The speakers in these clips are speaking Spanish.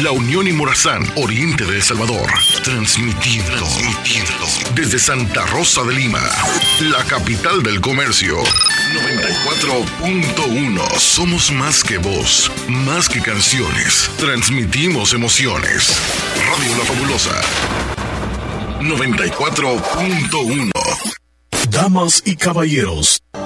La Unión y Morazán, Oriente de El Salvador. Transmitiendo, transmitiendo desde Santa Rosa de Lima, la capital del comercio. 94.1. Somos más que voz, más que canciones. Transmitimos emociones. Radio La Fabulosa. 94.1. Damas y caballeros,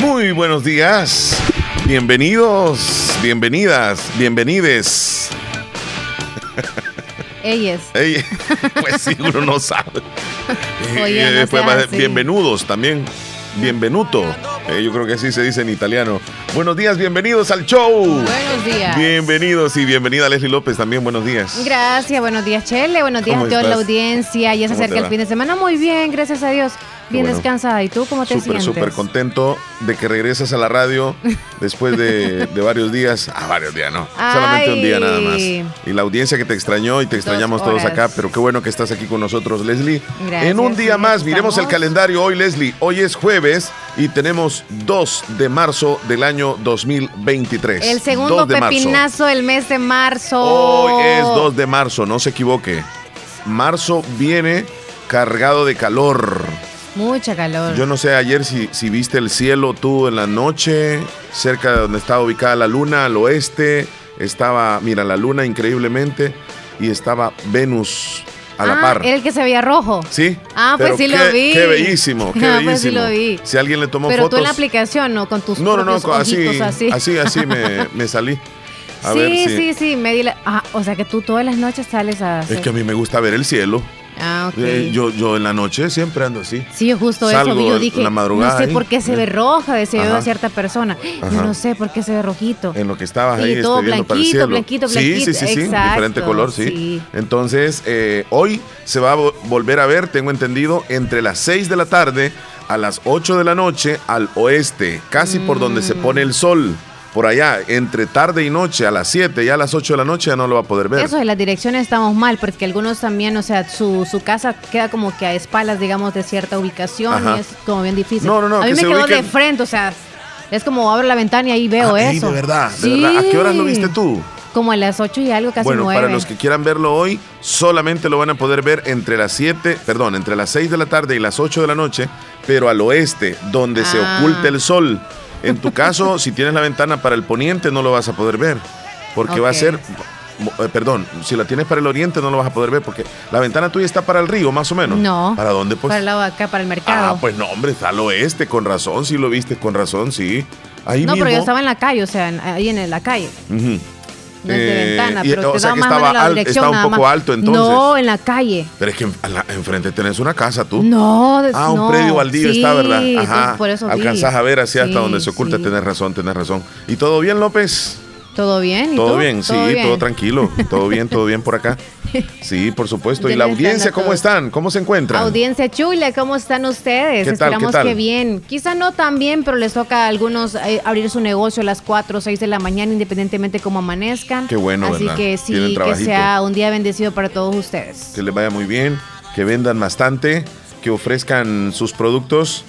Muy buenos días. Bienvenidos, bienvenidas, bienvenides. Ellas. Ey, pues sí, uno no sabe. Oye, no después sea bienvenidos también. Bienvenuto. Eh, yo creo que así se dice en italiano. Buenos días, bienvenidos al show. Buenos días. Bienvenidos y bienvenida Leslie López también. Buenos días. Gracias, buenos días, Chele. Buenos días ¿Cómo a toda la audiencia. Ya se ¿Cómo acerca el fin de semana. Muy bien, gracias a Dios. Bien bueno. descansada. ¿Y tú cómo te Súper, sientes? súper contento de que regresas a la radio después de, de varios días. Ah, varios días, no. Solamente un día nada más. Ay. Y la audiencia que te extrañó y te extrañamos todos acá, pero qué bueno que estás aquí con nosotros, Leslie. Gracias, en un día sí, más, miremos el calendario hoy, Leslie. Hoy es jueves y tenemos 2 de marzo del año 2023. El segundo 2 de marzo. pepinazo del mes de marzo. Hoy es 2 de marzo, no se equivoque. Marzo viene cargado de calor. Mucha calor. Yo no sé ayer si, si viste el cielo tú en la noche, cerca de donde estaba ubicada la luna, al oeste. Estaba, mira, la luna increíblemente y estaba Venus a la Ah, par. El que se veía rojo. Sí. Ah, pues pero sí qué- lo vi. Qué bellísimo, qué Ah, bellísimo. pues sí lo vi. Si alguien le tomó Pero fotos. tú en la aplicación, ¿no? Con tus no, no, no, así, así. así, así me, me salí. A sí, ver si. sí, sí, me di la- ah, o sea que tú todas las noches sales a... Es que a mí me gusta ver el cielo. Ah, ok. Eh, yo, yo en la noche siempre ando así. Sí, yo justo Salgo eso. Yo dije, la madrugada no sé ahí. por qué se ve roja, decía yo a cierta persona. Ajá. Yo no sé por qué se ve rojito. En lo que estabas Sí, ahí todo este, viendo blanquito, blanquito, Sí, blanquito, sí, sí, sí, exacto, diferente color, sí. sí. Entonces, eh, hoy se va a vo- volver a ver, tengo entendido, entre las 6 de la tarde a las 8 de la noche al oeste, casi por donde se pone el sol. Por allá, entre tarde y noche, a las 7, ya a las 8 de la noche ya no lo va a poder ver. Eso de las direcciones estamos mal, porque algunos también, o sea, su, su casa queda como que a espaldas, digamos, de cierta ubicación Ajá. y es como bien difícil. No, no, no, A mí que me quedó de frente, o sea, es como abro la ventana y ahí veo Ah, eso. de verdad, de Sí. verdad. ¿A qué horas lo viste tú? Como a las 8 y algo, casi bueno, 9. para los que quieran verlo hoy, solamente lo van a poder ver entre las 7, perdón, entre las 6 de la tarde y las 8 de la noche, pero al oeste, donde se Ah. oculta el sol. En tu caso, si tienes la ventana para el poniente, no lo vas a poder ver, porque va a ser, eh, perdón, si la tienes para el oriente, no lo vas a poder ver, porque la ventana tuya está para el río, más o menos. No. ¿Para dónde, pues? Para el lado de acá, para el mercado. Ah, pues no, hombre, está al oeste, con razón, si lo viste, con razón, sí. Ahí no, mismo. pero yo estaba en la calle, o sea, en- ahí en la calle. Ujú. No es de Eh, ventana, y- pero o te sea da que más o estaba menos la al- dirección. está un poco más. alto, entonces. No, en la calle. Pero es que en- a la- enfrente tenés una casa tú. No, de- Ah, un no. predio baldío Sí, está, ¿verdad? Ajá. por eso. Alcanzás a ver así hasta Sí, donde se oculta. Tenés razón, tenés razón. ¿Y todo bien, López? ¿Todo bien? ¿Y Todo bien, sí, bien? todo tranquilo. Todo bien, todo bien por acá. Sí, por supuesto. ¿Y la audiencia cómo están? ¿Cómo se encuentran? Audiencia chula, ¿cómo están ustedes? ¿Qué tal, qué Esperamos tal? que bien. Quizá no tan bien, pero les toca a algunos eh, abrir su negocio a las 4 o 6 de la mañana, independientemente cómo amanezcan. Qué bueno, Así ¿verdad? que sí, que sea un día bendecido para todos ustedes. Que les vaya muy bien, que vendan bastante, que ofrezcan sus productos,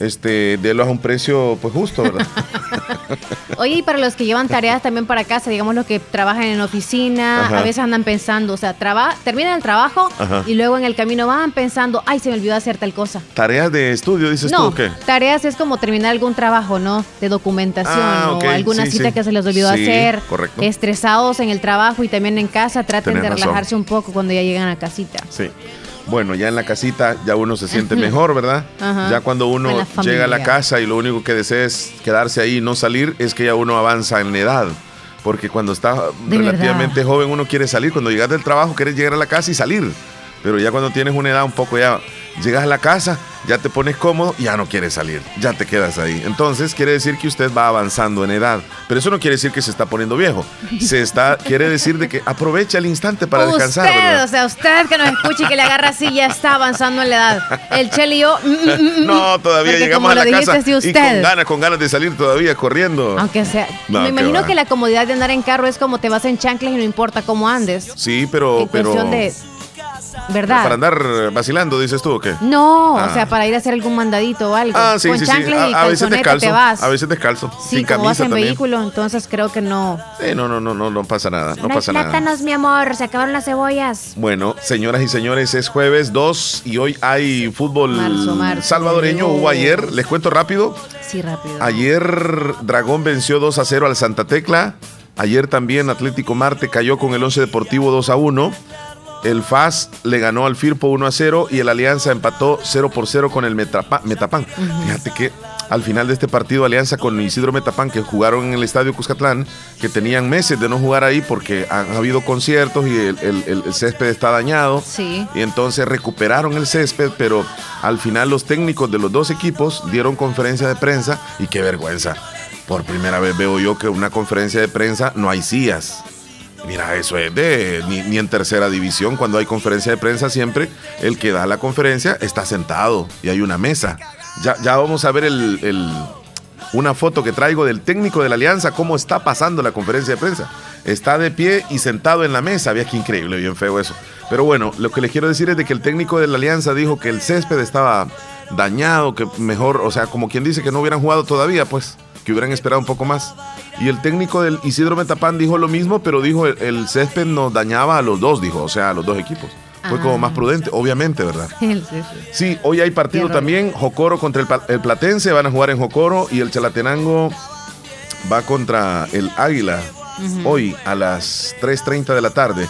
este, délos a un precio pues justo, ¿verdad? Oye, y para los que llevan tareas también para casa, digamos los que trabajan en oficina, Ajá. a veces andan pensando, o sea, traba terminan el trabajo Ajá. y luego en el camino van pensando, ay, se me olvidó hacer tal cosa. Tareas de estudio, dices No, tú, ¿o qué? tareas es como terminar algún trabajo, ¿no? De documentación Ah, o alguna sí, cita sí. que se les olvidó Sí, hacer. correcto. Estresados en el trabajo y también en casa, traten Tenés de razón. relajarse un poco cuando ya llegan a casita. Sí. Bueno, ya en la casita ya uno se siente mejor, ¿verdad? Ajá. Ya cuando uno llega a la casa y lo único que desea es quedarse ahí y no salir, es que ya uno avanza en la edad. Porque cuando está De relativamente joven uno quiere salir. Cuando llegas del trabajo quieres llegar a la casa y salir. Pero ya cuando tienes una edad un poco ya, llegas a la casa, ya te pones cómodo, ya no quieres salir, ya te quedas ahí. Entonces quiere decir que usted va avanzando en edad, pero eso no quiere decir que se está poniendo viejo. Se está, quiere decir de que aprovecha el instante para descansar. Usted, o sea, usted que nos escuche y que le agarra así ya está avanzando en la edad. El Chel y yo. Mm, mm, mm, no, todavía llegamos a la casa y con ganas, con ganas de salir todavía corriendo. Aunque sea, me imagino que la comodidad de andar en carro es como te vas en chanclas y no importa cómo andes. Sí, pero, en pero. De, ¿Verdad? Para andar vacilando, dices tú, ¿o qué? No, o sea, ah. para ir a hacer algún mandadito o algo. Ah, sí, Con sí, sí. A, a veces descalzo. Te vas. A veces descalzo. Sí, sin como vas en vehículo, entonces creo que no. Sí, no, no, no, no, no pasa nada. No, no pasa hay plátanos, mi amor, se acabaron las cebollas. Bueno, señoras y señores, es jueves 2 y hoy hay fútbol salvadoreño. Hubo ayer, les cuento rápido. Sí, rápido. Ayer Dragón venció 2 a 0 al Santa Tecla. Ayer también Atlético Marte cayó con el 11 Deportivo 2 a 1. El FAS le ganó al Firpo 1 a 0 y el Alianza empató 0 por 0 con el Metapan. Fíjate que al final de este partido, Alianza con Isidro Metapan, que jugaron en el Estadio Cuscatlán, que tenían meses de no jugar ahí porque han habido conciertos y el, césped está dañado. Sí. Y entonces recuperaron el césped, pero al final los técnicos de los dos equipos dieron conferencia de prensa y qué vergüenza. Por primera vez veo yo que una conferencia de prensa no hay sillas. Mira, eso es de ni, en tercera división, cuando hay conferencia de prensa, siempre el que da la conferencia está sentado y hay una mesa. Ya, ya vamos a ver el, una foto que traigo del técnico de la Alianza, cómo está pasando la conferencia de prensa. Está de pie y sentado en la mesa. Había que increíble, bien feo eso. Pero bueno, lo que les quiero decir es de que el técnico de la Alianza dijo que el césped estaba dañado, que mejor, o sea, como quien dice que no hubieran jugado todavía, pues que hubieran esperado un poco más. Y el técnico del Isidro Metapán dijo lo mismo, pero dijo el, césped nos dañaba a los dos, dijo, o sea, a los dos equipos. Fue como más ah. prudente, obviamente, ¿verdad? Sí, hoy hay partido también, Jocoro contra el, Platense, van a jugar en Jocoro y el Chalatenango va contra el Águila hoy a las 3.30 de la tarde.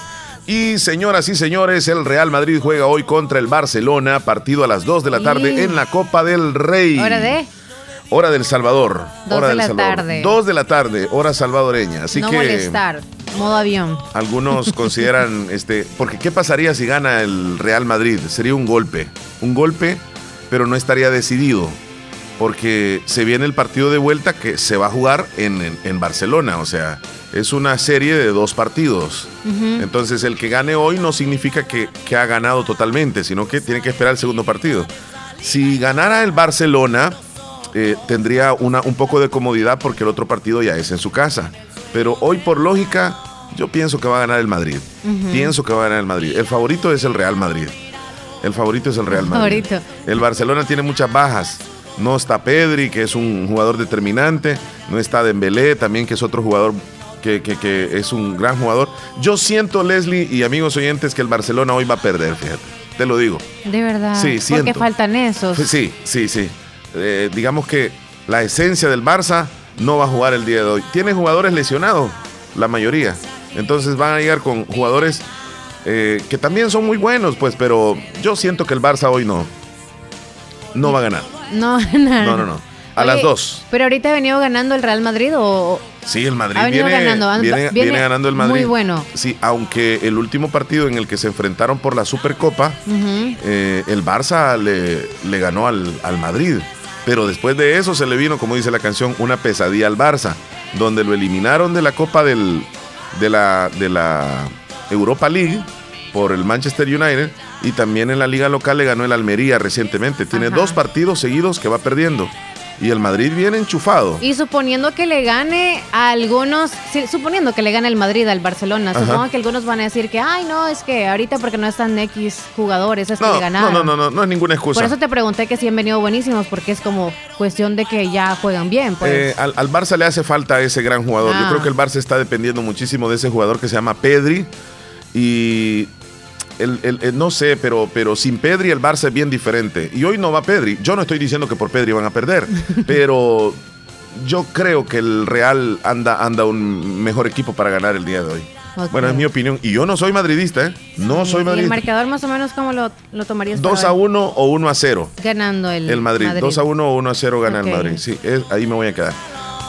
Y señoras y señores, el Real Madrid juega hoy contra el Barcelona, partido a las 2 de la tarde en la Copa del Rey. Hora de Hora del Salvador. Dos hora de la tarde. Dos de la tarde, hora salvadoreña. Así no que. molestar, modo avión. Algunos consideran, este, porque ¿qué pasaría si gana el Real Madrid? Sería un golpe. Un golpe, pero no estaría decidido. Porque se viene el partido de vuelta que se va a jugar en, en, Barcelona. O sea, es una serie de dos partidos. Entonces, el que gane hoy no significa que, que ha ganado totalmente, sino que tiene que esperar el segundo partido. Si ganara el Barcelona, eh, tendría una, un poco de comodidad porque el otro partido ya es en su casa. Pero hoy por lógica, yo pienso que va a ganar el Madrid. Pienso que va a ganar el Madrid. El favorito es el Real Madrid. El favorito es el Real Madrid. El Barcelona tiene muchas bajas. No está Pedri, que es un jugador determinante. No está Dembélé, también que es otro jugador que, que, es un gran jugador. Yo siento, Leslie y amigos oyentes, que el Barcelona hoy va a perder, fíjate. Te lo digo. De verdad. Sí, siento. Porque faltan esos. Sí, sí, sí. Eh, digamos que la esencia del Barça no va a jugar el día de hoy. Tiene jugadores lesionados, la mayoría. Entonces van a llegar con jugadores eh, que también son muy buenos, pues, pero yo siento que el Barça hoy no. No va a ganar. No, no, no. no. A las dos. Pero ahorita ha venido ganando el Real Madrid o. Sí, el Madrid viene, ganando, viene, ganando el Madrid. Muy bueno. Sí, aunque el último partido en el que se enfrentaron por la Supercopa, eh, el Barça le, le ganó al, al Madrid. Pero después de eso se le vino, como dice la canción, una pesadilla al Barça, donde lo eliminaron de la Copa del, de, la, de la Europa League por el Manchester United y también en la liga local le ganó el Almería recientemente. Tiene dos partidos seguidos que va perdiendo y el Madrid viene enchufado. Y suponiendo que le gane a algunos, suponiendo que le gane el Madrid al Barcelona, supongo que algunos van a decir que, ay, no, es que ahorita porque no están X jugadores, es que le ganaron. No, no, no, no, es ninguna excusa. Por eso te pregunté que si han venido buenísimos, porque es como cuestión de que ya juegan bien. Pues. Eh, al, Barça le hace falta ese gran jugador. Yo ah. creo que el Barça está dependiendo muchísimo de ese jugador que se llama Pedri. Y el, no sé, pero, pero sin Pedri el Barça es bien diferente. Y hoy no va Pedri. Yo no estoy diciendo que por Pedri van a perder, pero yo creo que el Real anda, anda un mejor equipo para ganar el día de hoy. Bueno, es mi opinión. Y yo no soy madridista, ¿eh? No soy madridista. ¿Y el marcador más o menos cómo lo, lo tomarías? 2 a 1 o 1 a 0. Ganando el, el Madrid. 2 a 1 o 1 a 0 gana el Madrid. Sí, ahí me voy a quedar.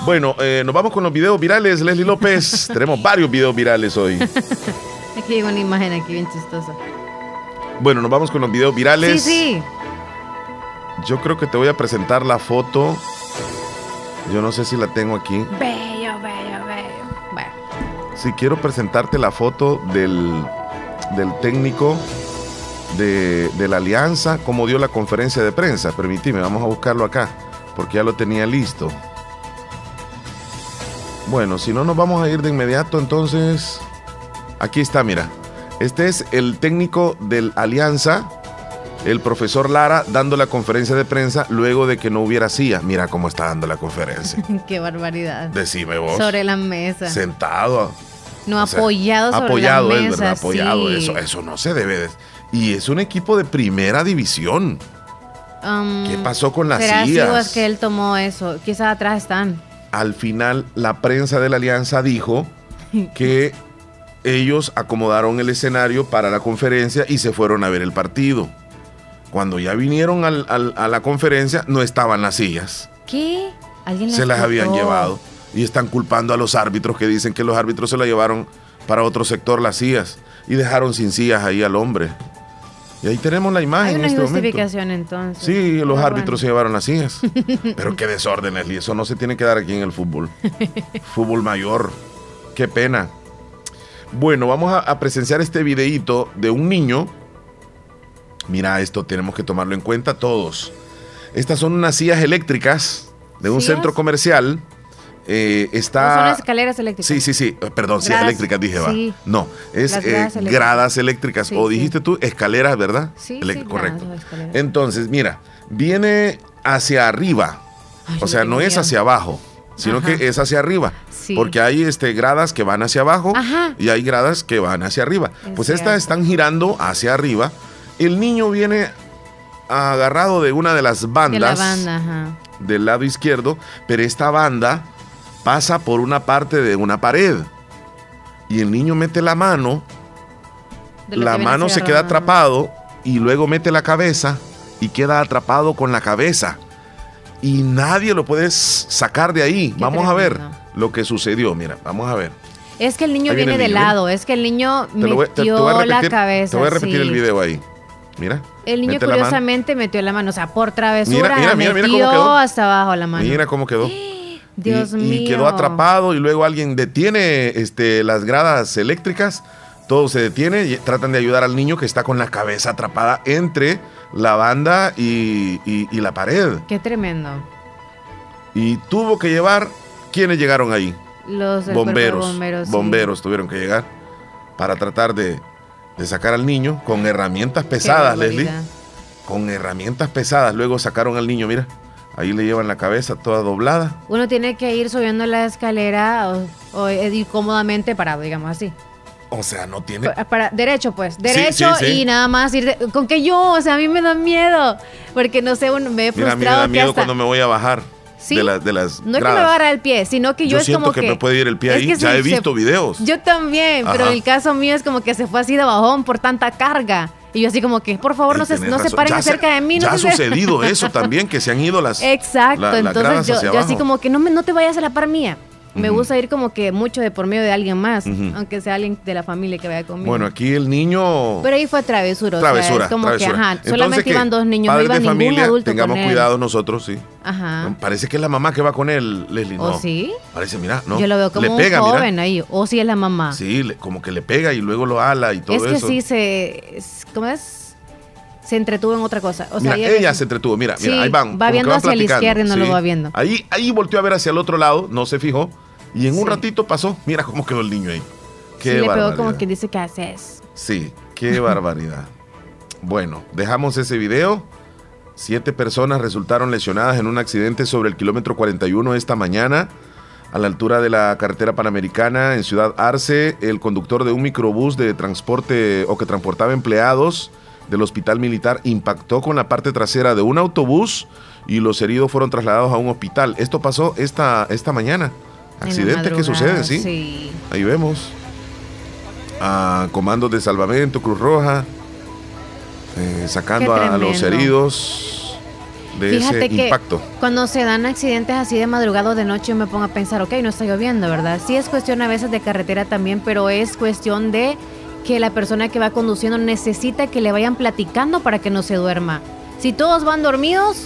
Bueno, eh, nos vamos con los videos virales, Leslie López. Tenemos varios videos virales hoy. Aquí llegó una imagen aquí bien chistosa. Bueno, nos vamos con los videos virales. Sí, sí. Yo creo que te voy a presentar la foto. Yo no sé si la tengo aquí. Bello, bello, bello. Bueno. Sí, quiero presentarte la foto del, del técnico de, de la alianza, como dio la conferencia de prensa. Permitime, vamos a buscarlo acá, porque ya lo tenía listo. Bueno, si no nos vamos a ir de inmediato, entonces... Aquí está, mira. Este es el técnico del Alianza, el profesor Lara, dando la conferencia de prensa luego de que no hubiera CIA. Mira cómo está dando la conferencia. Qué barbaridad. Decime vos. Sobre la mesa. Sentado. No, O sea, apoyado sobre apoyado la es, mesa. ¿verdad? Apoyado. sí. Eso, eso no se debe. de- Y es un equipo de primera división. Um, ¿Qué pasó con las o es que él tomó eso? Quizás atrás están. Al final, la prensa de la Alianza dijo que ellos acomodaron el escenario para la conferencia y se fueron a ver el partido. Cuando ya vinieron al- al- a la conferencia, no estaban las sillas. ¿Qué? ¿Alguien Se las habían llevado. Y están culpando a los árbitros que dicen que los árbitros se la llevaron para otro sector las sillas. Y dejaron sin sillas ahí al hombre. Y ahí tenemos la imagen Hay en una este momento. justificación entonces. Sí, los árbitros se llevaron las sillas. Pero qué desorden, Leslie. Eso no se tiene que dar aquí en el fútbol. fútbol mayor. Qué pena. Bueno, vamos a, a presenciar este videíto de un niño. Mira, esto tenemos que tomarlo en cuenta todos. Estas son unas sillas eléctricas de un ¿Sillas? centro comercial. Eh, No está. son escaleras eléctricas. Sí, sí, sí. Eh, Perdón, sillas eléctricas dije, va. sí. No, es eh, gradas eléctricas. gradas eléctricas. Sí, o sí. dijiste tú escaleras, ¿verdad? Sí, correcto. gradas. Entonces, mira, viene hacia arriba. Ay, o sea, no es hacia abajo, sino Ajá. que es hacia arriba. Sí. Porque hay este, gradas que van hacia abajo Ajá. y hay gradas que van hacia arriba. Es pues estas están girando hacia arriba. El niño viene agarrado de una de las De bandas la banda, ajá. del lado izquierdo, pero esta banda pasa por una parte de una pared. Y el niño mete la mano, la que mano se queda atrapado y luego mete la cabeza y queda atrapado con la cabeza. Y nadie lo puede sacar de ahí. Qué vamos a ver. Lo que sucedió. Mira, vamos a ver. Es que el niño Ahí viene viene el de niño, lado, es que el niño Te, lo voy, te- te metió la cabeza. te voy a repetir sí. el video ahí. Mira. El niño la curiosamente metió la mano, o sea, por travesura, Mira, mira, mira, mira cómo quedó. hasta abajo la mano. Mira cómo quedó. Dios y, mío. y quedó atrapado y luego alguien detiene este, las gradas eléctricas. Todo se detiene y tratan de ayudar al niño que está con la cabeza atrapada entre la banda y, y- y la pared. Qué tremendo. Y tuvo que llevar, ¿quiénes llegaron ahí? Los bomberos. bomberos. sí. tuvieron que llegar para tratar de, de sacar al niño con herramientas Qué pesadas, Leslie. Con herramientas pesadas. Luego sacaron al niño, mira. Ahí le llevan la cabeza toda doblada. Uno tiene que ir subiendo la escalera o, o ir cómodamente parado, digamos así. O sea, no tiene Pa- Para, derecho, pues. Derecho sí, sí. y nada más ir. de- con que yo, o sea, a mí me da miedo. Porque no sé, uno, me he Mira, a mí me frustrado. da miedo hasta- cuando me voy a bajar Sí. de, la- de las No es que me va a agarrar el pie, sino que yo, Yo es siento como que que. me puede ir el pie ahí. Ya se- he visto se- videos. Yo también, pero el caso mío es como que se fue así de bajón por tanta carga. Y yo así como que, por favor, no se, no se paren Ya se- cerca de mí. Ya no ha se- sucedido eso también, que se han ido las. Exacto, la- entonces yo, yo así como que no, me, no te vayas a la par mía. Me gusta ir como que mucho de por medio de alguien más, aunque sea alguien de la familia que vaya conmigo. Bueno, aquí el niño. Pero ahí fue travesura, o sea, travesura. es como travesura. que, ajá, Entonces, solamente iban dos niños, no iba de ningún familia, adulto Tengamos con él. cuidado nosotros, sí. Ajá. Parece que es la mamá que va con él, Leslie. ¿O No. sí? Parece, mira, no. Yo lo veo como le un pega, joven mira. ahí, o si es la mamá. Sí, le- como que le pega y luego lo ala y todo es que eso. sí se, ¿cómo es? Se entretuvo en otra cosa. O sea, mira, ella- ella se entretuvo, mira, mira, ahí van. va viendo van hacia la izquierda y no lo va viendo. Ahí, ahí volteó a ver hacia el otro lado, no se fijó, y en un Sí. ratito pasó, mira cómo quedó el niño ahí. Qué sí le pegó barbaridad. como quien dice que haces. Sí, qué barbaridad. Bueno, dejamos ese video. Siete personas resultaron lesionadas en un accidente sobre el kilómetro 41 esta mañana. A la altura de la carretera panamericana en Ciudad Arce, el conductor de un microbús de transporte o que transportaba empleados del hospital militar impactó con la parte trasera de un autobús y los heridos fueron trasladados a un hospital. Esto pasó esta, esta mañana. Accidentes que suceden, ¿sí? Sí. Ahí vemos a comandos de salvamento, Cruz Roja, eh, sacando a, los heridos de Fíjate ese que impacto. cuando se dan accidentes así de madrugada o de noche, yo me pongo a pensar, ok, no está lloviendo, ¿verdad? Sí es cuestión a veces de carretera también, pero es cuestión de que la persona que va conduciendo necesita que le vayan platicando para que no se duerma. Si todos van dormidos,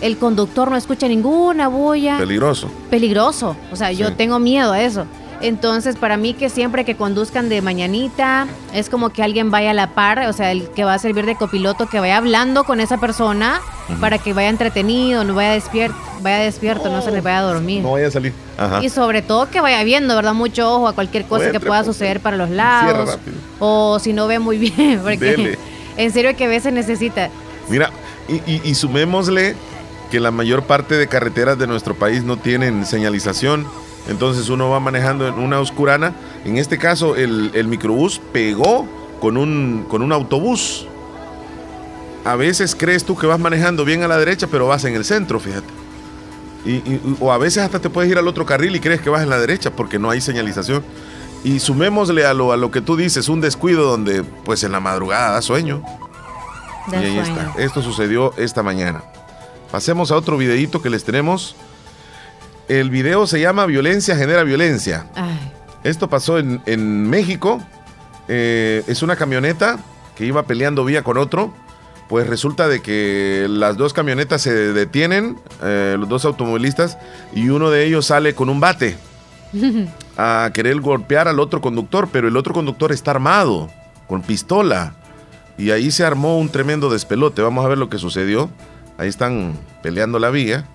el conductor no escucha ninguna bulla. Peligroso. Peligroso. O sea, yo tengo miedo a eso. Entonces, para mí que siempre que conduzcan de mañanita, es como que alguien vaya a la par, o sea, el que va a servir de copiloto, que vaya hablando con esa persona para que vaya entretenido, no vaya despierto, vaya despierto, no se le vaya a dormir. No vaya a salir. Ajá. Y sobre todo que vaya viendo, ¿verdad? Mucho ojo a cualquier cosa que pueda suceder para los Cierra lados. rápido. O si no ve muy bien, porque Dele. en serio que a veces necesita. Mira, y, y- y sumémosle que la mayor parte de carreteras de nuestro país no tienen señalización. Entonces uno va manejando en una oscurana. En este caso, el, el microbús pegó con un, con un autobús. A veces crees tú que vas manejando bien a la derecha, pero vas en el centro, fíjate. Y- y- o a veces hasta te puedes ir al otro carril y crees que vas en la derecha porque no hay señalización. Y sumémosle a lo, a lo que tú dices, un descuido donde pues en la madrugada da sueño. Da y ahí sueño. está. Esto sucedió esta mañana. Pasemos a otro videíto que les tenemos. El video se llama Violencia genera violencia. Ay, Esto pasó en, en México. Eh, es una camioneta que iba peleando vía con otro. Pues resulta de que las dos camionetas se detienen, eh, los dos automovilistas, y uno de ellos sale con un bate a querer golpear al otro conductor, pero el otro conductor está armado, con pistola. Y ahí se armó un tremendo despelote. Vamos a ver lo que sucedió. Ahí están peleando la vía.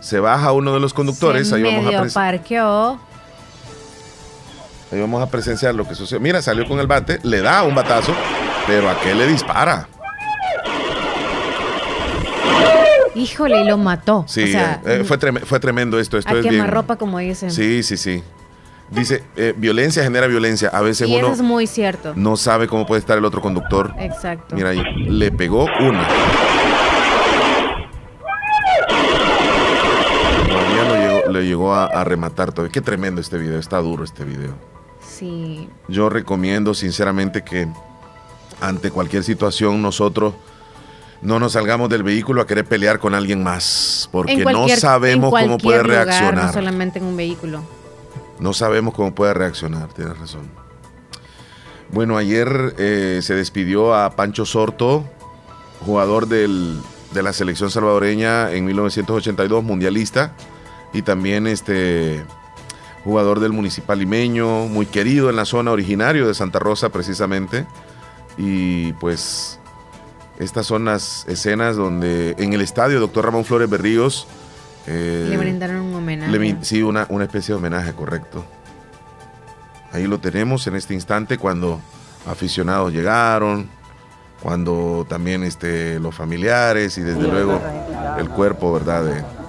Se baja uno de los conductores. se Ahí vamos, a parqueó. ahí vamos a presenciar lo que sucedió. Mira, salió con el bate, le da un batazo, pero a qué le dispara. Híjole, y lo mató. Sí, o sea, eh, fue, trem- fue tremendo esto. Esto a es bien. quemarropa, como dicen. Sí, sí, sí. Dice, eh, violencia genera violencia. A veces y uno eso es muy cierto. no sabe cómo puede estar el otro conductor. Exacto. Mira ahí, le pegó una. Le llegó a, a rematar todavía. Qué tremendo este video, está duro este video. Sí. Yo recomiendo sinceramente que ante cualquier situación nosotros no nos salgamos del vehículo a querer pelear con alguien más, porque no sabemos cómo puede lugar, reaccionar. no solamente en un vehículo. No sabemos cómo puede reaccionar, tienes razón. Bueno, ayer eh, se despidió a Pancho Sorto, jugador del- de la selección salvadoreña en 1982, mundialista, y también este jugador del municipal limeño, muy querido en la zona originario de Santa Rosa precisamente. Y pues estas son las escenas donde en el estadio Doctor Ramón Flores Berríos eh, Le brindaron un homenaje. le sí, una, una especie de homenaje, correcto. Ahí lo tenemos en este instante cuando aficionados llegaron, cuando también este, los familiares y desde luego el cuerpo, ¿verdad? De,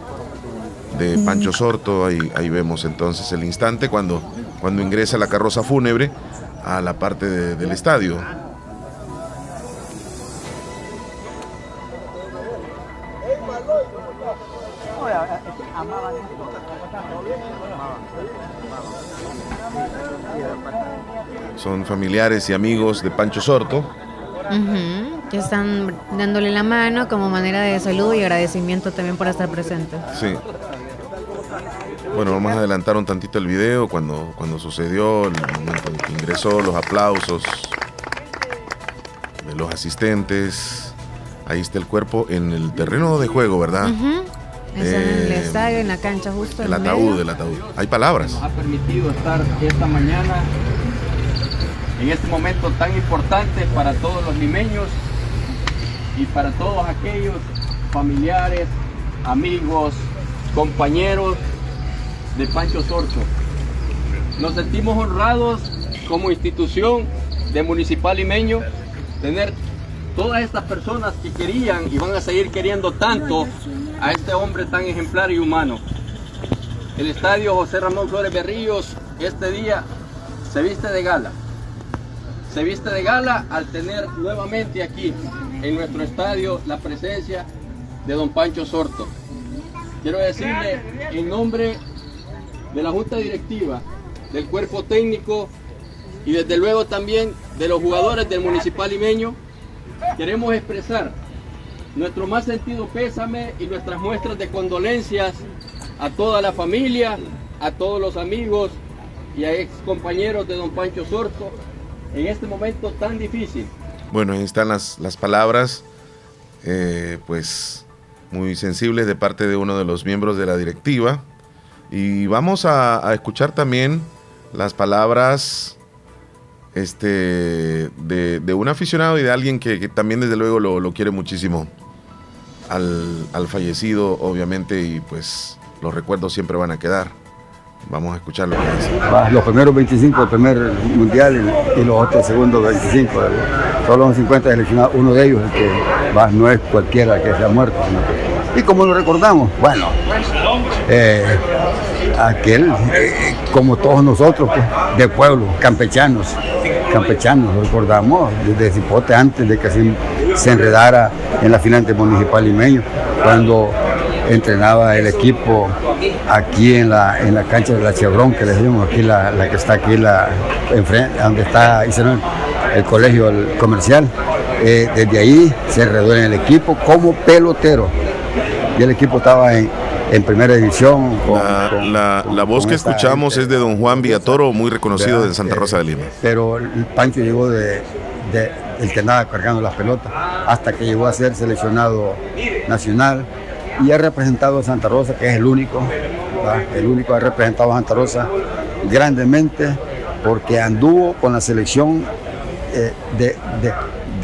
de Pancho Sorto, ahí, ahí vemos entonces el instante cuando, cuando ingresa la carroza fúnebre a la parte de- del estadio. Son familiares y amigos de Pancho Sorto. Que están dándole la mano como manera de saludo y agradecimiento también por estar presente. Sí. Bueno, vamos a adelantar un tantito el video cuando, cuando sucedió, el momento en que ingresó, los aplausos de los asistentes. Ahí está el cuerpo en el terreno de juego, ¿verdad? Está en el Eh, estadio, en la cancha justo El ataúd, el ataúd. Hay palabras. ha permitido estar esta mañana en este momento tan importante para todos los limeños y para todos aquellos familiares, amigos, compañeros de Pancho Sorto. Nos sentimos honrados como institución de Municipal Limeño tener todas estas personas que querían y van a seguir queriendo tanto a este hombre tan ejemplar y humano. El estadio José Ramón Flores Berríos este día se viste de gala. Se viste de gala al tener nuevamente aquí en nuestro estadio la presencia de don Pancho Sorto. Quiero decirle en nombre de la Junta Directiva, del cuerpo técnico y desde luego también de los jugadores del Municipal Limeño, queremos expresar nuestro más sentido pésame y nuestras muestras de condolencias a toda la familia, a todos los amigos y a ex compañeros de don Pancho Sorto en este momento tan difícil. Bueno, ahí están las, las palabras, eh, pues muy sensibles de parte de uno de los miembros de la directiva. Y vamos a, escuchar también las palabras este, de, un aficionado y de alguien que, también desde luego lo, quiere muchísimo al, al, fallecido, obviamente, y pues los recuerdos siempre van a quedar. Vamos a escuchar lo que dice. Los primeros 25 del primer mundial y, los otros segundos 25. Solo son 50 seleccionados, uno de ellos el que no es cualquiera que se ha muerto. ¿Y cómo lo recordamos? Bueno, eh, aquel, eh, como todos nosotros, pues, de pueblo, campechanos, campechanos, recordamos desde Cipote antes de que se, enredara en la final de Municipal Limeño, cuando entrenaba el equipo aquí en la, en la cancha de la Chevron, que le decimos aquí, la, la que está aquí, la, donde está hicieron el colegio el comercial. Eh, desde ahí se enredó en el equipo como pelotero. Y el equipo estaba en, en primera división. Con, la, con, la, la, voz que escuchamos es de don Juan Villatoro, muy reconocido de Santa Rosa de Lima. Pero el Pancho llegó de, de el que andaba cargando las pelotas, hasta que llegó a ser seleccionado nacional y ha representado a Santa Rosa, que es el único, ¿verdad? el único que ha representado a Santa Rosa grandemente, porque anduvo con la selección eh, de, de,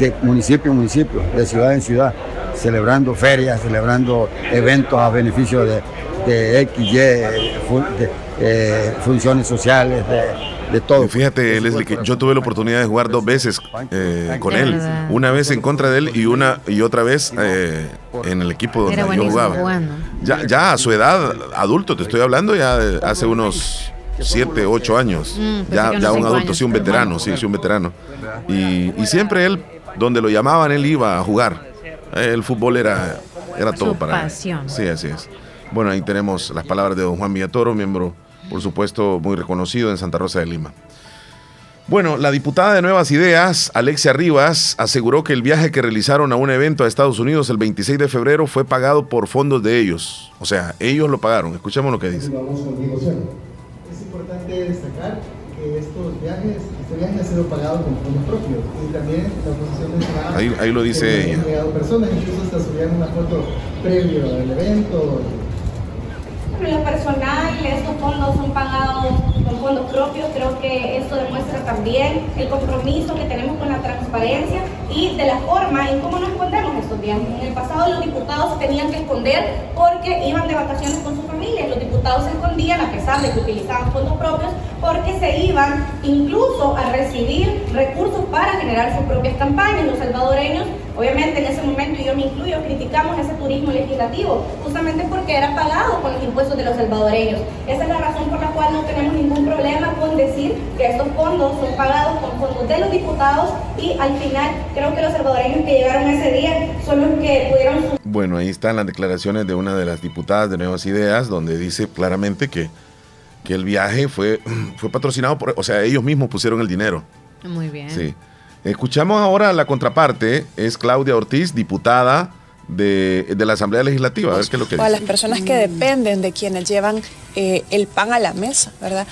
de municipio en municipio, de ciudad en ciudad celebrando ferias, celebrando eventos a beneficio de, de X, Y, de, eh, funciones sociales, de, de todo. Y fíjate, Leslie, que yo tuve la oportunidad de jugar dos veces eh, con él. Una vez en contra de él y una y otra vez eh, en el equipo donde yo jugaba. Ya, ya a su edad, adulto, te estoy hablando, ya hace unos 7, 8 años. Mm, ya ya un adulto, años, sí, un veterano, sí, sí, un veterano. Y, y siempre él, donde lo llamaban, él iba a jugar. El fútbol era, era todo Su para pasión. él. Sí, así es. Bueno, ahí tenemos las palabras de don Juan Villatoro, miembro, por supuesto, muy reconocido en Santa Rosa de Lima. Bueno, la diputada de Nuevas Ideas, Alexia Rivas, aseguró que el viaje que realizaron a un evento a Estados Unidos el 26 de febrero fue pagado por fondos de ellos. O sea, ellos lo pagaron. Escuchemos lo que dice. Es importante destacar estos viajes, este viaje ha sido pagado con fondos propios y también la oposición mencionaba ahí, ahí lo dice ella. personas, incluso hasta subían una foto previo al evento. Lo personal, estos fondos son pagados con fondos propios. Creo que esto demuestra también el compromiso que tenemos con la transparencia y de la forma en cómo nos escondemos estos viajes. En el pasado los diputados se tenían que esconder porque iban de vacaciones con sus familias. Los diputados se escondían a pesar de que utilizaban fondos propios porque se iban incluso a recibir recursos para generar sus propias campañas. Los salvadoreños, obviamente en ese momento, y yo me incluyo, criticamos ese turismo legislativo, justamente porque era pagado con los impuestos de los salvadoreños. Esa es la razón por la cual no tenemos ningún problema con decir que estos fondos son pagados con fondos de los diputados y al final creo que los salvadoreños que llegaron ese día son los que pudieron... Bueno, ahí están las declaraciones de una de las diputadas de Nuevas Ideas, donde dice claramente que que el viaje fue, fue patrocinado por, o sea, ellos mismos pusieron el dinero. Muy bien. Sí. Escuchamos ahora la contraparte, es Claudia Ortiz, diputada de, de la Asamblea Legislativa. A ver qué es lo que o a las personas que dependen de quienes llevan eh, el pan a la mesa, ¿verdad?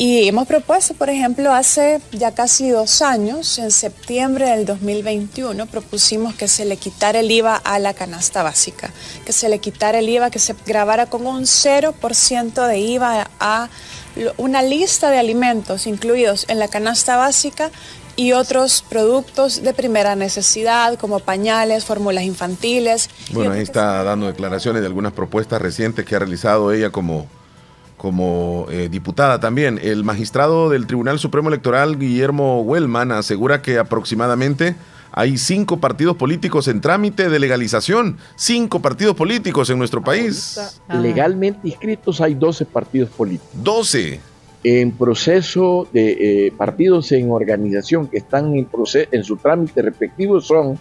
Y hemos propuesto, por ejemplo, hace ya casi dos años, en septiembre del 2021, propusimos que se le quitara el IVA a la canasta básica, que se le quitara el IVA, que se grabara con un 0% de IVA a una lista de alimentos incluidos en la canasta básica y otros productos de primera necesidad como pañales, fórmulas infantiles. Bueno, ahí está dando declaraciones de algunas propuestas recientes que ha realizado ella como como eh, diputada también. El magistrado del Tribunal Supremo Electoral, Guillermo Wellman, asegura que aproximadamente hay cinco partidos políticos en trámite de legalización. Cinco partidos políticos en nuestro país. Legalmente inscritos hay 12 partidos políticos. 12. En proceso de eh, partidos en organización que están en, proceso, en su trámite respectivo son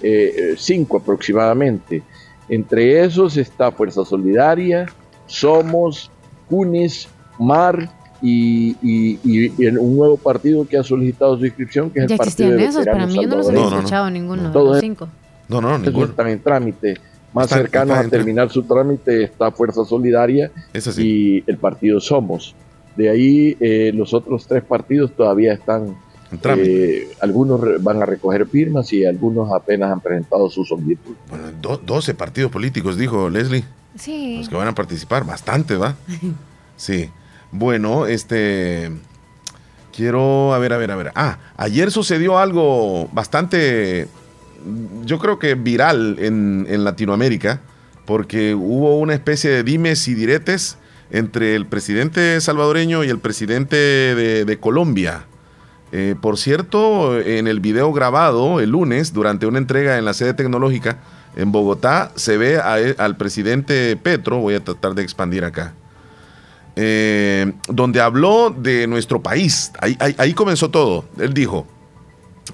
eh, cinco aproximadamente. Entre esos está Fuerza Solidaria, Somos, Cunis, Mar y, y, y, y, un nuevo partido que ha solicitado su inscripción, que es ya el Partido de esos, para mí yo no los había escuchado no, no. ninguno de los cinco. No, no, ninguno. Están en trámite. Más está, cercanos está a terminar su trámite está Fuerza Solidaria y el partido Somos. De ahí eh, los otros tres partidos todavía están Eh, algunos van a recoger firmas y algunos apenas han presentado sus objetivos. Bueno, 12 partidos políticos, dijo Leslie. Sí. Los que van a participar, bastante, ¿va? Sí. Bueno, este. Quiero, a ver, a ver, a ver. Ah, ayer sucedió algo bastante, yo creo que viral en, en Latinoamérica, porque hubo una especie de dimes y diretes entre el presidente salvadoreño y el presidente de, Colombia. Eh, por cierto, en el video grabado el lunes, durante una entrega en la sede tecnológica en Bogotá, se ve e, al presidente Petro, voy a tratar de expandir acá, eh, donde habló de nuestro país. ahí comenzó todo. Él dijo,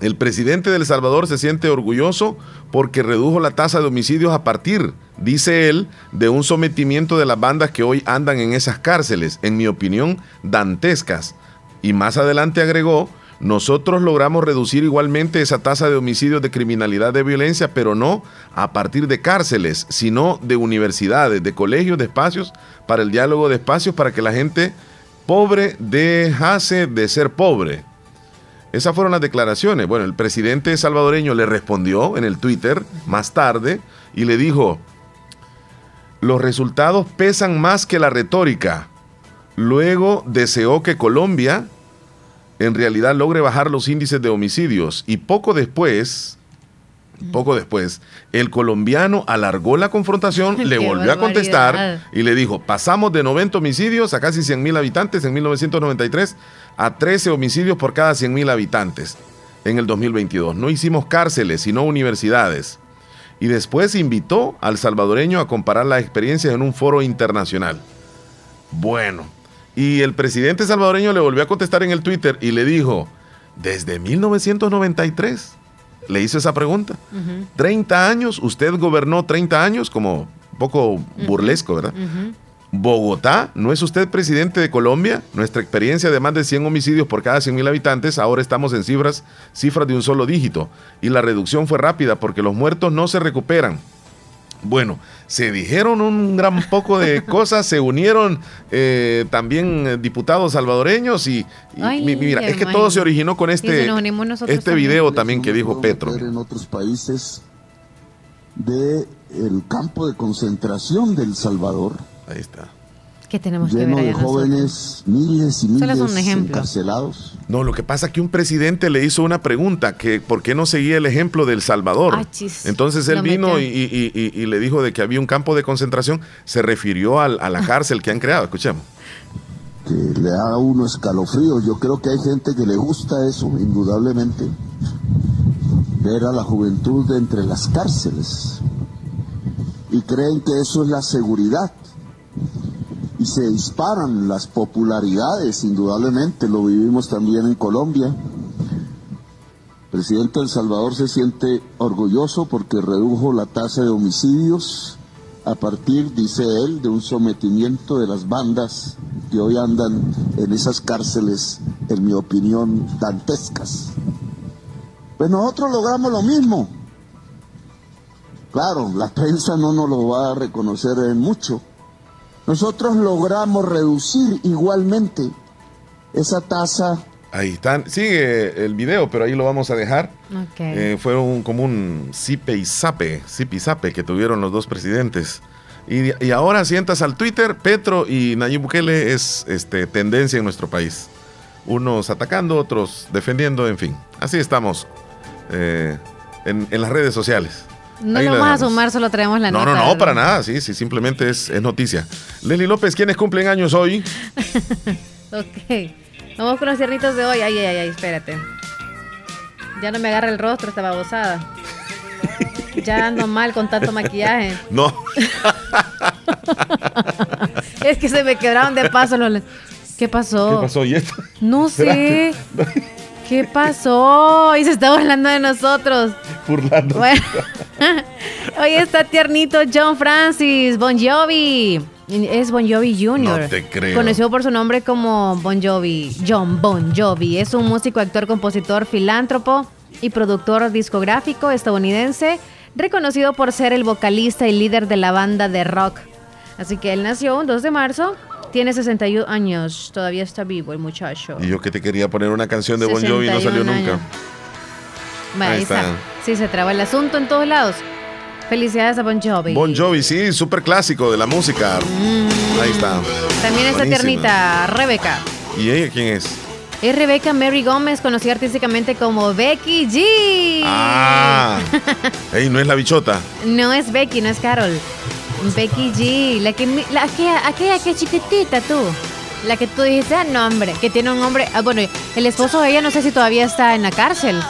el presidente de El Salvador se siente orgulloso porque redujo la tasa de homicidios a partir, dice él, de un sometimiento de las bandas que hoy andan en esas cárceles, en mi opinión, dantescas. Y más adelante agregó, nosotros logramos reducir igualmente esa tasa de homicidios de criminalidad de violencia, pero no a partir de cárceles, sino de universidades, de colegios, de espacios, para el diálogo de espacios, para que la gente pobre dejase de ser pobre. Esas fueron las declaraciones. Bueno, el presidente salvadoreño le respondió en el Twitter más tarde y le dijo, los resultados pesan más que la retórica. Luego deseó que Colombia en realidad logre bajar los índices de homicidios y poco después poco después, el colombiano alargó la confrontación, le volvió a contestar y le dijo, pasamos de 90 homicidios a casi 100 mil habitantes en 1993 a 13 homicidios por cada 100 mil habitantes en el 2022. No hicimos cárceles, sino universidades. Y después invitó al salvadoreño a comparar las experiencias en un foro internacional. Bueno, y el presidente salvadoreño le volvió a contestar en el Twitter y le dijo, desde 1993 le hizo esa pregunta. 30 años, usted gobernó 30 años, como un poco burlesco, ¿verdad? Bogotá, ¿no es usted presidente de Colombia? Nuestra experiencia de más de 100 homicidios por cada 100 mil habitantes, ahora estamos en cifras, cifras de un solo dígito. Y la reducción fue rápida porque los muertos no se recuperan. Bueno, se dijeron un gran poco de cosas, se unieron eh, también eh, diputados salvadoreños y, mira, es que todo se originó con este, este video también que dijo Petro. En otros países del el campo de concentración del Salvador. Ahí está que tenemos que ver de jóvenes, miles y miles un encarcelados. No, lo que pasa es que un presidente le hizo una pregunta, que por qué no seguía el ejemplo del Salvador. Ah, Entonces él vino y, le dijo de que había un campo de concentración, se refirió a la ah. cárcel que han creado, escuchemos. Que le da a uno escalofrío, yo creo que hay gente que le gusta eso, indudablemente, ver a la juventud entre las cárceles y creen que eso es la seguridad y se disparan las popularidades, indudablemente, lo vivimos también en Colombia. El presidente de El Salvador se siente orgulloso porque redujo la tasa de homicidios a partir, dice él, de un sometimiento de las bandas que hoy andan en esas cárceles, en mi opinión, dantescas. Pues nosotros logramos lo mismo. Claro, la prensa no nos lo va a reconocer en mucho, nosotros logramos reducir igualmente esa tasa. Ahí están, sigue el video, pero ahí lo vamos a dejar. Okay. Eh, fue un, como un sipe y sape, sipe y sape que tuvieron los dos presidentes. Y, ahora sientas al Twitter, Petro y Nayib Bukele es este, tendencia en nuestro país. Unos atacando, otros defendiendo, en fin. Así estamos eh, en las redes sociales. No lo vamos a sumar, solo traemos la no, nota. No, no, para nada, sí, sí, simplemente es, noticia. Leslie López, ¿quiénes cumplen años hoy? ok. Vamos con los cierritos de hoy. Ay, ay, ay, espérate. Ya no me agarra el rostro esta babosada. ya ando mal con tanto maquillaje. No. es que se me quebraron de paso los... ¿Qué pasó? ¿Qué pasó? ¿Y esto? No sé. ¿Qué pasó? Y se está burlando de nosotros. Burlando. Bueno, hoy está tiernito John Francis, Bon Jovi. Es Bon Jovi Jr. No te creo. Conocido por su nombre como Bon Jovi, John Bon Jovi. Es un músico, actor, compositor, filántropo y productor discográfico estadounidense, reconocido por ser el vocalista y líder de la banda de rock. Así que él nació un 2 de marzo Tiene 61 años, todavía está vivo el muchacho. Y yo que te quería poner una canción de Bon Jovi y no salió 61 nunca. Ahí está. está. Sí, se traba el asunto en todos lados. Felicidades a Bon Jovi. Bon Jovi, sí, súper clásico de la música. Ahí está. También está tiernita Rebeca. ¿Y ella quién es? Es Rebeca Mary Gómez, conocida artísticamente como Becky G. Ah, ey, no es la bichota. No es Becky, no es Carol. Becky G, la que, la que aquella que es chiquitita tú. La que tú dijiste, ah, no, hombre, que tiene un hombre. Ah, bueno, el esposo de ella no sé si todavía está en la cárcel.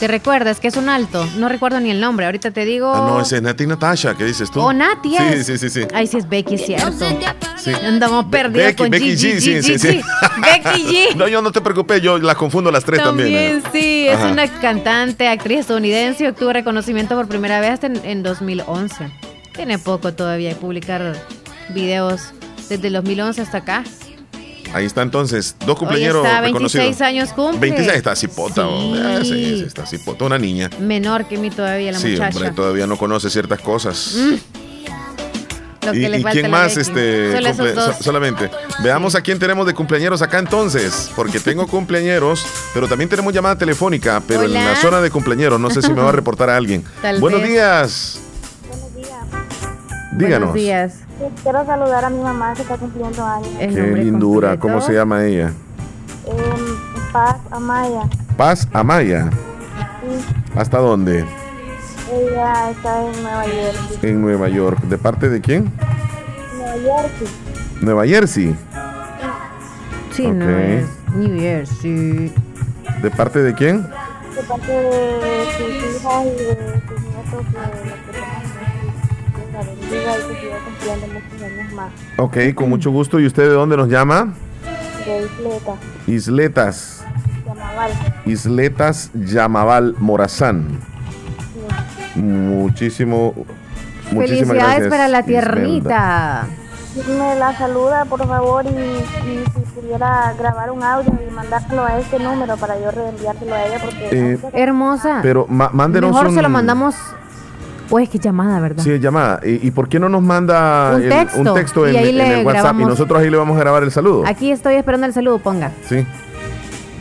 ¿Te recuerdas que es un alto? No recuerdo ni el nombre. Ahorita te digo. Ah, no, ese es Nati Natasha, ¿qué dices tú? Oh, Nati Sí, es. sí, sí, sí. Ay, sí es Becky, cierto. Sí. Andamos perdidos Becky, con Becky G, G, G, sí, sí. Becky G. No, yo no te preocupes, yo las confundo las tres también. También, sí, es Ajá. una cantante, actriz estadounidense y obtuvo reconocimiento por primera vez en, en 2011. Tiene poco todavía de publicar videos desde el 2011 hasta acá. Ahí está entonces, dos cumpleaños está, reconocidos. 26 años cumple. 26 está cipota, Sí. Ah, sí, sí, está cipota, una niña. Menor que mí todavía la sí, muchacha. hombre, todavía no conoce ciertas cosas. Mm, lo ¿Y, quién más este Solo esos cumple- dos. so- solamente? Veamos a quién tenemos de cumpleaños acá entonces, porque tengo cumpleaños, pero también tenemos llamada telefónica, pero en la zona de cumpleaños, no sé si me va a reportar a alguien. Tal Buenos vez. días. Díganos. Buenos días. Quiero saludar a mi mamá que está cumpliendo años. El Qué lindura, completo. ¿cómo se llama ella? Em, Paz Amaya. Paz Amaya. Sí, ¿Hasta dónde? ella está en Nueva York. En Nueva York. ¿De parte de quién? Nueva York. Nueva Jersey. Sí, no Ok. es New Jersey. ¿De parte de quién? De parte de sus hijas y de sus nietos la bendiga y que siga cumpliendo muchos años más. Ok, con mucho gusto. ¿Y usted de dónde nos llama? De Isleta, Isletas. Yamaval. Isletas Yamaval Morazán. Muchísimo. Muchísimas Felicidades gracias, para la Ismelda. tiernita. Me la saluda, por favor, y, y si pudiera grabar un audio y mandárselo a este número para yo reenviárselo a ella, porque... Eh, Hermosa. Pero mándenos Mejor un... se lo mandamos. Pues qué llamada, ¿verdad? Sí, llamada. ¿Y, y por qué no nos manda Un el- texto, un texto y en, ahí en le el WhatsApp grabamos. y nosotros ahí le vamos a grabar el saludo? Aquí estoy esperando el saludo, ponga. Sí.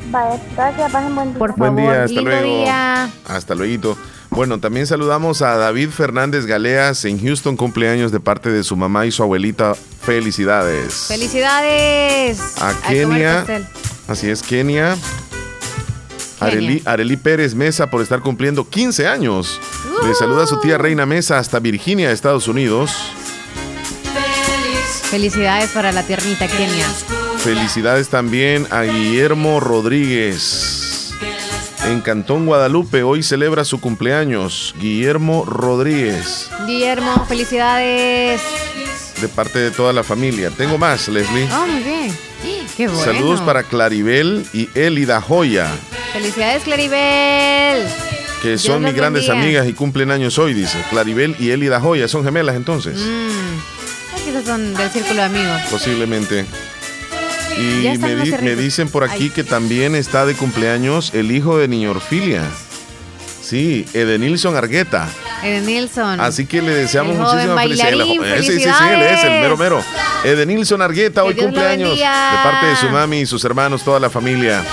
Vaya, gracias, pasen buen día. Por Buen favor, día, hasta luego. día. Hasta luego. Bueno, también saludamos a David Fernández Galeas en Houston, cumpleaños de parte de su mamá y su abuelita. Felicidades. Felicidades. A Kenia. Así es, Kenia. Areli, Areli Pérez Mesa por estar cumpliendo 15 años. Le saluda a su tía Reina Mesa hasta Virginia, Estados Unidos. Felicidades para la tiernita Kenia. Felicidades también a Guillermo Rodríguez. En Cantón Guadalupe hoy celebra su cumpleaños. Guillermo Rodríguez, Guillermo, felicidades. de parte de toda la familia. Tengo más, Leslie. Oh, muy bien. Qué bueno. Saludos para Claribel y Elida Joya, Felicidades, Claribel. que son mis grandes amigas y cumplen años hoy, dice. Claribel y Elida Joya, son gemelas entonces, Mm. Quizás son del círculo de amigos. posiblemente. Y me, di- dicen por aquí Ay. que también está de cumpleaños el hijo de Niña Orfilia. Sí, Edenilson Argueta. Eden Nilsson. Así que le deseamos muchísimas felicidades. Eh, sí, él es el mero mero. Edenilson Argueta, Que hoy Dios cumpleaños de parte de su mami y sus hermanos, toda la familia.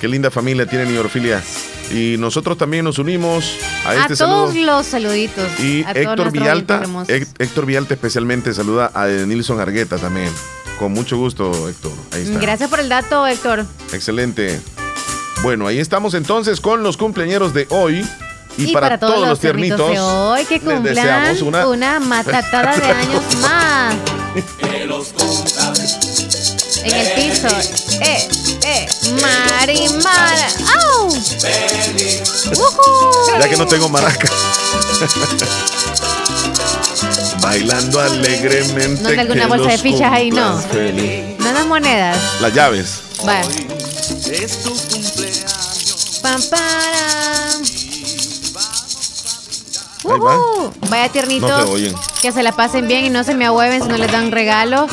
Qué linda familia tiene Niña Orfilia. Y nosotros también nos unimos a a este todos saludo. los saluditos. Y a todos Héctor. Hec- Héctor Villalta especialmente saluda a Edenilson Argueta también. Con mucho gusto, Héctor. Ahí está. Gracias por el dato, Héctor. Excelente. Bueno, ahí estamos entonces con los cumpleañeros de hoy. Y, Y, para, todos, los tiernitos, de hoy que les cumplan deseamos una... una- matatada de años más. En el piso. Eh, eh. Marimara. ¡Au! ¡Ujú! Ya que no tengo maraca. Bailando alegremente. ¿No hay alguna bolsa de fichas ahí, no? feliz. No las monedas. Las llaves. Vaya. Es tu cumpleaños. Pam. Ujú. Vaya tiernitos. No. Que se la pasen bien y no se me ahueven si no les dan regalos.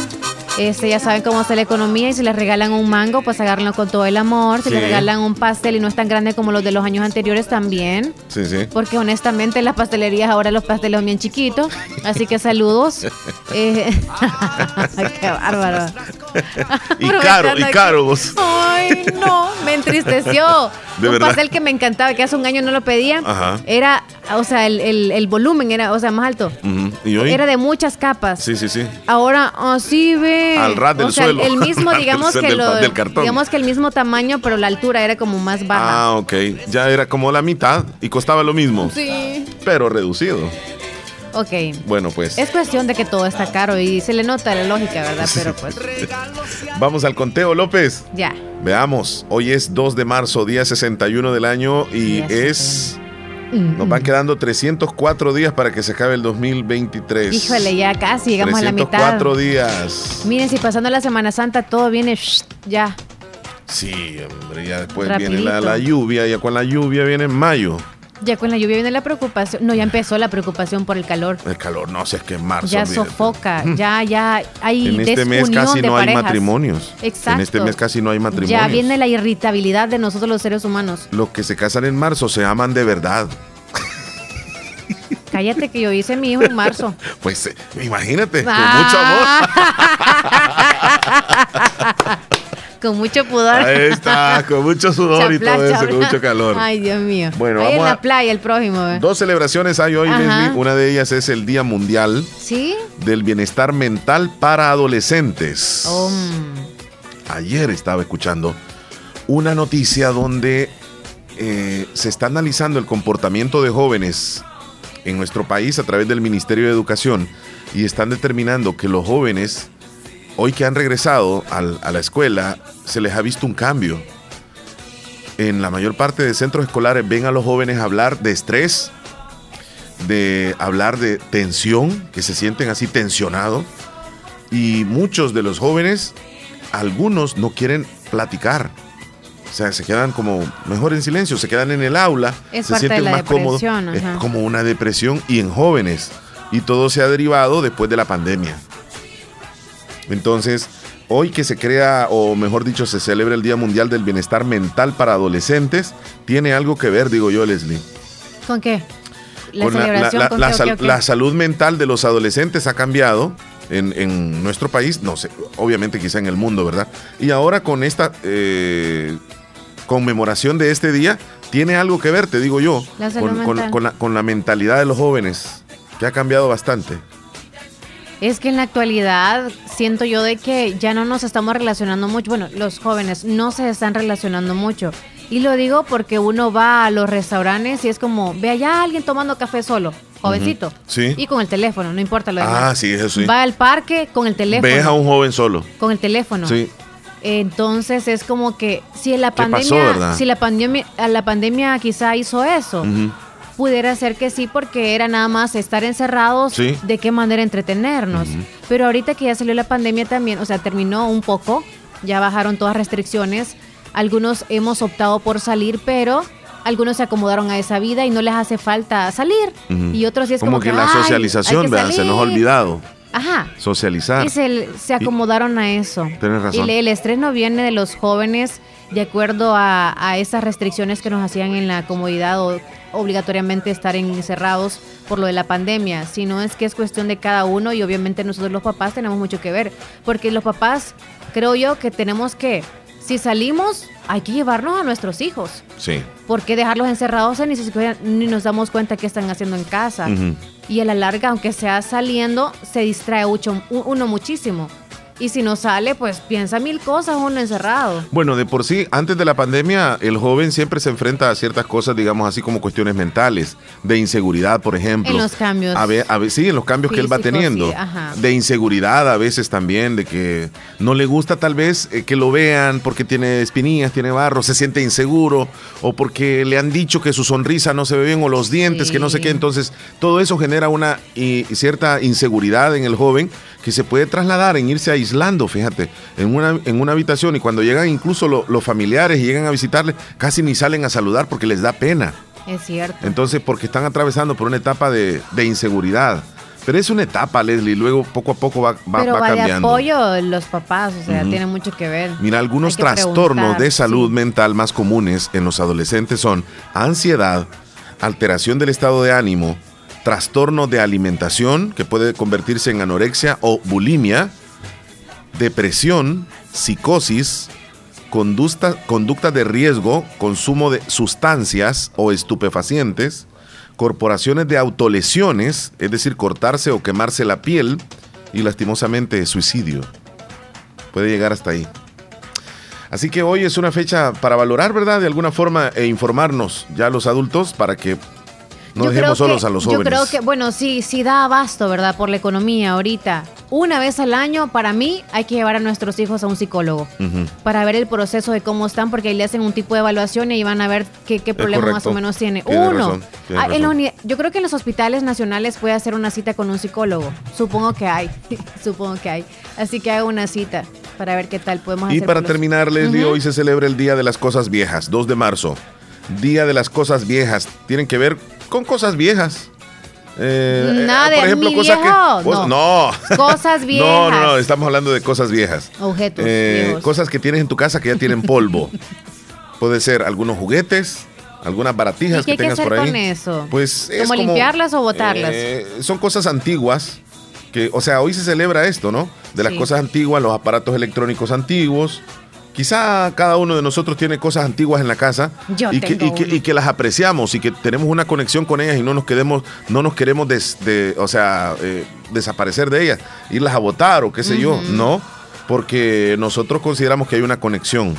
Este, ya saben cómo está la economía y si les regalan un mango, pues agárrenlo con todo el amor. Si Sí. les regalan un pastel y no es tan grande como los de los años anteriores también. Sí, sí. Porque honestamente en las pastelerías ahora los pasteles son bien chiquitos. Así que saludos. Eh, qué bárbaro. Y caro, y caro vos. Ay, no, me entristeció. De un verdad. pastel que me encantaba, que hace un año no lo pedía. Ajá. Era, o sea, el, el- el volumen era, o sea, más alto. Ujú. ¿Y hoy? Era de muchas capas. Sí, sí, sí. Ahora, así ve. Al ras del o sea, suelo. el mismo, digamos que del lo, pa- del cartón. digamos que el mismo tamaño, pero la altura era como más baja. Ah, ok. Ya era como la mitad y costaba lo mismo, Sí. pero reducido. Ok. Bueno, pues Es cuestión de que todo está caro y se le nota la lógica, ¿verdad? Pero pues, vamos al conteo, López. ya. Veamos, hoy es 2 de marzo, día 61 del año y es... Nos van quedando 304 días para que se acabe el 2023. Híjole, ya casi llegamos a la mitad. 304 días. Miren, si pasando la Semana Santa todo viene shh, ya. Sí, hombre, ya después Rapidito. viene la, la lluvia, ya con la lluvia viene mayo. Ya con la lluvia viene la preocupación. No, ya empezó la preocupación por el calor. El calor, no sé, es que en marzo. ya olvídate. sofoca, ya, ya hay En este mes desunión casi no hay matrimonios. Exacto. En este mes casi no hay matrimonios. Ya viene la irritabilidad de nosotros los seres humanos. Los que se casan en marzo se aman de verdad. Cállate que yo hice mi hijo en marzo. Pues eh, imagínate, con Ah. mucho amor. con mucho pudor. Ahí está, con mucho sudor y todo eso, con mucho calor. Ay, Dios mío. Bueno, Ahí en vamos la a- playa el próximo. ¿ve? Dos celebraciones hay hoy, Ajá. Leslie. Una de ellas es el Día Mundial ¿Sí? del Bienestar Mental para Adolescentes. Oh. Ayer estaba escuchando una noticia donde eh, se está analizando el comportamiento de jóvenes en nuestro país a través del Ministerio de Educación y están determinando que los jóvenes, hoy que han regresado al- a la escuela, se les ha visto un cambio. En la mayor parte de centros escolares ven a los jóvenes hablar de estrés, de hablar de tensión, que se sienten así tensionados. Y muchos de los jóvenes, algunos no quieren platicar. O sea, se quedan como mejor en silencio, se quedan en el aula, Es se sienten la más cómodos. Es como una depresión y en jóvenes. Y todo se ha derivado después de la pandemia. Entonces, hoy que se crea, o mejor dicho, se celebra el Día Mundial del Bienestar Mental para Adolescentes, tiene algo que ver, digo yo, Leslie. ¿Con qué? La Con la- la- celebración. la- ¿con la qué, o sal- qué, o qué? la salud mental de los adolescentes ha cambiado en, en nuestro país, no sé, obviamente quizá en el mundo, ¿verdad? Y ahora con esta eh, conmemoración de este día, tiene algo que ver, te digo yo, La salud con, con- mental. con la, con la mentalidad de los jóvenes, que ha cambiado bastante. Es que en la actualidad siento yo de que ya no nos estamos relacionando mucho. Bueno, los jóvenes no se están relacionando mucho. Y lo digo porque uno va a los restaurantes y es como, ve allá a alguien tomando café solo, jovencito. Sí. Y con el teléfono, no importa lo demás. Ah, sí, eso sí. Va al parque con el teléfono. Ves a un joven solo. Con el teléfono. Sí. Entonces es como que si en la ¿Qué pasó, pandemia, si la pandemia, la pandemia quizá hizo eso. Pudiera ser que sí, porque era nada más estar encerrados, Sí. de qué manera entretenernos. Pero ahorita que ya salió la pandemia también, o sea, terminó un poco, ya bajaron todas restricciones, algunos hemos optado por salir, pero algunos se acomodaron a esa vida y no les hace falta salir. Y otros sí es como, como, que, la "Ay, hay socialización, que vean, se nos ha salir". olvidado. Ajá. Socializar. Y se, se acomodaron a eso. Tienes razón. Y el estrés no viene de los jóvenes de acuerdo a, a esas restricciones que nos hacían en la comodidad o obligatoriamente estar encerrados por lo de la pandemia, sino es que es cuestión de cada uno y obviamente nosotros los papás tenemos mucho que ver, porque los papás creo yo que tenemos que, si salimos, hay que llevarnos a nuestros hijos. Sí. ¿Por qué dejarlos encerrados ni siquiera ni nos damos cuenta qué están haciendo en casa? Y a la larga, aunque sea saliendo, se distrae mucho, uno muchísimo. Y si no sale, pues piensa mil cosas uno encerrado. Bueno, de por sí, antes de la pandemia, el joven siempre se enfrenta a ciertas cosas, digamos así como cuestiones mentales, de inseguridad, por ejemplo. En los cambios. A ver, a ver, sí, en los cambios que él va teniendo. sí, ajá. de inseguridad a veces también, de que no le gusta tal vez eh, que lo vean porque tiene espinillas, tiene barro, se siente inseguro, o porque le han dicho que su sonrisa no se ve bien, o los dientes, que no sé qué. Entonces, todo eso genera una y, cierta inseguridad en el joven que se puede trasladar en irse aislando, fíjate, en una, en una habitación y cuando llegan incluso lo- los familiares y llegan a visitarle, casi ni salen a saludar porque les da pena. Es cierto. Entonces, porque están atravesando por una etapa de, de inseguridad. Pero es una etapa, Leslie, luego poco a poco va, va, Pero va va de cambiando. apoyo los papás, o sea, tiene mucho que ver. Mira, algunos trastornos de salud sí. mental más comunes en los adolescentes son ansiedad, alteración del estado de ánimo, trastorno de alimentación, que puede convertirse en anorexia o bulimia, depresión, psicosis, conducta, conducta de riesgo, consumo de sustancias o estupefacientes, corporaciones de autolesiones, es decir, cortarse o quemarse la piel y lastimosamente suicidio. Puede llegar hasta ahí. Así que hoy es una fecha para valorar, ¿verdad? De alguna forma e informarnos ya los adultos para que no Yo dejemos solos que- a los Yo jóvenes. creo que, bueno, sí, sí da abasto, ¿verdad? Por la economía ahorita. Una vez al año, para mí, hay que llevar a nuestros hijos a un psicólogo para ver el proceso de cómo están, porque ahí le hacen un tipo de evaluación y van a ver qué, qué problema más o menos tiene. Uno, razón, ah, en yo creo que en los hospitales nacionales puede hacer una cita con un psicólogo. Supongo que hay, supongo que hay. Así que haga una cita para ver qué tal podemos Y hacer. para por los- terminar, Leslie, hoy se celebra el Día de las Cosas Viejas, 2 de marzo. Día de las Cosas Viejas. Tienen que ver con cosas viejas. Eh, Nada eh, por ejemplo, mi cosas viejo, que. no. no. Cosas No, viejas. no, no, estamos hablando de cosas viejas. Objetos Eh, viejos. cosas que tienes en tu casa que ya tienen polvo. Puede ser algunos juguetes, algunas ¿Y baratijas hay que tengas hacer por ahí. con eso? Pues es ¿Como limpiarlas o botarlas? eh, son cosas antiguas que, o sea, hoy se celebra esto, ¿no? De las Sí. cosas antiguas, los aparatos electrónicos antiguos. Quizá cada uno de nosotros tiene cosas antiguas en la casa Yo y, que, y, que, uno. y que las apreciamos y que tenemos una conexión con ellas y no nos quedemos, no nos queremos des- de- o sea, eh, desaparecer de ellas, irlas a votar o qué sé yo, no, porque nosotros consideramos que hay una conexión,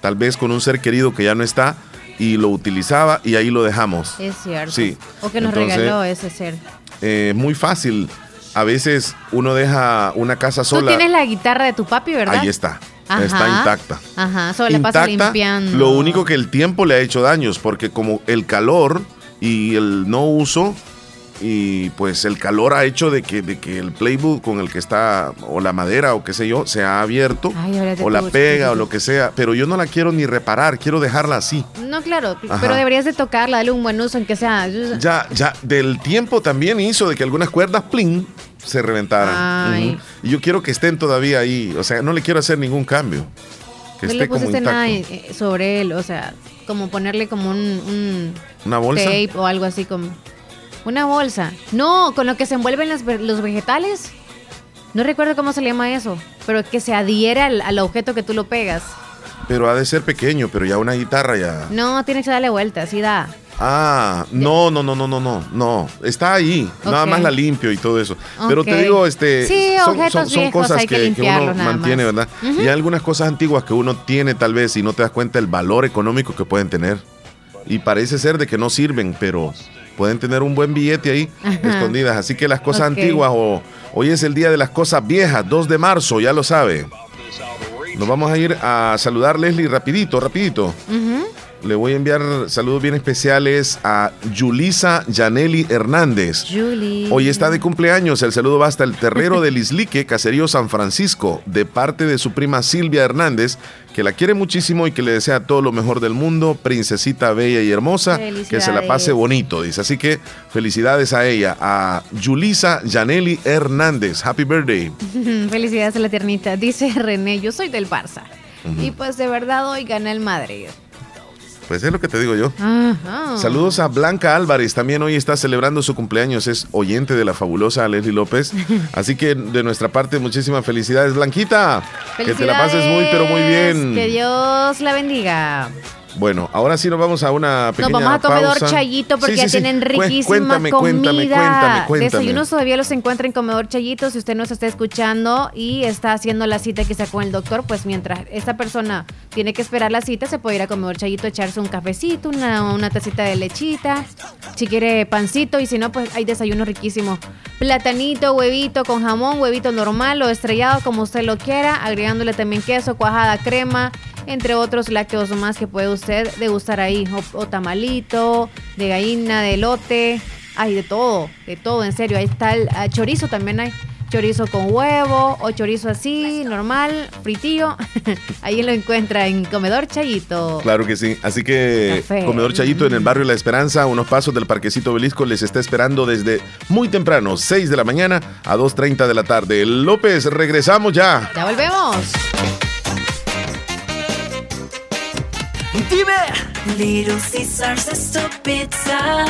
tal vez con un ser querido que ya no está y lo utilizaba y ahí lo dejamos. Es cierto. Sí. O que nos Entonces, regaló ese ser. eh, muy fácil. A veces uno deja una casa Tú sola. tienes la guitarra de tu papi, ¿verdad? Ahí está. Ajá. Está intacta. Ajá, solo le pasa Intacta, limpiando. Lo único que el tiempo le ha hecho daños, porque como el calor y el no uso, y pues el calor ha hecho de que, de que el playbook con el que está, o la madera o qué sé yo, se ha abierto, Ay, o la pega o lo que sea, pero yo no la quiero ni reparar, quiero dejarla así. No, claro, Ajá. pero deberías de tocarla, darle un buen uso, en que sea. Ya, ya, del tiempo también hizo de que algunas cuerdas, plin, se reventaran. Y yo quiero que estén todavía ahí, o sea, no le quiero hacer ningún cambio. Que no esté le pusiste nada eh, sobre él, o sea, como ponerle como un, un ¿Una bolsa? tape o algo así como. Una bolsa. No, con lo que se envuelven las los vegetales. No recuerdo cómo se le llama eso, pero que se adhiera al, al objeto que tú lo pegas. Pero ha de ser pequeño, pero ya una guitarra ya. No, tienes que darle vuelta, así da. Ah, no, no, no, no, no, no, no. Está ahí. Nada más la limpio y todo eso. Pero te digo, este, Sí, son, son- son cosas que que, que limpiarlos uno mantiene, más. ¿verdad? Y hay algunas cosas antiguas que uno tiene tal vez y no te das cuenta del valor económico que pueden tener. Y parece ser de que no sirven, pero pueden tener un buen billete ahí Ajá. escondidas. Así que las cosas antiguas o hoy es el día de las cosas viejas, 2 de marzo, ya lo sabe. Nos vamos a ir a saludar Leslie rapidito, rapidito. Le voy a enviar saludos bien especiales a Yulisa Yaneli Hernández. Julie. Hoy está de cumpleaños. El saludo va hasta el terrero del Islique, Caserío San Francisco, de parte de su prima Silvia Hernández, que la quiere muchísimo y que le desea todo lo mejor del mundo. Princesita bella y hermosa. Que se la pase bonito, dice. Así que felicidades a ella, a Yulisa Yaneli Hernández. Happy birthday. Felicidades a la tiernita. Dice René, yo soy del Barça. Y pues de verdad hoy gana el Madrid. Pues es lo que te digo yo. Ajá. Saludos a Blanca Álvarez, también hoy está celebrando su cumpleaños, es oyente de la fabulosa Leslie López. Así que de nuestra parte, muchísimas felicidades, Blanquita. Que te la pases muy, pero muy bien. Que Dios la bendiga. Bueno, ahora sí nos vamos a una Nos pequeña vamos a comedor pausa. Chayito porque Sí, ya sí, sí. tienen riquísima cuéntame, comida. Cuéntame, cuéntame, cuéntame. Desayunos todavía los encuentra en comedor Chayito. Si usted nos está escuchando y está haciendo la cita que sacó el doctor, pues mientras esta persona tiene que esperar la cita, se puede ir a comedor Chayito echarse un cafecito, una, una tacita de lechita, si quiere pancito y si no, pues hay desayuno riquísimo. Platanito, huevito con jamón, huevito normal o estrellado como usted lo quiera, agregándole también queso, cuajada, crema, entre otros lácteos más que puede usted degustar ahí. O, o tamalito, de gallina, de elote, hay de todo, de todo, en serio. Ahí está el ah, chorizo también hay. chorizo con huevo o chorizo así, normal, fritío. Ahí lo encuentra en Comedor Chayito. Claro que sí. Así que Café. Comedor Chayito en el barrio La Esperanza, a unos pasos del Parquecito Belisco, les está esperando desde muy temprano, 6 de la mañana a 2.30 de la tarde. López, regresamos ya. Ya volvemos. 你弟妹。Little Caesars es tu pizza.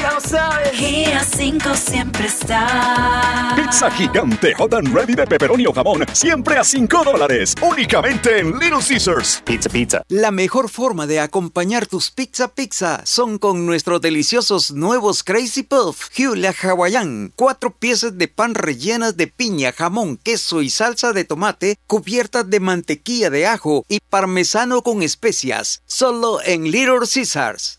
Ya lo sabes. Y a cinco siempre está. Pizza gigante hot and ready de pepperoni o jamón, siempre a 5 dólares, únicamente en Little Caesars. Pizza, pizza. La mejor forma de acompañar tus pizza pizza son con nuestros deliciosos nuevos Crazy Puff, Hula Hawaiian, cuatro piezas de pan rellenas de piña, jamón, queso y salsa de tomate, cubiertas de mantequilla de ajo y parmesano con especias, solo en Little Caesars.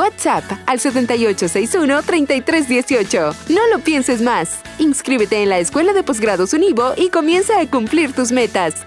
WhatsApp al 7861-3318. No lo pienses más. Inscríbete en la Escuela de Posgrados Univo y comienza a cumplir tus metas.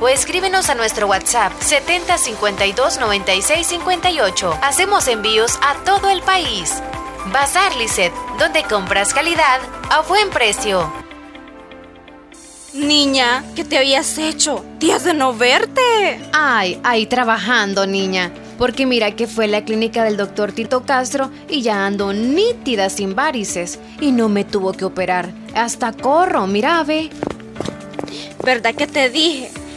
o escríbenos a nuestro WhatsApp 70 52 96 58. Hacemos envíos a todo el país. Bazar Lisset, donde compras calidad a buen precio. Niña, ¿qué te habías hecho? Días de no verte. Ay, ahí trabajando, niña. Porque mira que fue la clínica del doctor Tito Castro y ya ando nítida sin varices. Y no me tuvo que operar. Hasta corro, mira, ve. ¿Verdad que te dije?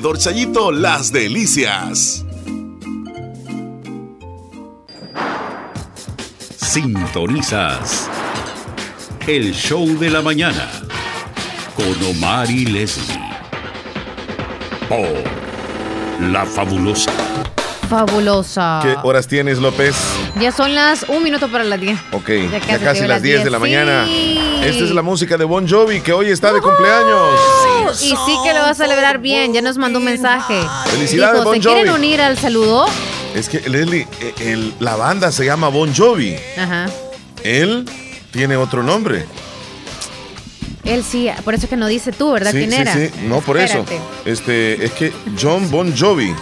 Chayito Las Delicias. Sintonizas el show de la mañana con Omar y Leslie por La Fabulosa. Fabulosa. ¿Qué horas tienes, López? Ya son las un minuto para las 10. Ok, Ya ya casi las las 10 de la 10. mañana. Sí. Esta es la música de Bon Jovi que hoy está de cumpleaños. Y sí que lo va a celebrar bien, ya nos mandó un mensaje. Felicidades, Dijo, Bon ¿se quieren unir al saludo? Es que, Leslie, eh, el- la banda se llama Bon Jovi. Ajá. Él tiene otro nombre. Él sí, por eso es que no dice tú, ¿verdad? Sí, ¿Quién sí, era? sí. No, por Espérate. eso. Este, es que John Bon Jovi.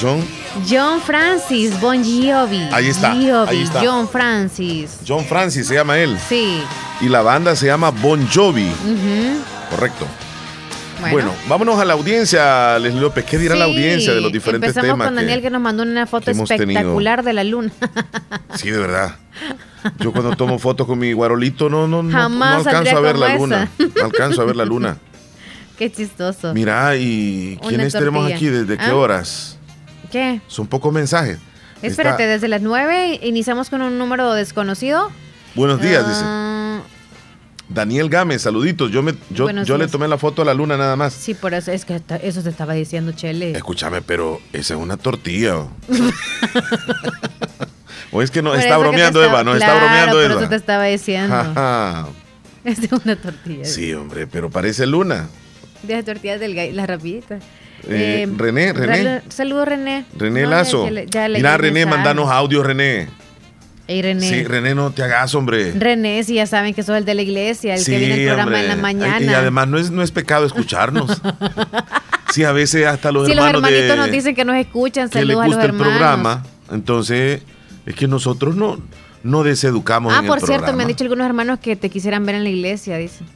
John, John Francis Bon Jovi. Ahí está, Jovi, ahí está. John Francis. John Francis se llama él. Sí. Y la banda se llama Bon Jovi. Ujú. Correcto. Bueno. Bueno, vámonos a la audiencia, Leslie López. ¿Qué dirá la audiencia de los diferentes Empezamos temas? con Daniel que, que, nos mandó una foto tenido. espectacular de la luna. Sí, de verdad. Yo cuando tomo fotos con mi guarolito no, no, no, no Jamás alcanzo saldría a ver la luna. No alcanzo a ver la luna. Qué chistoso. Mira, ¿y quiénes tenemos aquí? ¿Desde qué ¿Ah? horas? ¿Qué? Son pocos mensajes. Espérate, Está- desde las 9 iniciamos con un número desconocido. Buenos días, dice. Daniel Gámez, saluditos. Yo, me, yo, yo le tomé la foto a la luna nada más. Sí, por eso es que eso te estaba diciendo Chele. Escúchame, pero esa es una tortilla. ¿o? ¿O es que no Por está bromeando estaba- Eva? No está bromeando por Eva. eso te estaba diciendo. Es de una tortilla. Sí, hombre, pero parece luna. De las tortillas del gay, las rapiditas. Eh, René, René. dale- Saludos, René. René No, Lazo. ya le- ya Mira, René, mensaje. mandanos audio, René. Ey, René. Sí, René, no te hagas, hombre. René, sí, ya saben que sos el de la iglesia, el sí, que viene el programa hombre. en la mañana. Y además no es, no es pecado escucharnos. sí, a veces hasta los si los hermanos hermanitos de- nos dicen que nos escuchan, que les saludos a los gusta el hermanos. programa. Entonces, es que nosotros no, no deseducamos Ah, en por el cierto, me han dicho algunos hermanos que te quisieran ver en la iglesia, dicen.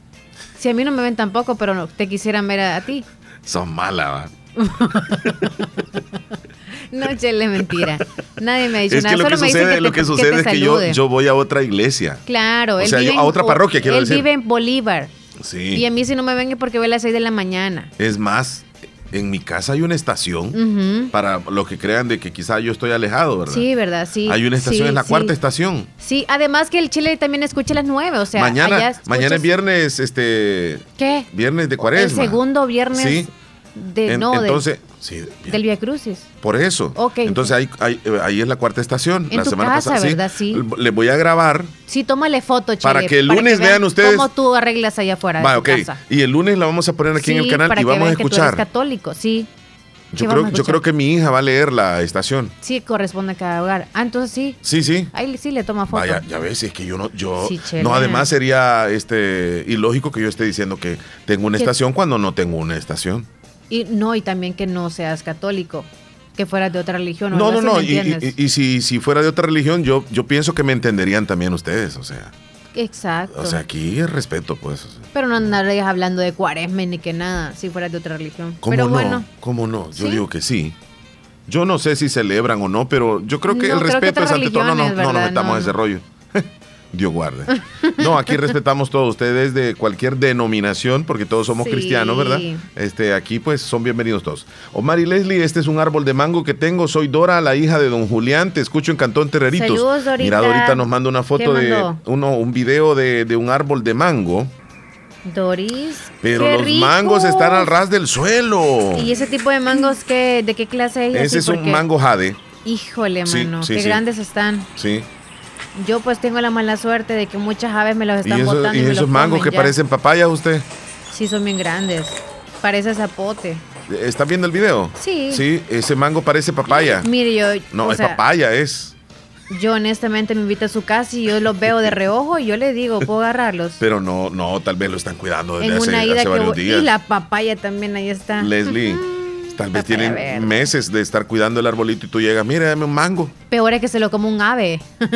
Si a mí no me ven tampoco, pero no, te quisieran ver a, a ti. Son malas, va. No, chele, mentira. Nadie me ha dicho Es nada. que lo que Solo me dicen sucede, que lo te- que sucede es que yo, yo voy a otra iglesia. Claro, O él sea, yo a otra parroquia, quiero Él decir. vive en Bolívar. Sí. Y a mí si no me ven es porque ve a las 6 de la mañana. Es más, en mi casa hay una estación para los que crean de que quizá yo estoy alejado, ¿verdad? Sí, ¿verdad? Sí. Hay una estación, Sí, es la sí. cuarta estación. Sí, además que el Chile también escucha las nueve, o sea, mañana, mañana es viernes, este, ¿Qué? viernes de El cuaresma. segundo viernes Sí. de, En- no, de- entonces, sí, del Via Crucis. por eso. Ok. Entonces ahí, ahí, eh, ahí es la cuarta estación. En la tu semana casa, pasada, ¿verdad? Sí. Les voy a grabar. Sí, tómale foto, Chile. Para que el lunes vean ustedes- Cómo tú arreglas allá afuera Va, de ok. casa. Y el lunes la vamos a poner aquí en el canal para y que vamos a vean que tú eres escuchar. católico, sí. ¿Qué Yo creo, yo escuchar? creo que mi hija va a leer la estación. Sí, corresponde a cada hogar. Ah, entonces sí. Sí, sí. Ahí sí le toma foto. Vaya, ya ves, es que yo no, yo, Sí, no, además sería este ilógico que yo esté diciendo que tengo una estación cuando no tengo una estación. Y no, y también que no seas católico, que fueras de otra religión. No, no, no. ¿me Y, y- y si, si fuera de otra religión, yo, yo pienso que me entenderían también ustedes. O sea, Exacto. o sea, aquí es respeto, pues. o sea. Pero no andarías hablando de cuaresma ni que nada, si fueras de otra religión. ¿Cómo Pero no? bueno, ¿Cómo no? Yo ¿Sí? digo que sí. Yo no sé si celebran o no, pero yo creo que No, el creo que respeto es ante todo. No, no, no nos metamos en ese rollo. Dios guarde. No, aquí respetamos todo. Ustedes de cualquier denominación, porque todos somos Sí. cristianos, ¿verdad? Este, aquí pues son bienvenidos todos. Omar y Leslie, este es un árbol de mango que tengo. Soy Dora, la hija de Don Julián. Te escucho en Cantón Terreritos. Saludos, Dorita. Mira, Dorita nos manda una foto ¿Qué de uno, un video de, de un árbol de mango. Doris. Pero qué los rico. mangos están al ras del suelo. ¿Y ese tipo de mangos qué, de qué clase es? Ese Así es un mango jade. Híjole, Sí, mano, sí, qué sí. grandes están. Sí. Yo pues tengo la mala suerte de que muchas aves me los Y, están botando y y, me esos los mangos comen que ya. parecen papaya, usted. Sí, son bien grandes. Parece zapote. ¿Está viendo el video? Sí. Sí, ese mango parece papaya. Mire, yo. No, es sea, papaya, es. Yo honestamente me invito a su casa y yo los veo de reojo y yo le digo, ¿puedo agarrarlos? Pero no, no, tal vez lo están cuidando desde en hace, una ida hace varios días. Y la papaya también ahí está. Leslie, tal vez tienen verde. meses de estar cuidando el arbolito y tú llegas, mira, dame un mango. Peor es que se lo come un ave.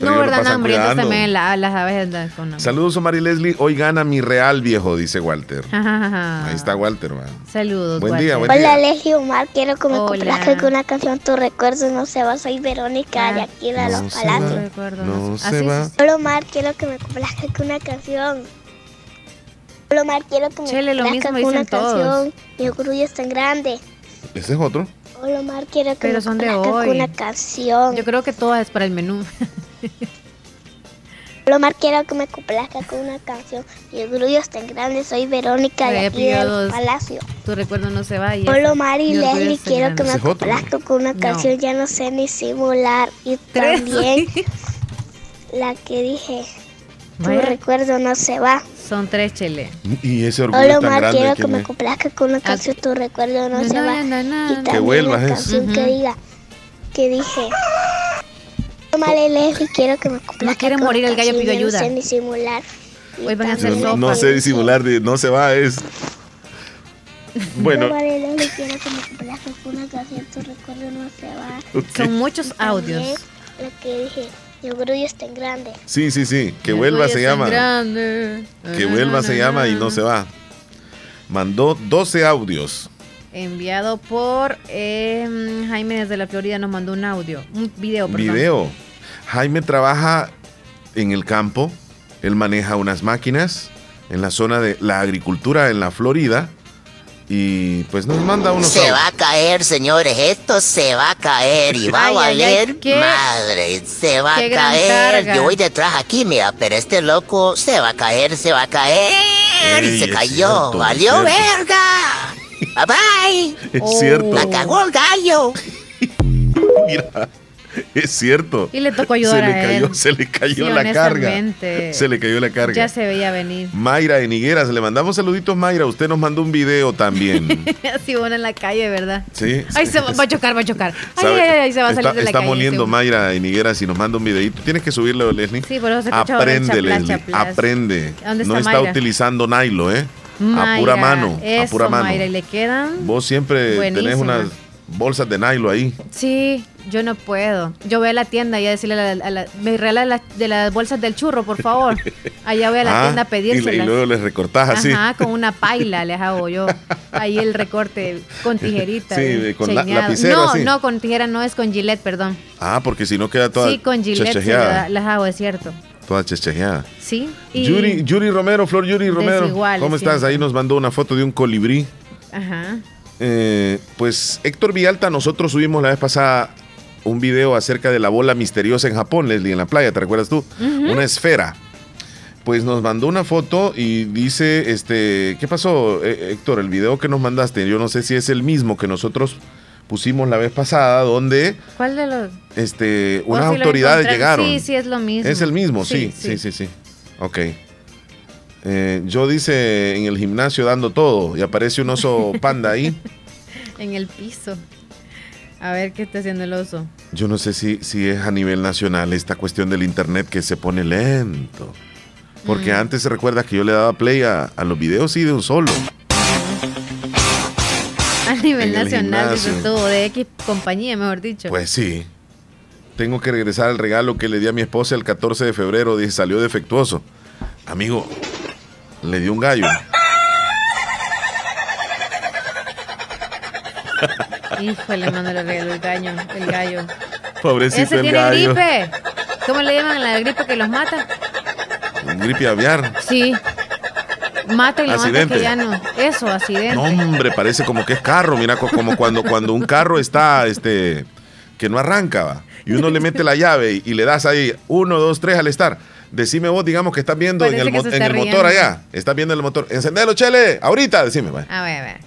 No, ¿verdad? No, también la- las aves con. Saludos, Omar y Leslie. Hoy gana mi real viejo, dice Walter. Ajá. Ahí está Walter, va. Saludos. Buen día, Walter. buen Hola día. Leslie Omar, quiero que me Hola. complazca con una canción Tu recuerdo no se va, soy Verónica Ah, de aquí de No Los se Palacios. va, no se va. Hola Omar, quiero que me complazca con una canción. Hola Omar, quiero que me Chele, lo mismo con una dicen todos. canción. Mi orgullo es tan grande. Ese es otro. Hola Omar, quiero que Pero me son de hoy. con una canción. Yo creo que todo es para el menú. Hola Omar, quiero que me complazca con una canción. Mi orgullo es tan grande, soy Verónica de aquí de Los pillado Palacios. Tu recuerdo no se va. y Hola eso. Omar y Leslie, quiero que me ¿no? complazca con una No. canción, ya no sé ni simular. Y también la que dije, tu Vaya. recuerdo no se va. Son tres chele. Y ese orgullo Hola tan Omar, grande. quiero que ¿quién me complazca con una canción, tu recuerdo no Na, se na, va. na, Y na. también vuelvas la es. canción que diga, que dije, Omar y quiero que me complazca quiere con morir, una el gallo canción, pidió ya no ayuda. sé ni simular. Y Hoy van a hacer también No, no que sé disimular, de, no se va, es. Bueno, Hola Omar y Leslie, quiero que me complazca con una canción, tu recuerdo no se va. ok. Son muchos audios. La que dije, mi orgullo es tan grande. sí, sí, sí. Que vuelva se llama. grande. Que vuelva se llama y no se va. Mandó 12 audios. Enviado por em, Jaime desde la Florida nos mandó un audio, un video, perdón. Video. Jaime trabaja en el campo. Él maneja unas máquinas en la zona de la agricultura en la Florida. Y pues nos manda unos Se audios. va a caer, señores, esto se va a caer y va Ay, a ay, ay, valer qué- madre, se va qué a caer. Yo voy detrás aquí, mira, pero este loco se va a caer, se va a caer Ey, y se cayó, cierto, valió verga. Bye bye. Es cierto. La cagó el gallo. Mira, es cierto. Y le tocó ayudar se le a cayó, él. Se le cayó Sí, la carga. Se le cayó la carga. Ya se veía venir. Mayra de Nigueras, le mandamos saluditos, Mayra. Usted nos mandó un video también. Así uno en la calle, ¿verdad? Sí. Ay, se va, va a chocar, va a chocar. Ay, ay, ay, se va a salir está, de la está calle. moliendo seguro. Mayra de Nigueras y nos manda un videito. Tienes que subirlo, Leslie. Sí, por eso se Aprende, Leslie. chaplas. Aprende. ¿Dónde no está está Mayra? utilizando nylon, ¿eh? a pura mano. Eso, a pura mano. Mayra, y le quedan. Vos siempre tenés unas bolsas de nylon ahí. Sí, yo no puedo. Yo voy a la tienda y a decirle a la, a la- me regala la- de las bolsas del churro, por favor. Allá voy a la Ah, tienda a pedírselas. y luego les recortás así. Ajá, con una paila les hago yo. Ahí el recorte con tijerita. Sí, con la- lapicero No, así. no, con tijera no es con Gillette, perdón. Ah, porque si no queda toda sí, con chechejeada. la- las hago, es cierto. Toda chechejeada. Sí. Y Yuri, Yuri Romero, Flor Yuri Romero. Desiguales, ¿Cómo estás? siempre. Ahí nos mandó una foto de un colibrí. Ajá. Eh, pues Héctor Villalta, nosotros subimos la vez pasada un video acerca de la bola misteriosa en Japón, Leslie, en la playa, ¿te recuerdas tú? Una esfera. Pues nos mandó una foto y dice, este, ¿qué pasó, eh, Héctor? El video que nos mandaste, yo no sé si es el mismo que nosotros pusimos la vez pasada, donde ¿Cuál de los? este, Oh, unas sí, lo autoridades llegaron. Sí, sí, es lo mismo. Es el mismo, sí, sí, sí, sí. Ok. Eh, yo dice en el gimnasio dando todo y aparece un oso panda ahí. En el piso. A ver qué está haciendo el oso. Yo no sé si, si es a nivel nacional esta cuestión del internet que se pone lento. Porque Mm. antes se recuerda que yo le daba play a, a los videos sí de un solo. A nivel En nacional, gimnasio. tú, de X compañía, mejor dicho. Pues sí. Tengo que regresar al regalo que le di a mi esposa el 14 de febrero. Dice, salió defectuoso. Amigo, le di un gallo. Híjole, el gallo. El gallo. Pobrecito Ese el tiene gallo. gripe. ¿Cómo le llaman la gripe que los mata? Gripe aviar. Sí. Mata y lo mata Accidente. que ya no. Eso, accidente. No, hombre, parece como que es carro. Mira, co- como cuando, cuando un carro está, este, que no arranca, va, y uno le mete la llave y, y le das ahí uno, dos, tres al estar. Decime vos, digamos que estás viendo en el, mo- en el motor allá. Estás viendo el motor. Encendelo, chele. Ahorita, decime, va. A ver, a ver.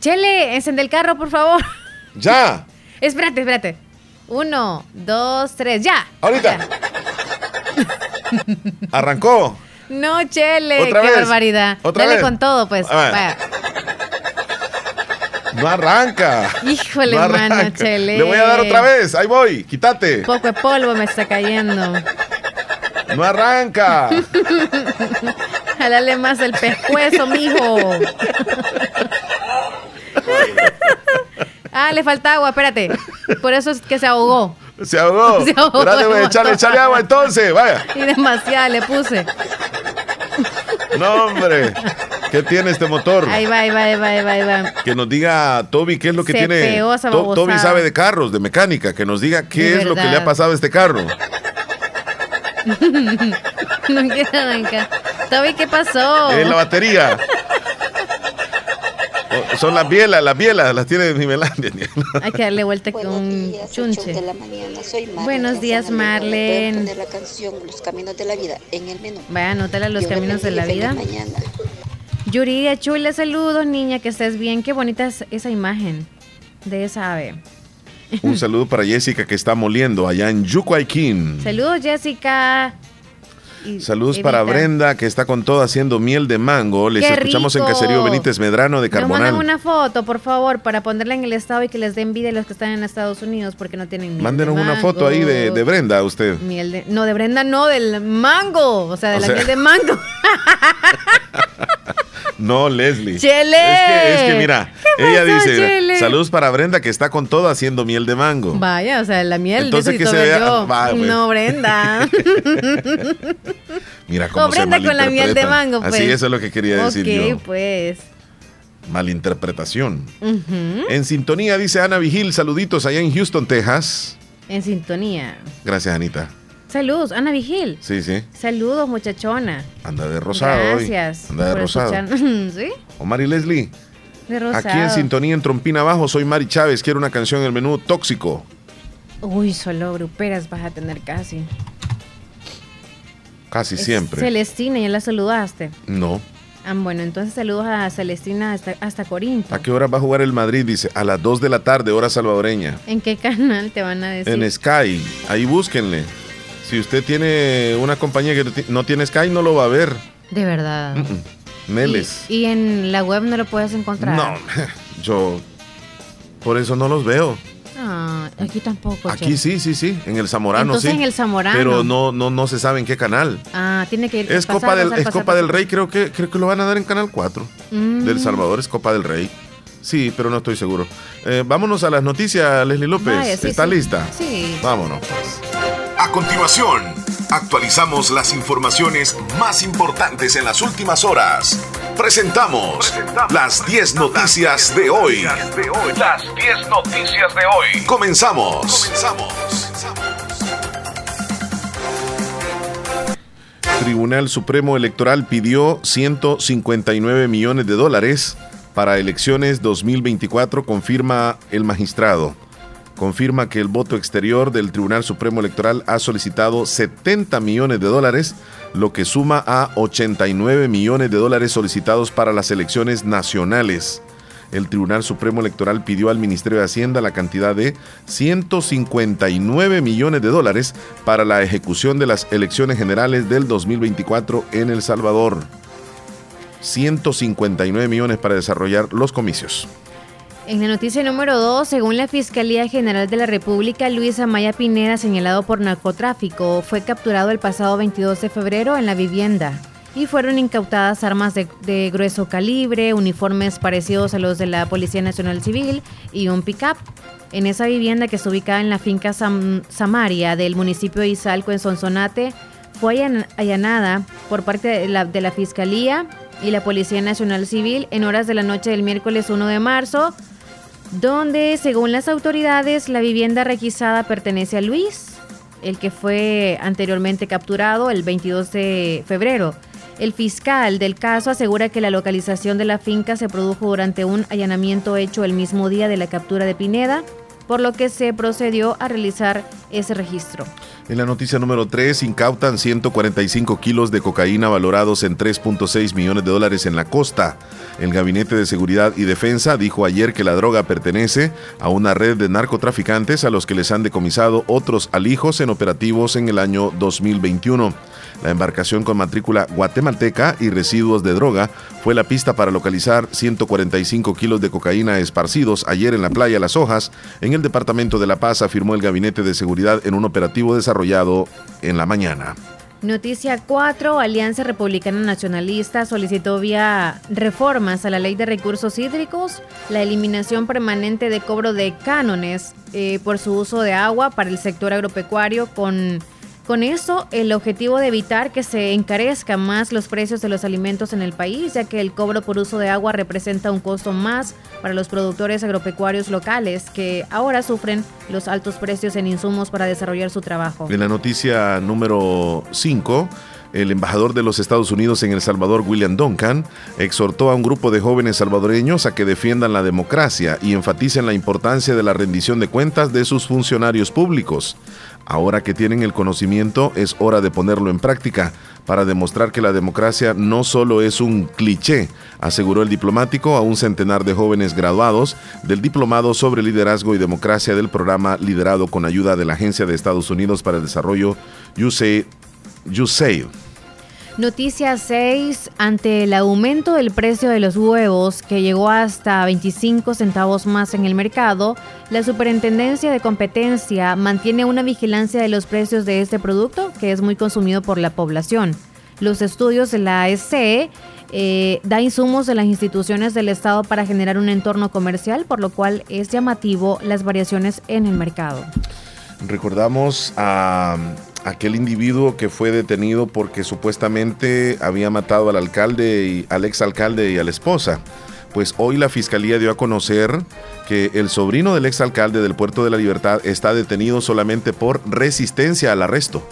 Chele, encende el carro, por favor. Ya. espérate, espérate. Uno, dos, tres, ya. Ahorita. Arrancó. No, Chele, Otra qué vez. barbaridad. Otra Dale vez. con todo, pues. A ver. Vaya. No arranca. Híjole, No mano, arranca. Chele. Le voy a dar otra vez. Ahí voy. Quítate. Poco de polvo me está cayendo. No arranca. Jalale más el pescuezo, mijo. ah, le falta agua, espérate. Por eso es que se ahogó. Se ahogó. Se ahogó Espérate, voy a echarle, echarle agua entonces. Vaya. Y demasiada le puse. No, hombre. ¿Qué tiene este motor? Ahí va, ahí va, ahí va, ahí va, ahí va. Que nos diga Toby qué es lo que Se tiene. pegó esa. Toby sabe de carros, de mecánica. Que nos diga qué De es lo que le ha pasado a este carro. no quiero arrancar. Toby, ¿qué pasó? Es la batería. O- Son las bielas, las bielas, las tiene Nivelandia. Hay que darle vuelta con un chunche. Buenos días, Marlene. poner la canción Los Caminos de la Vida en el menú. Vaya, anótala los Dios caminos de la vida. mañana. Yuridia Chula, saludos, niña, que estés bien. Qué bonita es esa imagen de esa ave. Un saludo para Jessica que está moliendo allá en Yucuayquín. Saludos, Jessica. Y Saludos Evita. para Brenda que está con todo haciendo miel de mango. Les ¡Qué escuchamos en! Caserío Benítez Medrano de Nos Carbonal. una foto, por favor, para ponerla en el estado y que les dé envidia a los que están en Estados Unidos porque no tienen miel Mándenos de una foto ahí de, de Brenda a usted. Miel de, no, de Brenda no, del mango. O sea, de O la sea- miel de mango. No, Leslie. ¡Chele! Es que, es que mira, ¿Qué ella pasó, dice, Chele? saludos para Brenda que está con todo haciendo miel de mango. Vaya, o sea, la miel. Entonces, que se vea- yo. va, pues. No, Brenda. Mira cómo O se Brenda con la miel de mango, pues. Así eso es lo que quería decir ok, yo. pues. Malinterpretación. En sintonía dice Ana Vigil, saluditos allá en Houston, Texas. En sintonía. Gracias, Anita. Saludos, Ana Vigil. Sí, sí. Saludos, muchachona. Anda de rosado hoy. Gracias. Anda de rosado. escuchar- ¿Sí? Omar y Leslie. De rosado. Aquí en sintonía en Trompina Abajo, soy Mari Chávez. Quiero una canción en el menú tóxico. Uy, solo gruperas vas a tener casi. Casi Es siempre. Celestina, ya la saludaste. No. Ah, bueno, entonces saludos a Celestina hasta, hasta Corinto. ¿A qué hora va a jugar el Madrid? Dice, a las 2 de la tarde, hora salvadoreña. ¿En qué canal te van a decir? En Sky. Ahí búsquenle. Si usted tiene una compañía que no ti- no tiene Sky, no lo va a ver. De verdad. Mm, mm. Meles. Y en la web no lo puedes encontrar. No, yo por eso no los veo. Ah, aquí tampoco. Aquí sí, sí, sí, en el Zamorano Entonces sí. en el Zamorano. Pero no, no, no se sabe en qué canal. Ah, tiene que ir. Es pasar, Copa del, pasar, es pasar, Copa del. Rey, creo que, creo que lo van a dar en Canal 4. Mm. Del Salvador es Copa del Rey. Sí, pero no estoy seguro. Eh, vámonos a las noticias, Leslie López. Vaya, sí, ¿Está sí. lista? Sí. Vámonos. pues. A continuación, actualizamos las informaciones más importantes en las últimas horas. Presentamos las 10 noticias de hoy. Las 10 noticias de hoy. Comenzamos. Tribunal Supremo Electoral pidió 159 millones de dólares para elecciones 2024, confirma el magistrado. Confirma que el voto exterior del Tribunal Supremo Electoral ha solicitado 70 millones de dólares, lo que suma a 89 millones de dólares solicitados para las elecciones nacionales el Tribunal Supremo Electoral pidió al Ministerio de Hacienda la cantidad de 159 millones de dólares para la ejecución de las elecciones generales del 2024 en El Salvador. 159 millones para desarrollar los comicios. En la noticia número 2, según la Fiscalía General de la República, Luis Amaya Pineda, señalado por narcotráfico, fue capturado el pasado 22 de febrero en la vivienda y fueron incautadas armas de, grueso calibre, uniformes parecidos a los de la Policía Nacional Civil y un pick-up. En esa vivienda que se ubicaba en la finca Samaria del municipio de Izalco en Sonsonate, fue allanada por parte de la Fiscalía y la Policía Nacional Civil en horas de la noche del miércoles 1 de marzo, donde, según las autoridades, la vivienda requisada pertenece a Luis, el que fue anteriormente capturado el 22 de febrero. El fiscal del caso asegura que la localización de la finca se produjo durante un allanamiento hecho el mismo día de la captura de Pineda, por lo que se procedió a realizar ese registro. En la noticia número 3, incautan 145 kilos de cocaína valorados en 3.6 millones de dólares en la costa. El Gabinete de Seguridad y Defensa dijo ayer que la droga pertenece a una red de narcotraficantes a los que les han decomisado otros alijos en operativos en el año 2021. La embarcación con matrícula guatemalteca y residuos de droga fue la pista para localizar 145 kilos de cocaína esparcidos ayer en la playa Las Hojas, en el departamento de La Paz, afirmó el Gabinete de Seguridad en un operativo desarrollado en la mañana. Noticia 4. Alianza Republicana Nacionalista solicitó vía reformas a la ley de recursos hídricos la eliminación permanente de cobro de cánones eh, por su uso de agua para el sector agropecuario con con eso, el objetivo de evitar que se encarezcan más los precios de los alimentos en el país, ya que el cobro por uso de agua representa un costo más para los productores agropecuarios locales que ahora sufren los altos precios en insumos para desarrollar su trabajo. En la noticia número 5, el embajador de los Estados Unidos en El Salvador, William Duncan, exhortó a un grupo de jóvenes salvadoreños a que defiendan la democracia y enfaticen la importancia de la rendición de cuentas de sus funcionarios públicos. Ahora que tienen el conocimiento, es hora de ponerlo en práctica para demostrar que la democracia no solo es un cliché, aseguró el diplomático a un centenar de jóvenes graduados del Diplomado sobre Liderazgo y Democracia del programa liderado con ayuda de la Agencia de Estados Unidos para el Desarrollo USAID. Noticia 6. Ante el aumento del precio de los huevos, que llegó hasta 25 centavos más en el mercado, la Superintendencia de Competencia mantiene una vigilancia de los precios de este producto, que es muy consumido por la población. Los estudios de la SCE eh, da insumos de las instituciones del Estado para generar un entorno comercial, por lo cual es llamativo las variaciones en el mercado. Recordamos a aquel individuo que fue detenido porque supuestamente había matado al alcalde y al exalcalde y a la esposa. Pues hoy la fiscalía dio a conocer que el sobrino del exalcalde del Puerto de la Libertad está detenido solamente por resistencia al arresto.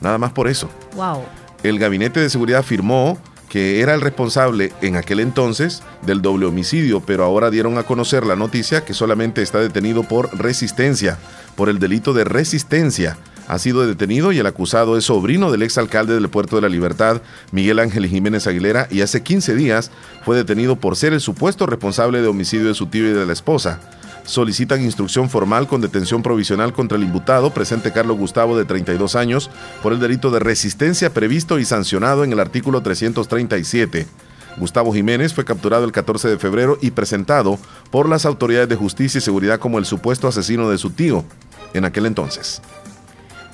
Nada más por eso. Wow. El gabinete de seguridad afirmó que era el responsable en aquel entonces del doble homicidio, pero ahora dieron a conocer la noticia que solamente está detenido por resistencia, por el delito de resistencia ha sido detenido y el acusado es sobrino del exalcalde del Puerto de la Libertad, Miguel Ángel Jiménez Aguilera, y hace 15 días fue detenido por ser el supuesto responsable de homicidio de su tío y de la esposa. Solicitan instrucción formal con detención provisional contra el imputado, presente Carlos Gustavo, de 32 años, por el delito de resistencia previsto y sancionado en el artículo 337. Gustavo Jiménez fue capturado el 14 de febrero y presentado por las autoridades de justicia y seguridad como el supuesto asesino de su tío en aquel entonces.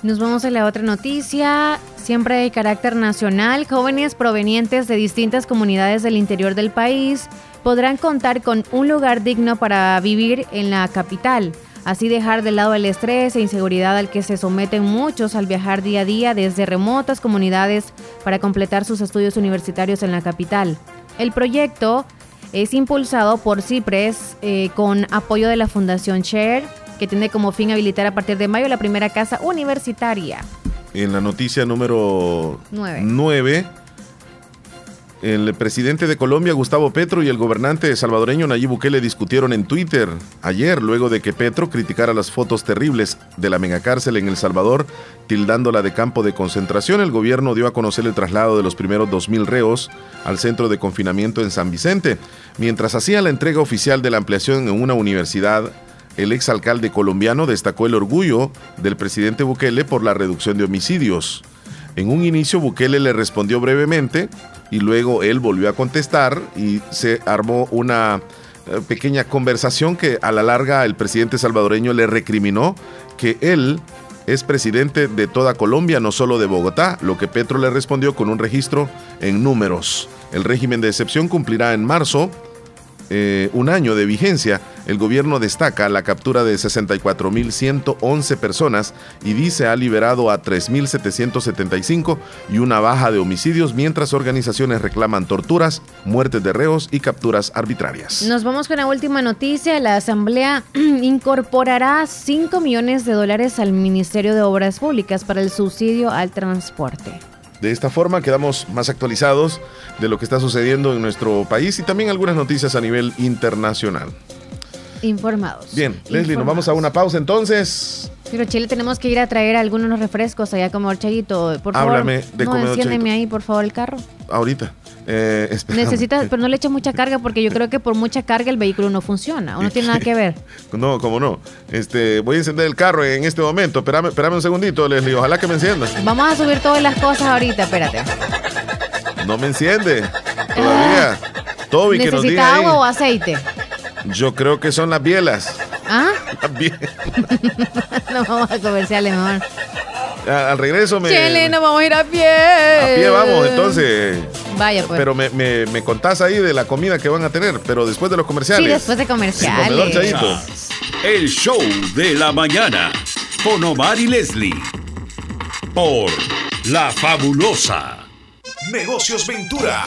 Nos vamos a la otra noticia, siempre de carácter nacional. Jóvenes provenientes de distintas comunidades del interior del país podrán contar con un lugar digno para vivir en la capital. Así dejar de lado el estrés e inseguridad al que se someten muchos al viajar día a día desde remotas comunidades para completar sus estudios universitarios en la capital. El proyecto es impulsado por CIPRES eh, con apoyo de la Fundación Share que tiene como fin habilitar a partir de mayo la primera casa universitaria. En la noticia número 9, El presidente de Colombia, Gustavo Petro, y el gobernante salvadoreño Nayib Bukele discutieron en Twitter ayer, luego de que Petro criticara las fotos terribles de la megacárcel en El Salvador, tildándola de campo de concentración. El gobierno dio a conocer el traslado de los primeros 2.000 reos al centro de confinamiento en San Vicente. Mientras hacía la entrega oficial de la ampliación en una universidad, el exalcalde colombiano destacó el orgullo del presidente Bukele por la reducción de homicidios. En un inicio Bukele le respondió brevemente y luego él volvió a contestar y se armó una eh, pequeña conversación que a la larga el presidente salvadoreño le recriminó que él es presidente de toda Colombia, no solo de Bogotá, lo que Petro le respondió con un registro en números. El régimen de excepción cumplirá en marzo eh, un año de vigencia, el gobierno destaca la captura de 64.111 personas y dice ha liberado a 3.775 y una baja de homicidios, mientras organizaciones reclaman torturas, muertes de reos y capturas arbitrarias. Nos vamos con la última noticia. La Asamblea incorporará 5 millones de dólares al Ministerio de Obras Públicas para el subsidio al transporte. De esta forma quedamos más actualizados de lo que está sucediendo en nuestro país y también algunas noticias a nivel internacional. Informados. Bien, Leslie, nos vamos a una pausa entonces. Pero Chile, tenemos que ir a traer algunos refrescos allá como Orchayito. Por favor, Háblame de no enciéndeme ahí, por favor, el carro. Ahorita. Eh. Necesitas, pero no le eches mucha carga porque yo creo que por mucha carga el vehículo no funciona o no tiene nada que ver. No, cómo no. Este, voy a encender el carro en este momento. Espérame, espérame un segundito, Leslie. Ojalá que me encienda. Vamos a subir todas las cosas ahorita, espérate. No me enciende. Todavía. Toby, que nos ¿Necesita diga ahí. agua o aceite? Yo creo que son las bielas. ¿Ah? Bielas. no vamos a comerciales mejor. A- Al regreso me. Chile, nos vamos a ir a pie. A pie vamos, entonces. Vaya, pues. Pero me, me, me contás ahí de la comida que van a tener, pero después de los comerciales. Sí, después de comerciales. Chayito. El show de la mañana con Omar y Leslie por La Fabulosa. Negocios Ventura,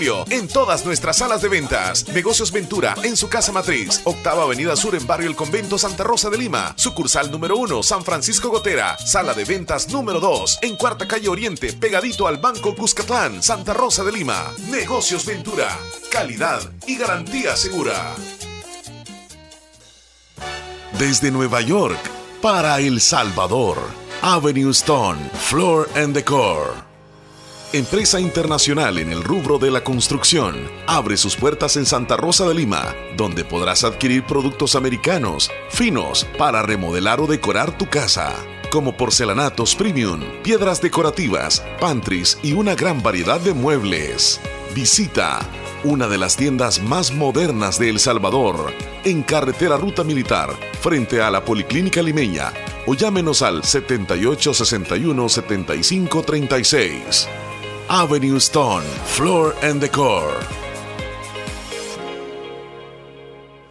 en todas nuestras salas de ventas. Negocios Ventura en su casa matriz, Octava Avenida Sur en Barrio El Convento Santa Rosa de Lima, sucursal número 1 San Francisco Gotera, sala de ventas número 2 en Cuarta Calle Oriente, pegadito al Banco Cuscatlán, Santa Rosa de Lima. Negocios Ventura, calidad y garantía segura. Desde Nueva York para El Salvador, Avenue Stone, Floor and Decor. Empresa internacional en el rubro de la construcción, abre sus puertas en Santa Rosa de Lima, donde podrás adquirir productos americanos, finos, para remodelar o decorar tu casa, como porcelanatos premium, piedras decorativas, pantries y una gran variedad de muebles. Visita una de las tiendas más modernas de El Salvador, en carretera Ruta Militar, frente a la Policlínica Limeña, o llámenos al 7861 7536. Avenue Stone, Floor and Decor.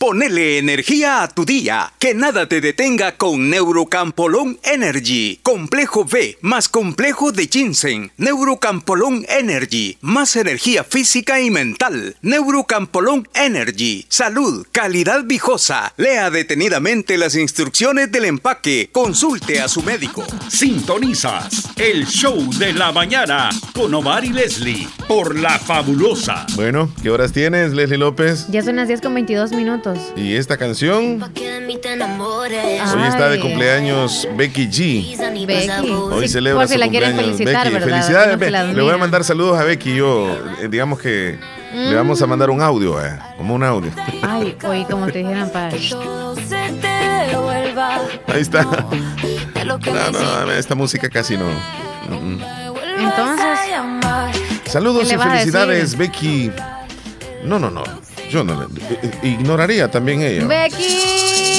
Ponele energía a tu día, que nada te detenga con Neurocampolón Energy. Complejo B más complejo de ginseng. Neurocampolón Energy, más energía física y mental. Neurocampolón Energy, salud, calidad viejosa. Lea detenidamente las instrucciones del empaque. Consulte a su médico. Sintonizas el show de la mañana con Omar y Leslie por La Fabulosa. Bueno, ¿qué horas tienes, Leslie López? Ya son las 10 con 22 minutos. Y esta canción hoy está de cumpleaños Becky G. Becky. Hoy celebra por si su la quieren cumpleaños felicitar, Becky. ¿verdad? Felicidades, No se Be- las Le voy a mandar saludos a Becky. Yo, eh, digamos que le vamos a mandar un audio, eh, como un audio. Ay, oye, como te dijeran para. Ahí está. No, no, esta música casi no. Entonces, Saludos ¿Qué le y felicidades? Becky. No, no, no. Yo no le. eh, eh, Ignoraría también ella. Becky.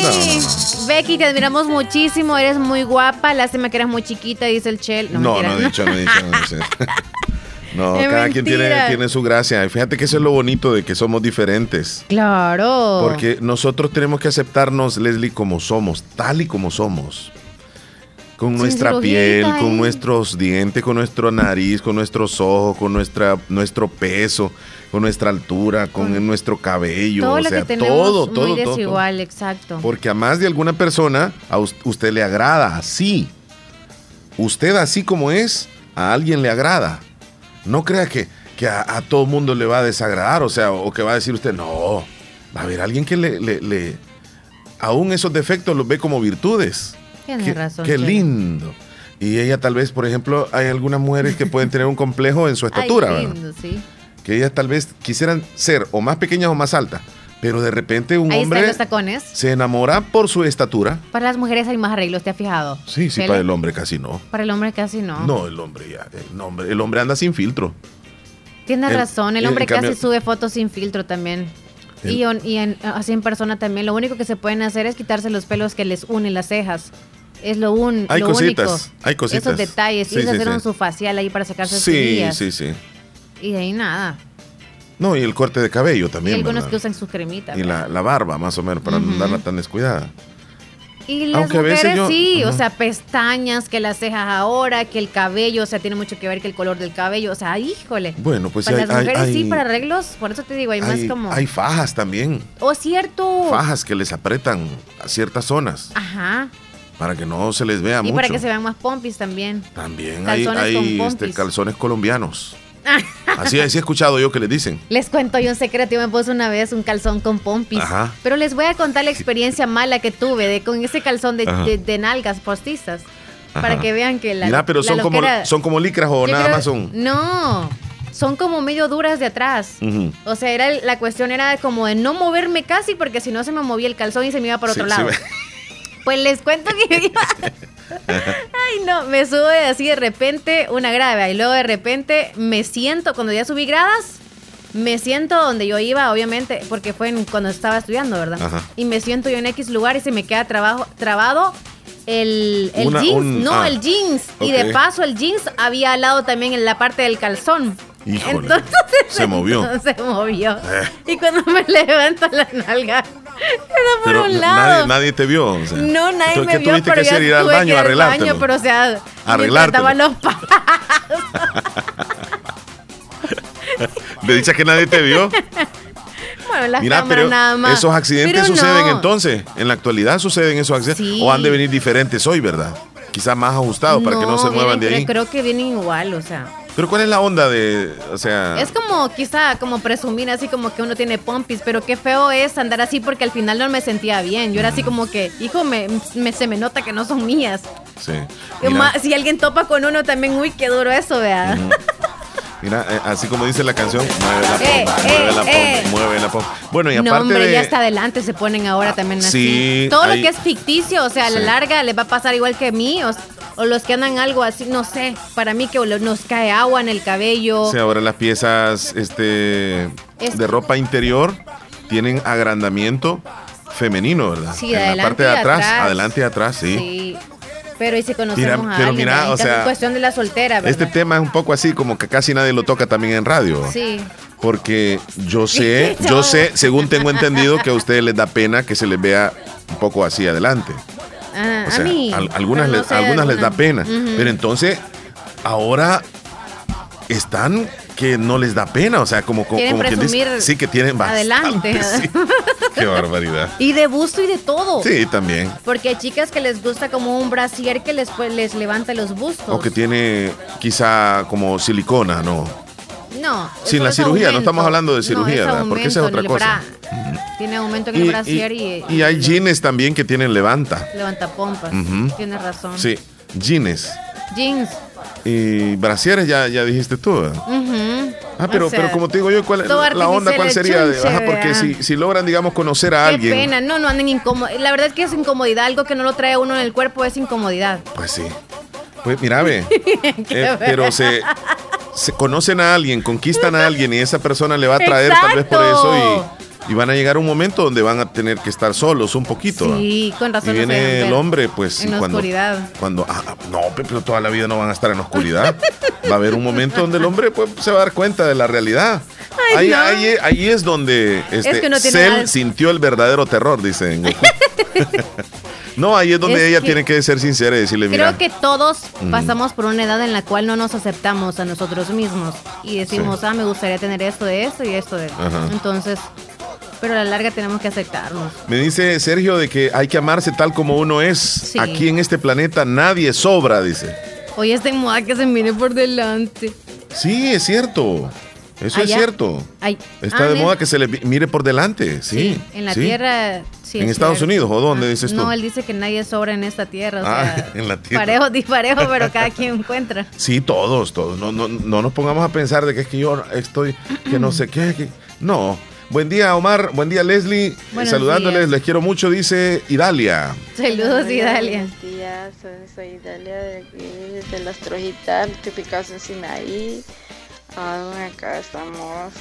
No, no, Becky, te admiramos muchísimo, eres muy guapa, lástima que eres muy chiquita, dice el Chel. No, No, no he dicho, no he dicho. No. No, cada quien tiene, tiene su gracia. Y fíjate que eso es lo bonito de que somos diferentes. Claro. Porque nosotros tenemos que aceptarnos, Leslie, como somos, tal y como somos. Con nuestra piel, con nuestros dientes, con nuestra nariz, con nuestros ojos, con nuestra, nuestro peso, con nuestra altura, con nuestro cabello. todo o lo sea, que tenemos todo, muy todo, todo, todo. desigual, exacto. Porque a más de alguna persona, a us- usted le agrada así. Usted así como es, a alguien le agrada. No crea que, que a, a todo mundo le va a desagradar, o sea, o que va a decir usted, no, va a haber alguien que le, le- le- aún esos defectos los ve como virtudes. Tienes Qué, razón. qué lindo. Y ella tal vez, por ejemplo, hay algunas mujeres que pueden tener un complejo en su estatura, Ay, ¿verdad? lindo, sí. que ellas tal vez quisieran ser o más pequeñas o más altas, pero de repente un Ahí hombre los se enamora por su estatura. Para las mujeres hay más arreglos, ¿te has fijado? Sí, sí, para el hombre casi no. Para el hombre casi no. No, el hombre ya, el hombre, el hombre anda sin filtro. Tienes El- razón, el hombre casi sube fotos sin filtro también. El- Y, on- y en- así en persona también. Lo único que se pueden hacer es quitarse los pelos que les unen las cejas. Es lo, un, Hay lo cositas, único. hay cositas. Esos detalles. Sí, y sí, hacer sí. un su facial ahí para sacarse Sí, sí, sí. Y de ahí nada. No, y el corte de cabello y también. algunos ¿verdad? que usan sus cremitas. Y la, la barba, más o menos, para no andarla tan descuidada. Y las Aunque a veces mujeres yo- sí, o Ajá. sea, pestañas, que las cejas ahora, que el cabello, o sea, tiene mucho que ver que el color del cabello, o sea, híjole. Bueno, pues para hay- las mujeres hay- sí, hay- para arreglos, por eso te digo, hay, más como... hay fajas también. Oh, cierto. Fajas que les apretan a ciertas zonas Ajá. Para que no se les vea Y mucho. para que se vean más pompis también. También hay, Calzones hay, este, calzones colombianos. Así, así he escuchado yo que les dicen. Les cuento yo un secreto, yo me puse una vez un calzón con pompis. Ajá. Pero les voy a contar la experiencia mala que tuve de, con ese calzón de, de- de nalgas postizas. Ajá. Para que vean que la Mira, pero la son como, son como licras o nada creo- más son. No, son como medio duras de atrás. O sea, era la cuestión era como de no moverme casi porque si no se me movía el calzón y se me iba para otro sí, lado. Pues les cuento que iba- Ay, no, me sube así de repente una grave y luego de repente me siento, cuando ya subí gradas, me siento donde yo iba, obviamente, porque fue en- cuando estaba estudiando, ¿verdad? Ajá. Y me siento yo en X lugar y se me queda trabajo, trabado el, el Una- jeans. un- no, ah, el jeans. Y de paso el jeans había al lado también en la parte del calzón. Híjole. Entonces Se movió. se movió. Eh. Y cuando me levanto la nalga, era por Pero un lado. nadie, nadie te vio. o sea. No, nadie ¿Tú me vio, tuviste pero que hacer? Ir al baño arreglártelo. baño, pero o sea, Arreglártelo. los pa- De dicha que nadie te vio. Bueno, las Mira, cámaras pero nada más. esos accidentes Pero suceden no. entonces. En la actualidad suceden esos accidentes. Sí. O han de venir diferentes hoy, ¿verdad? Quizás más ajustados para que no se muevan de ahí. Creo que vienen igual, o sea. Pero ¿cuál es la onda de, o sea, Es como quizá como presumir así como que uno tiene pompis, pero qué feo es andar así porque al final no me sentía bien. Yo era así como que, hijo, me, me- se me nota que no son mías. sí. Mira, Si alguien topa con uno también, uy, qué duro eso, vea. Mira, eh, así como dice la canción, mueve la Eh, pompa, eh, mueve la pompa, mueve la pompa. Bueno, y no, aparte hombre, de... ya hasta adelante se ponen ahora también así. Sí, Todo hay- lo que es ficticio, o sea, a la Sí. larga les va a pasar igual que a mí, o, o los que andan algo así, no sé, para mí que nos cae agua en el cabello. Sí, ahora las piezas este, Es- de ropa interior tienen agrandamiento femenino, ¿verdad? Sí, en la parte de atrás, atrás. adelante y atrás, sí. Sí. Pero y si conocemos Mira, a pero alguien, mira, o sea, en cuestión de la soltera, ¿verdad? Este tema es un poco así, como que casi nadie lo toca también en radio. Sí. Porque yo sé, yo sé, según tengo entendido, que a ustedes les da pena que se les vea un poco así adelante. Ah, O sea, a mí. al- algunas, no les, algunas les da pena. Pero entonces, ahora están que no les da pena. O sea, como, como, como presumir Sí, que tienen bastante. Adelante. sí. Qué barbaridad. y de busto y de todo. Sí, también. Porque hay chicas que les gusta como un brasier que les, pues, les levanta los bustos. O que tiene quizá como silicona, ¿no? No. Sin la cirugía, no estamos hablando de cirugía, no. Porque esa es otra el cosa. bra. Tiene aumento en el Y, brasier y, y- y hay jeans también que tienen levanta. levanta pompas. Ujú. Tienes razón. Sí, jeans. Jeans. Y brasieres ya, ya dijiste tú. Ah, pero, O sea, pero como te digo yo, ¿cuál, la onda cuál sería? Chunche, ajá, porque si, si logran, digamos, conocer a Qué alguien, pena, no, no anden incómodos. La verdad es que es incomodidad, algo que no lo trae uno en el cuerpo es incomodidad. pues sí. Pues mira, ve. Eh, pero se, se conocen a alguien, conquistan a alguien y esa persona le va a traer tal vez por eso y, y van a llegar un momento donde van a tener que estar solos un poquito. ¿va? Sí, con razón. Y no viene el hombre, pues, En la cuando, oscuridad. cuando, ah, ah, no, pe- pero toda la vida no van a estar en oscuridad. Va a haber un momento donde el hombre pues, se va a dar cuenta de la realidad. Ay, ahí, no. ahí, ahí es donde este, que uno tiene Cell sintió el verdadero terror, dicen. no, ahí es donde Es ella que- tiene que ser sincera y decirle, mira, Creo que todos Mm. pasamos por una edad en la cual no nos aceptamos a nosotros mismos y decimos, ah, me gustaría tener esto de esto y esto de Ajá. Entonces, pero a la larga tenemos que aceptarnos. me dice Sergio de que hay que amarse tal como uno es. Aquí en este planeta nadie sobra, dice. Hoy está en moda que se mire por delante. Sí, es cierto. Eso es cierto. Ay, Está ah, de moda que se le mire por delante, sí. En la sí. tierra, sí. ¿En es Estados cierto. Unidos o dónde dices tú? No, él dice que nadie sobra en esta tierra. O Ah, sea, en la tierra. parejo, disparejo, pero cada quien encuentra. Sí, todos, todos. No, no, no nos pongamos a pensar de que es que yo estoy, que no sé qué. que- No. Buen día, Omar. Buen día, Leslie. Buenos Saludándoles, días. les quiero mucho, dice Idalia. Saludos, Idalia. Buenos días, soy, soy Idalia de aquí, de las Trojitas, típicas en Sinaí. Aún acá estamos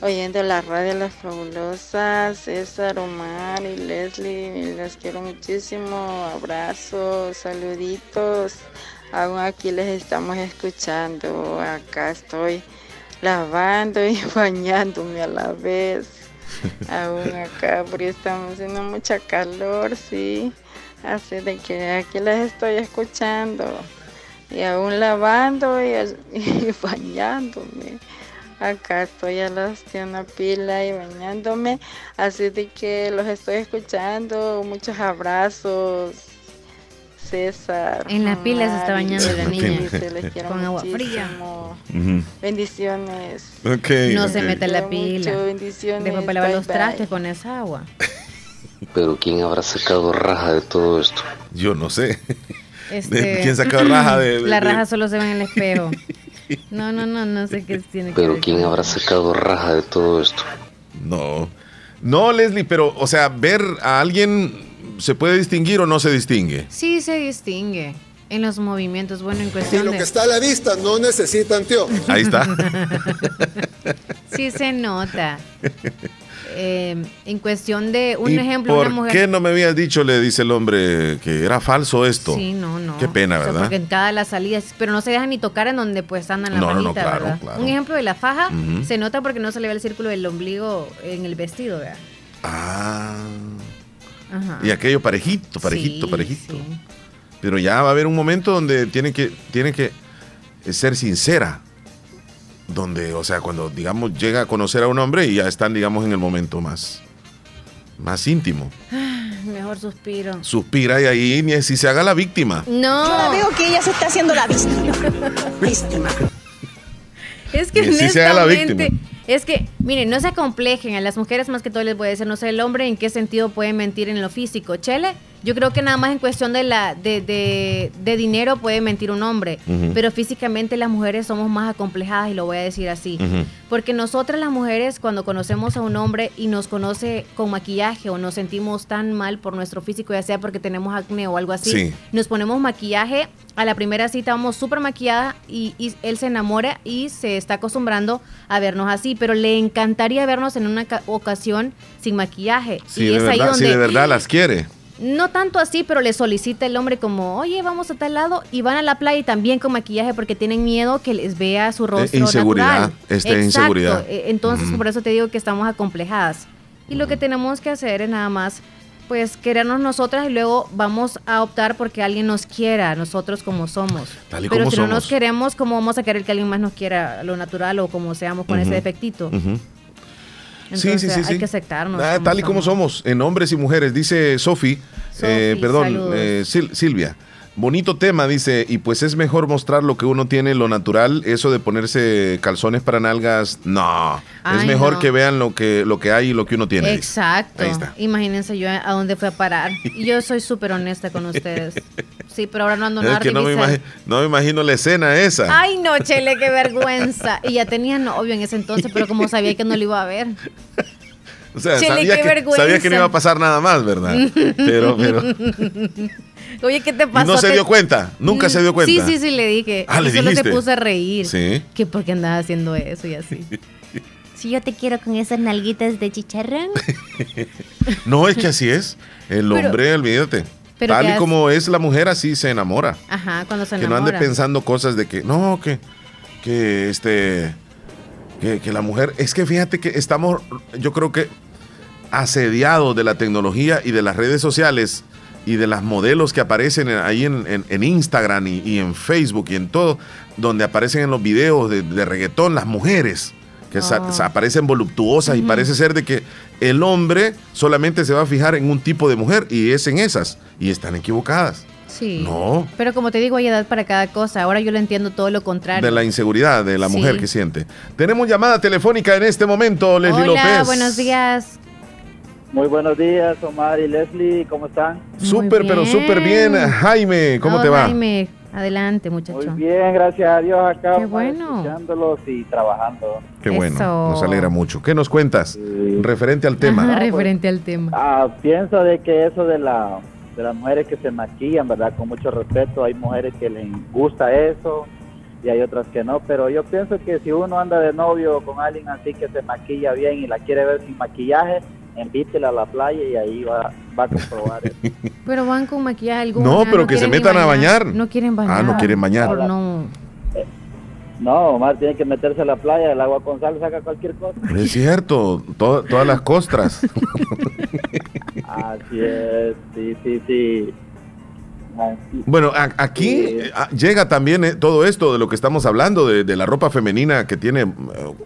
oyendo la radio Las Fabulosas, César, Omar y Leslie. Les quiero muchísimo. Abrazos, saluditos. Aún aquí les estamos escuchando. Acá estoy lavando y bañándome a la vez. Aún acá, porque estamos haciendo mucha calor, sí. Así de que aquí les estoy escuchando. Y aún lavando y, bañándome. Acá estoy a las una pila y bañándome. Así de que los estoy escuchando. Muchos abrazos. César. En la pila se está bañando la niña. Con agua fría. Bendiciones. No se mete la pila. bendiciones. Después para lavar Bye, los bye. trastes con esa agua. Pero ¿quién habrá sacado raja de todo esto? Yo no sé. Este, ¿Quién sacó raja de- de- La raja solo se ve en el espejo. No, no, no, no sé qué tiene que Pero ver. ¿quién habrá sacado raja de todo esto? No. No, Leslie, pero, o sea, ver a alguien se puede distinguir o no se distingue. Sí se distingue en los movimientos. Bueno, en cuestión lo de... que está a la vista no necesita anteojos. Ahí está. Sí se nota. Eh, en cuestión de un ¿Y ejemplo, ¿Por una mujer... qué no me habías dicho, le dice el hombre, que era falso esto? Sí, no, no. Qué pena, O sea, ¿verdad? porque en cada las salidas, pero no se dejan ni tocar en donde pues andan la No, no, no, claro, ¿verdad? claro. Un ejemplo de la faja se nota porque no se le ve el círculo del ombligo en el vestido, ¿verdad? Ah. Ajá. Y aquello parejito, parejito, Sí, parejito. sí. Pero ya va a haber un momento donde tiene que, tiene que ser sincera. Donde, o sea, cuando, digamos, llega a conocer a un hombre y ya están, digamos, en el momento más, más íntimo. Mejor suspiro. Suspira y ahí ni si se haga la víctima. No. Yo la veo que ella se está haciendo la víctima. Víctima. Es que Y así se haga la honestamente, víctima. Es que, miren, no se complejen. A las mujeres más que todo les voy a decir, no sé el hombre en qué sentido puede mentir en lo físico. Chele, Yo creo que nada más en cuestión de, la, de, de, de dinero puede mentir un hombre, pero físicamente las mujeres somos más acomplejadas y lo voy a decir así. Porque nosotras las mujeres cuando conocemos a un hombre y nos conoce con maquillaje o nos sentimos tan mal por nuestro físico, ya sea porque tenemos acné o algo así, Sí. nos ponemos maquillaje, a la primera cita vamos súper maquillada y, y él se enamora y se está acostumbrando a vernos así, pero le encantaría vernos en una ca- ocasión sin maquillaje. Sí, y de es ahí sí, donde de verdad las quiere. No tanto así, pero le solicita el hombre como, oye, vamos a tal lado y van a la playa y también con maquillaje porque tienen miedo que les vea su rostro inseguridad, esta inseguridad. Eh, Entonces, por eso te digo que estamos acomplejadas. Y lo que tenemos que hacer es nada más, pues, querernos nosotras y luego vamos a optar porque alguien nos quiera, nosotros como somos. Tal y pero como si no nos queremos, ¿cómo vamos a querer que alguien más nos quiera lo natural o como seamos con ese defectito? Entonces, sí, sí, sí, hay que aceptarnos. Ah, tal y como somos, en hombres y mujeres, dice Sofi, eh, perdón, eh, Sil- Silvia. Bonito tema, dice, y pues es mejor mostrar lo que uno tiene, lo natural, eso de ponerse calzones para nalgas, no, es mejor no. que vean lo que, lo que hay y lo que uno tiene. Exacto. Ahí está. Imagínense yo a dónde fui a parar. Yo soy súper honesta con ustedes. Sí, pero ahora no ando Es nada que no me, imagi- no me imagino la escena esa. Ay, no, Chele, qué vergüenza. Y ya tenía novio en ese entonces, pero como sabía que no lo iba a ver. o sea, Chele, sabía qué que, vergüenza. sabía que no iba a pasar nada más, ¿verdad? Pero, pero, Oye, ¿qué te y pasó? no se Te- dio cuenta, nunca se dio cuenta. Sí, sí, sí, le dije. Ah, ¿le solo se dijiste? puse a reír. Sí. Que porque andaba haciendo eso y así. Si yo te quiero con esas nalguitas de chicharrón. No, es que así es. El Pero- hombre, olvídate. pero Tal y has- como es la mujer, así se enamora. Ajá, cuando se que no enamora. ande pensando cosas de que, no, que, que este, que, que la mujer, es que fíjate que estamos, yo creo que asediados de la tecnología y de las redes sociales y de las modelos que aparecen en- ahí en, en- en Instagram y, y en Facebook y en todo, donde aparecen en los videos de, de reggaetón las mujeres que Oh. sa- aparecen voluptuosas y parece ser de que el hombre solamente se va a fijar en un tipo de mujer y es en esas y están equivocadas. Sí. No, Pero como te digo, hay edad para cada cosa. Ahora yo lo entiendo todo lo contrario. de la inseguridad de la Sí. mujer que siente. Tenemos llamada telefónica en este momento, Leslie Hola, López. buenos días. Muy buenos días, Omar y Leslie, ¿cómo están? Súper, pero súper bien. Jaime, ¿cómo Oh, te va? Jaime, adelante, muchacho. Muy bien, gracias a Dios acá. Qué bueno. Escuchándolos y trabajando. Qué bueno, Eso. nos alegra mucho. ¿Qué nos cuentas referente al tema? Ajá, referente al tema. Ah, pienso de que eso de la de las mujeres que se maquillan, ¿verdad? Con mucho respeto, hay mujeres que les gusta eso y hay otras que no, pero yo pienso que si uno anda de novio con alguien así que se maquilla bien y la quiere ver sin maquillaje, invítela a la playa y ahí va, va a comprobar eso. Pero van con maquillaje alguna. No, pero que se metan a bañar. No quieren bañar. Ah, no quieren bañar. No. No, Omar tiene que meterse a la playa, el agua con sal saca cualquier cosa. Es cierto, to- todas las costras. Así es, sí, sí, sí. Bueno, aquí eh, llega también eh, todo esto de lo que estamos hablando, de, de la ropa femenina que tiene eh,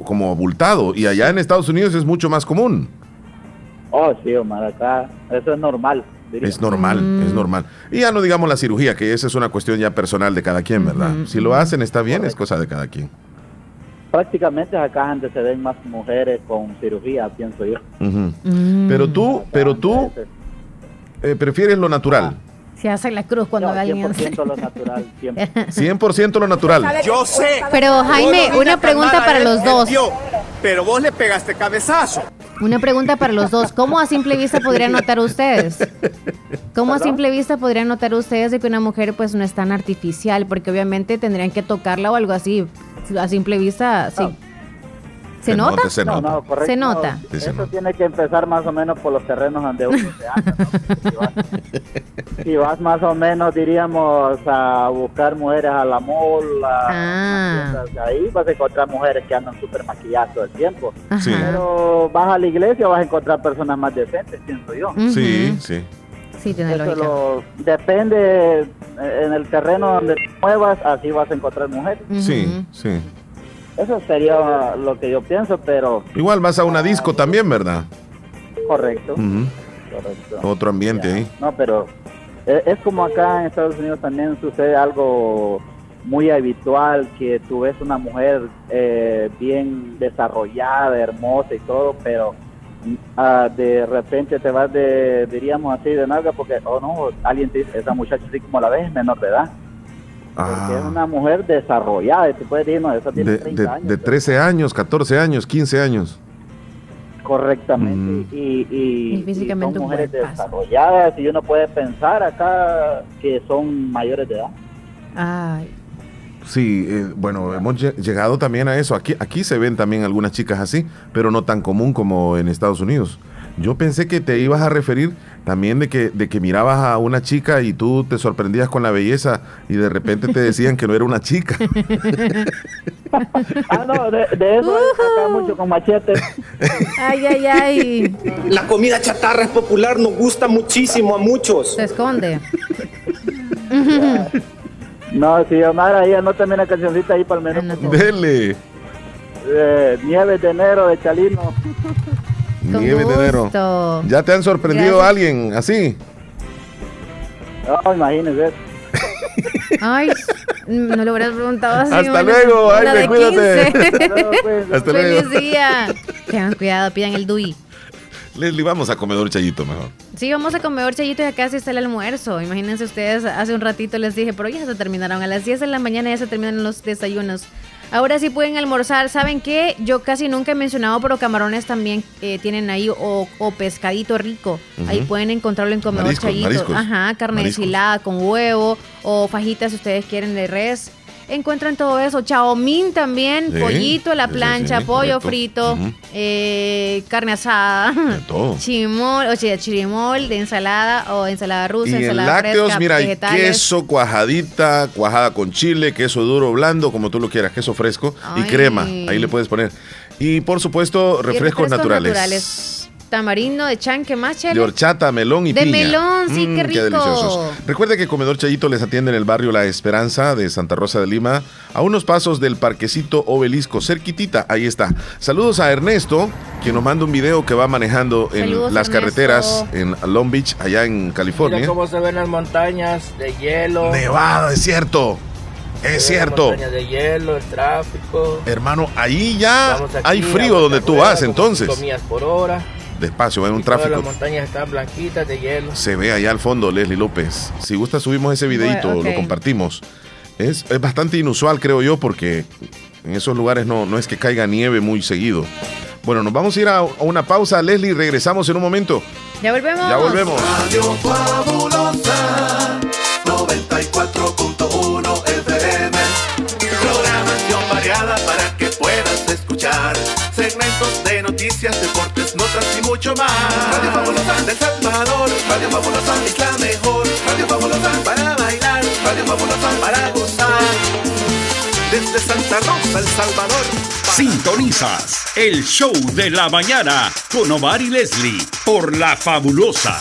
como abultado. Y allá en Estados Unidos es mucho más común. Oh, sí, Omar, acá eso es normal. diría. Es normal, Mm. es normal. Y ya no digamos la cirugía, que esa es una cuestión ya personal de cada quien, ¿verdad? Si lo hacen está bien, es cosa de cada quien. Prácticamente acá antes se ven más mujeres con cirugía, pienso yo. Mm. Pero tú, pero tú eh, prefieres lo natural. Se hace la cruz cuando No, ve a alguien. 100% lo natural, 100%. 100% lo natural. Yo sé. Pero, Jaime, no una pregunta para él, los dos. dio, Pero vos le pegaste cabezazo. Una pregunta para los dos. ¿Cómo a simple vista podrían notar ustedes? ¿Cómo a simple vista podrían notar ustedes de que una mujer pues no es tan artificial? Porque obviamente tendrían que tocarla o algo así. A simple vista, sí. ¿Se, nota? se No, nota. no, correcto. Se nota. Sí, se Eso tiene que empezar más o menos por los terrenos donde uno se anda. ¿no? Si vas, si vas más o menos, diríamos, a buscar mujeres a la mall, a Ah. ahí vas a encontrar mujeres que andan súper maquilladas todo el tiempo. Sí. Pero vas a la iglesia, vas a encontrar personas más decentes, pienso yo. Sí, sí. Sí, tiene lógica. lo- depende eh, en el terreno donde te muevas, así vas a encontrar mujeres. Sí, sí. Eso sería lo que yo pienso, pero Igual vas a una disco también, ¿verdad? correcto. Correcto. Otro ambiente ahí. No, pero eh, es como acá en Estados Unidos también sucede algo muy habitual, que tú ves una mujer eh, bien desarrollada, hermosa y todo, pero ah, de repente te vas de, diríamos así, de nalga, porque, oh no, alguien te dice, esa muchacha así como la ves es menor de edad. Porque es una mujer desarrollada, y te puedes decir, no, esa tiene De, 30 de- años. de 13 años, 14 años, 15 años. Correctamente. Y, y, Y físicamente y son mujeres desarrolladas y uno puede pensar acá que son mayores de edad. Ay, Sí, eh, bueno, hemos lle- llegado también a eso. Aquí, aquí se ven también algunas chicas así, pero no tan común como en Estados Unidos. Yo pensé que te ibas a referir también de que, de que mirabas a una chica y tú te sorprendías con la belleza y de repente te decían que no era una chica. Ah, no, de, de eso acá mucho con machete. ay, ay, ay. La comida chatarra es popular, nos gusta muchísimo a muchos. Se esconde. No, si Omar ahí anótame una cancioncita ahí para el menú. Dele. Eh, Nieves de enero de Chalino. Nieve de enero. gusto. ¿Ya te han sorprendido Gracias. alguien así? No, imagínese. Ay, no le hubieras preguntado así. Hasta bueno, luego, Jaime, de cuídate. 15. Hasta luego, pues. Hasta luego. Feliz día. Tengan cuidado, pidan el DUI. Leslie, vamos a comedor chayito mejor. Sí, vamos a comer chayito y acá sí está el almuerzo. Imagínense ustedes, hace un ratito les dije, pero ya se terminaron. A las 10 de la mañana ya se terminan los desayunos. Ahora sí pueden almorzar. ¿Saben qué? Yo casi nunca he mencionado, pero camarones también eh, tienen ahí o, o pescadito rico. Ahí pueden encontrarlo en comedor Mariscos, chayito. mariscos. Ajá, carne Mariscos. con huevo o fajitas si ustedes quieren de res. Encuentran todo eso. Chaomín también, Sí, pollito a la sí, plancha, sí, pollo correcto. frito, eh, carne asada. todo. Chimol, o sea, chirimol de ensalada o ensalada rusa, Y en ensalada lácteos, fresca, mira, vegetales. queso, cuajadita, cuajada con chile, queso duro, blando, como tú lo quieras, queso fresco y crema. Ahí le puedes poner. Y por supuesto, Y refrescos, naturales. Tamarindo de chanque más De horchata, melón y De piña. melón, sí, qué rico. deliciosos. Recuerde que Comedor Chayito les atiende en el barrio La Esperanza de Santa Rosa de Lima, a unos pasos del parquecito Obelisco, cerquitita, ahí está. Saludos a Ernesto, quien nos manda un video que va manejando en Saludos, las Ernesto. carreteras en Long Beach, allá en California. Mira cómo se ven las montañas de hielo. Nevada, es cierto. Es cierto. Montañas de hielo, el tráfico. Hermano, ahí ya hay frío donde tú vas entonces. por hora. Despacio, hay un Y Todas tráfico. las montañas están blanquitas de hielo. Se ve allá al fondo, Leslie López. Si gusta, subimos ese videito, Bueno, ok. lo compartimos. Es, es bastante inusual, creo yo, porque en esos lugares no, no es que caiga nieve muy seguido. Bueno, nos vamos a ir a, a una pausa, Leslie, regresamos en un momento. Ya volvemos. Ya volvemos. Radio Fabulosa 94.1 FM Programación variada para que puedas escuchar Segmentos de noticias, deportes, notas y mucho más. Radio Fabulosa. Del Salvador Radio Fabulosa es la mejor. Radio Fabulosa. Para bailar Radio Fabulosa para gozar. Desde Santa Rosa, El Salvador. Sintonizas el show de la mañana con Omar y Leslie por La Fabulosa.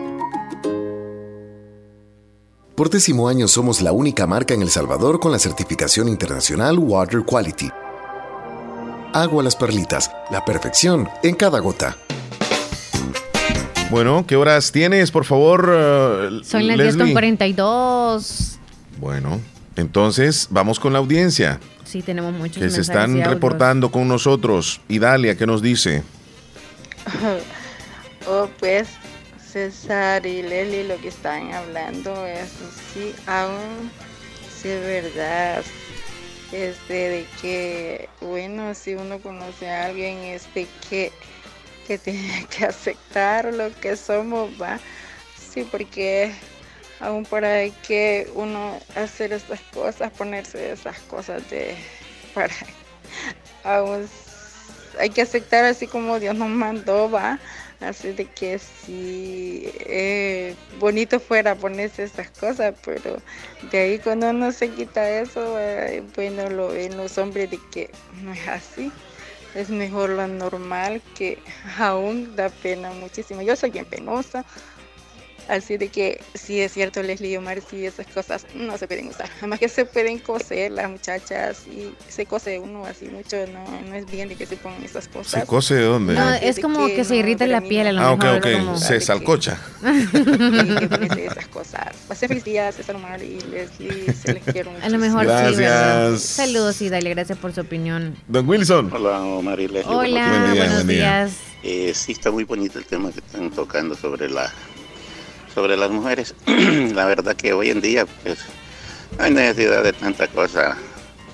Por décimo año somos la única marca en El Salvador con la certificación internacional Water Quality. Agua Las Perlitas, la perfección en cada gota. Bueno, ¿qué horas tienes, por favor? uh, Son las Leslie? 10.42. Bueno, entonces vamos con la audiencia Sí, tenemos muchos que se están reportando con nosotros. Idalia, ¿qué nos dice? oh, pues César y Leslie lo que están hablando, eso sí, aún sí es verdad. Este, de que, bueno, si uno conoce a alguien, este, que, que tiene que aceptar lo que somos, va. Sí, porque aún por ahí que uno hacer estas cosas, ponerse esas cosas de, para, aún hay que aceptar así como Dios nos mandó, va. Así de que si eh, bonito fuera ponerse esas cosas, pero de ahí cuando uno se quita eso, eh, bueno, lo ven los hombres de que no es así. Es mejor lo normal que aún da pena muchísimo. Yo soy bien penosa, Así de que sí es cierto, Leslie y Omar, sí esas cosas no se pueden usar. Además que se pueden coser las muchachas y se cose uno así mucho, no, no es bien de que se pongan esas cosas. ¿Se cose de dónde? No, es como que se irrita la piel a lo ah, ok, mejor. ok. como- Se salcocha. Que ponerse esas cosas. Pasen feliz día, César Omar y Leslie, se les quiero A lo mejor sí, Gracias. ¿verdad? Saludos y dale gracias por su opinión. Don Wilson. Hola, Omar y Leslie. Hola, buenos días. buenos días. Eh, sí, está muy bonito el tema que están tocando sobre la sobre las mujeres. la verdad que hoy en día, pues, no hay necesidad de tanta cosa.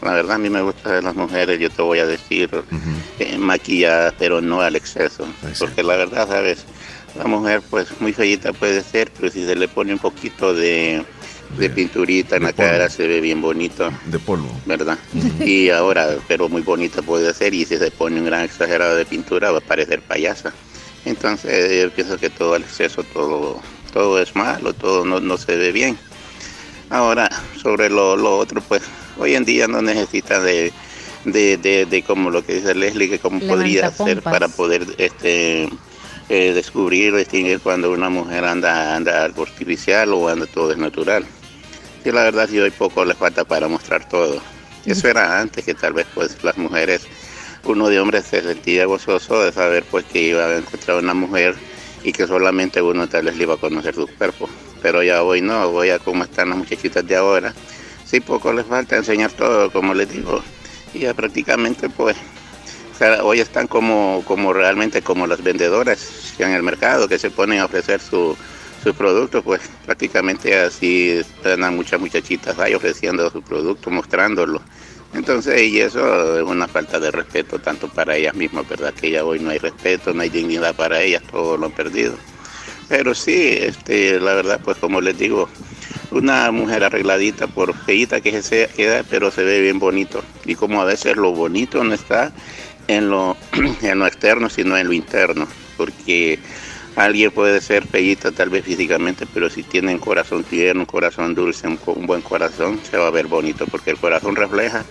La verdad, a mí me gusta de las mujeres, yo te voy a decir, eh, maquilladas, pero no al exceso. Porque la verdad, sabes, la mujer, pues, muy feita puede ser, pero si se le pone un poquito de, de pinturita en la cara, se ve bien bonito. De polvo. ¿Verdad? Y ahora, pero muy bonita puede ser, y si se pone un gran exagerado de pintura, va a parecer payasa. Entonces, yo pienso que todo el exceso, todo, todo es malo, todo no, no se ve bien. Ahora, sobre lo, lo otro, pues hoy en día no necesita de, de, de, de como lo que dice Leslie, que cómo podría hacer para poder este eh, descubrir, distinguir cuando una mujer anda, anda algo artificial o anda todo es natural. Sí, la verdad, sí, hoy poco le falta para mostrar todo. Eso era antes, que tal vez pues las mujeres, uno de hombres se sentía gozoso de saber pues que iba a encontrar una mujer y que solamente uno tal vez le iba a conocer su cuerpo. Pero ya hoy no, hoy ya como están las muchachitas de ahora, sí poco les falta enseñar todo, como les digo. Y ya prácticamente pues, hoy están como, como realmente como las vendedoras en el mercado que se ponen a ofrecer su, su producto, pues prácticamente así están muchas muchachitas ahí ofreciendo su producto, mostrándolo. Entonces, y eso es una falta de respeto tanto para ellas mismas, ¿verdad? Que ya hoy no hay respeto, no hay dignidad para ellas, todo lo han perdido. Pero sí, este, la verdad, pues como les digo, una mujer arregladita, por feita que sea, queda, pero se ve bien bonito. Y como a veces lo bonito no está en lo, en lo externo, sino en lo interno. Porque alguien puede ser feíta tal vez físicamente, pero si tiene un corazón tierno, un corazón dulce, un, buen corazón, se va a ver bonito, porque el corazón refleja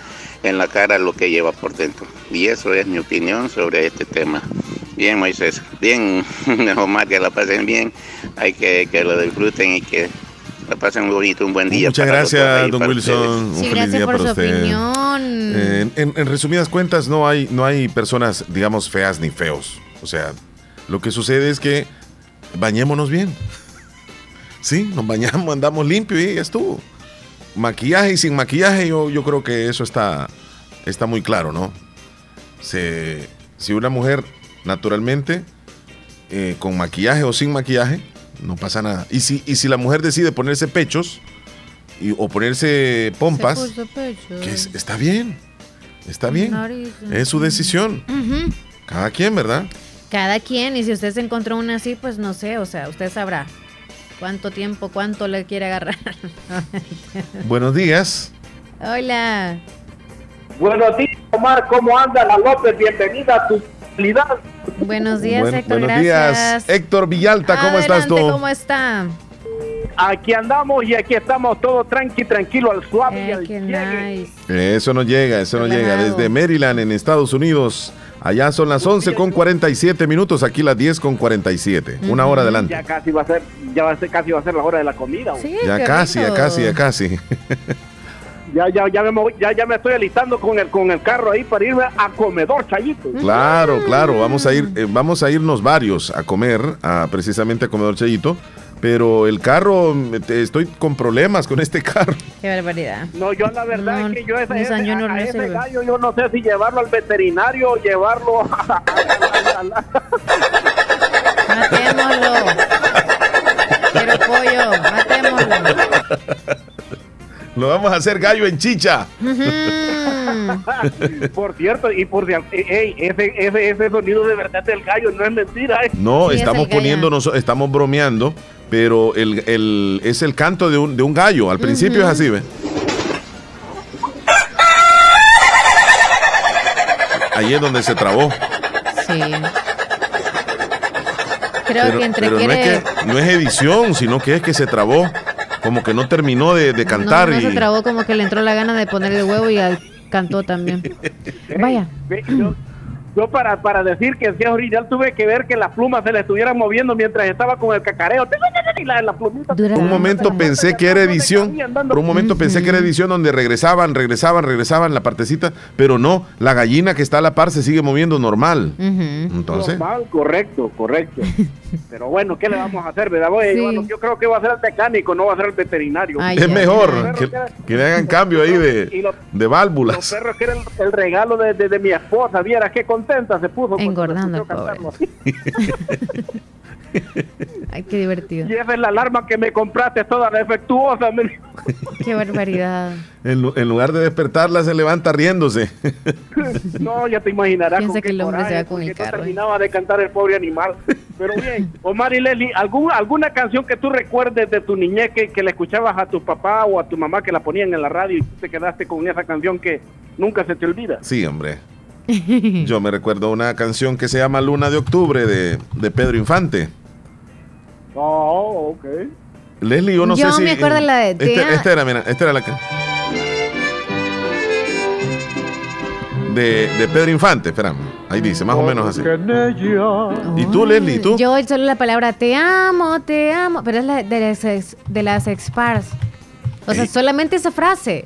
en la cara lo que lleva por dentro. Y eso es mi opinión sobre este tema. Bien, Moisés. Bien, Omar, que la pasen bien. Hay que que lo disfruten y que la pasen muy bonito, un buen día. Muchas para gracias, don Wilson. ustedes. Un Sí, feliz gracias día por para su usted. opinión. Eh, en, en resumidas cuentas, no hay, no hay personas, digamos, feas ni feos. O sea, lo que sucede es que bañémonos bien. Sí, nos bañamos, andamos limpios y ya estuvo. Maquillaje y sin maquillaje, yo, yo creo que eso está, está muy claro, ¿no? Se, si una mujer naturalmente, eh, con maquillaje o sin maquillaje, no pasa nada. Y si, y si la mujer decide ponerse pechos y, o ponerse pompas, que es- está bien, está bien. Nariz. Es su decisión. Cada quien, ¿verdad? Cada quien, y si usted se encontró una así, pues no sé, o sea, usted sabrá cuánto tiempo, cuánto le quiere agarrar. Buenos días. Hola. Buenos días, Omar. ¿Cómo anda la López? Bienvenida a tu realidad. Buenos días, Buen- Héctor. buenos gracias. días. Héctor Villalta, ¿cómo estás tú? ¿Cómo está? Aquí andamos y aquí estamos todos tranqui, tranquilo, al suave y Eh, al qué llegue. nice. Eso no llega, eso no llega. Desde Maryland, en Estados Unidos. Allá son las 11 con 47 minutos, aquí las 10 con 47. Una hora adelante. Ya casi va a ser, ya va a ser, casi va a ser la hora de la comida. Sí, Ya casi, ya casi, ya casi. Ya, ya, ya me, moví- ya, ya me estoy alistando con el, con el carro ahí para irme a comedor, Chayito. Claro, claro, vamos a ir, eh, vamos a irnos varios a comer, a, precisamente a Comedor Chayito. Pero el carro, estoy con problemas con este carro. Qué barbaridad. No, yo la verdad No, es que yo ese, ese- Junior a no ese gallo yo no sé si llevarlo al veterinario o llevarlo a, Matémoslo. Quiero pollo, matémoslo. Lo vamos a hacer gallo en chicha. por cierto, y por cierto, ey, ese, ese, ese sonido de verdad del gallo no es mentira. eh. No, Sí, es estamos gallo. poniéndonos, estamos bromeando, pero el, el- es el canto de un, de un gallo. Al principio es así, ¿ve? Ahí es donde se trabó. Sí. Creo Pero, que entre pero no, es que, no es edición, sino que es que se trabó. Como que no terminó de, de cantar. no, no y... se trabó como que le entró la gana de poner el huevo y al- cantó también. Vaya. Yo, yo para, para decir que sí es original tuve que ver que las plumas se le estuvieran moviendo mientras estaba con el cacareo. Y la, la plumita. Dura un momento pensé que era edición. Por un momento pensé que era edición donde regresaban, regresaban, regresaban la partecita. Pero no, la gallina que está a la par se sigue moviendo normal. Entonces. Normal, correcto, correcto. Pero bueno, ¿qué le vamos a hacer, verdad? Oye, Sí. bueno, yo creo que va a ser el mecánico, no va a ser el veterinario. Ay, es mejor que, que le hagan cambio ahí Y de, los- de Los válvulas. perros que era el, el regalo de, de- de mi esposa, viera qué contenta se puso. Engordando, pobre. Ay, qué divertido. Y esa es la alarma que me compraste toda defectuosa. Qué barbaridad. En, en lugar de despertarla, se levanta riéndose. No, ya te imaginarás. Piensa con que el hombre se va con el no carro. terminaba de cantar el pobre animal. Pero bien, Omar y Leslie, ¿algún, ¿alguna canción que tú recuerdes de tu niñez que, que le escuchabas a tu papá o a tu mamá que la ponían en la radio y tú te quedaste con esa canción que nunca se te olvida? Sí, hombre. Yo me recuerdo una canción que se llama Luna de Octubre de, de Pedro Infante. Oh, ok. Leslie, yo no Yo sé si. me acuerdo la de Este- esta era, mira, esta era la que. De, de Pedro Infante, espérame. Ahí dice, más o menos así. ¿Y tú, Leslie? ¿Y tú? Yo solo la palabra te amo, te amo, pero es la de las de las expars. O sea, Ey. solamente esa frase.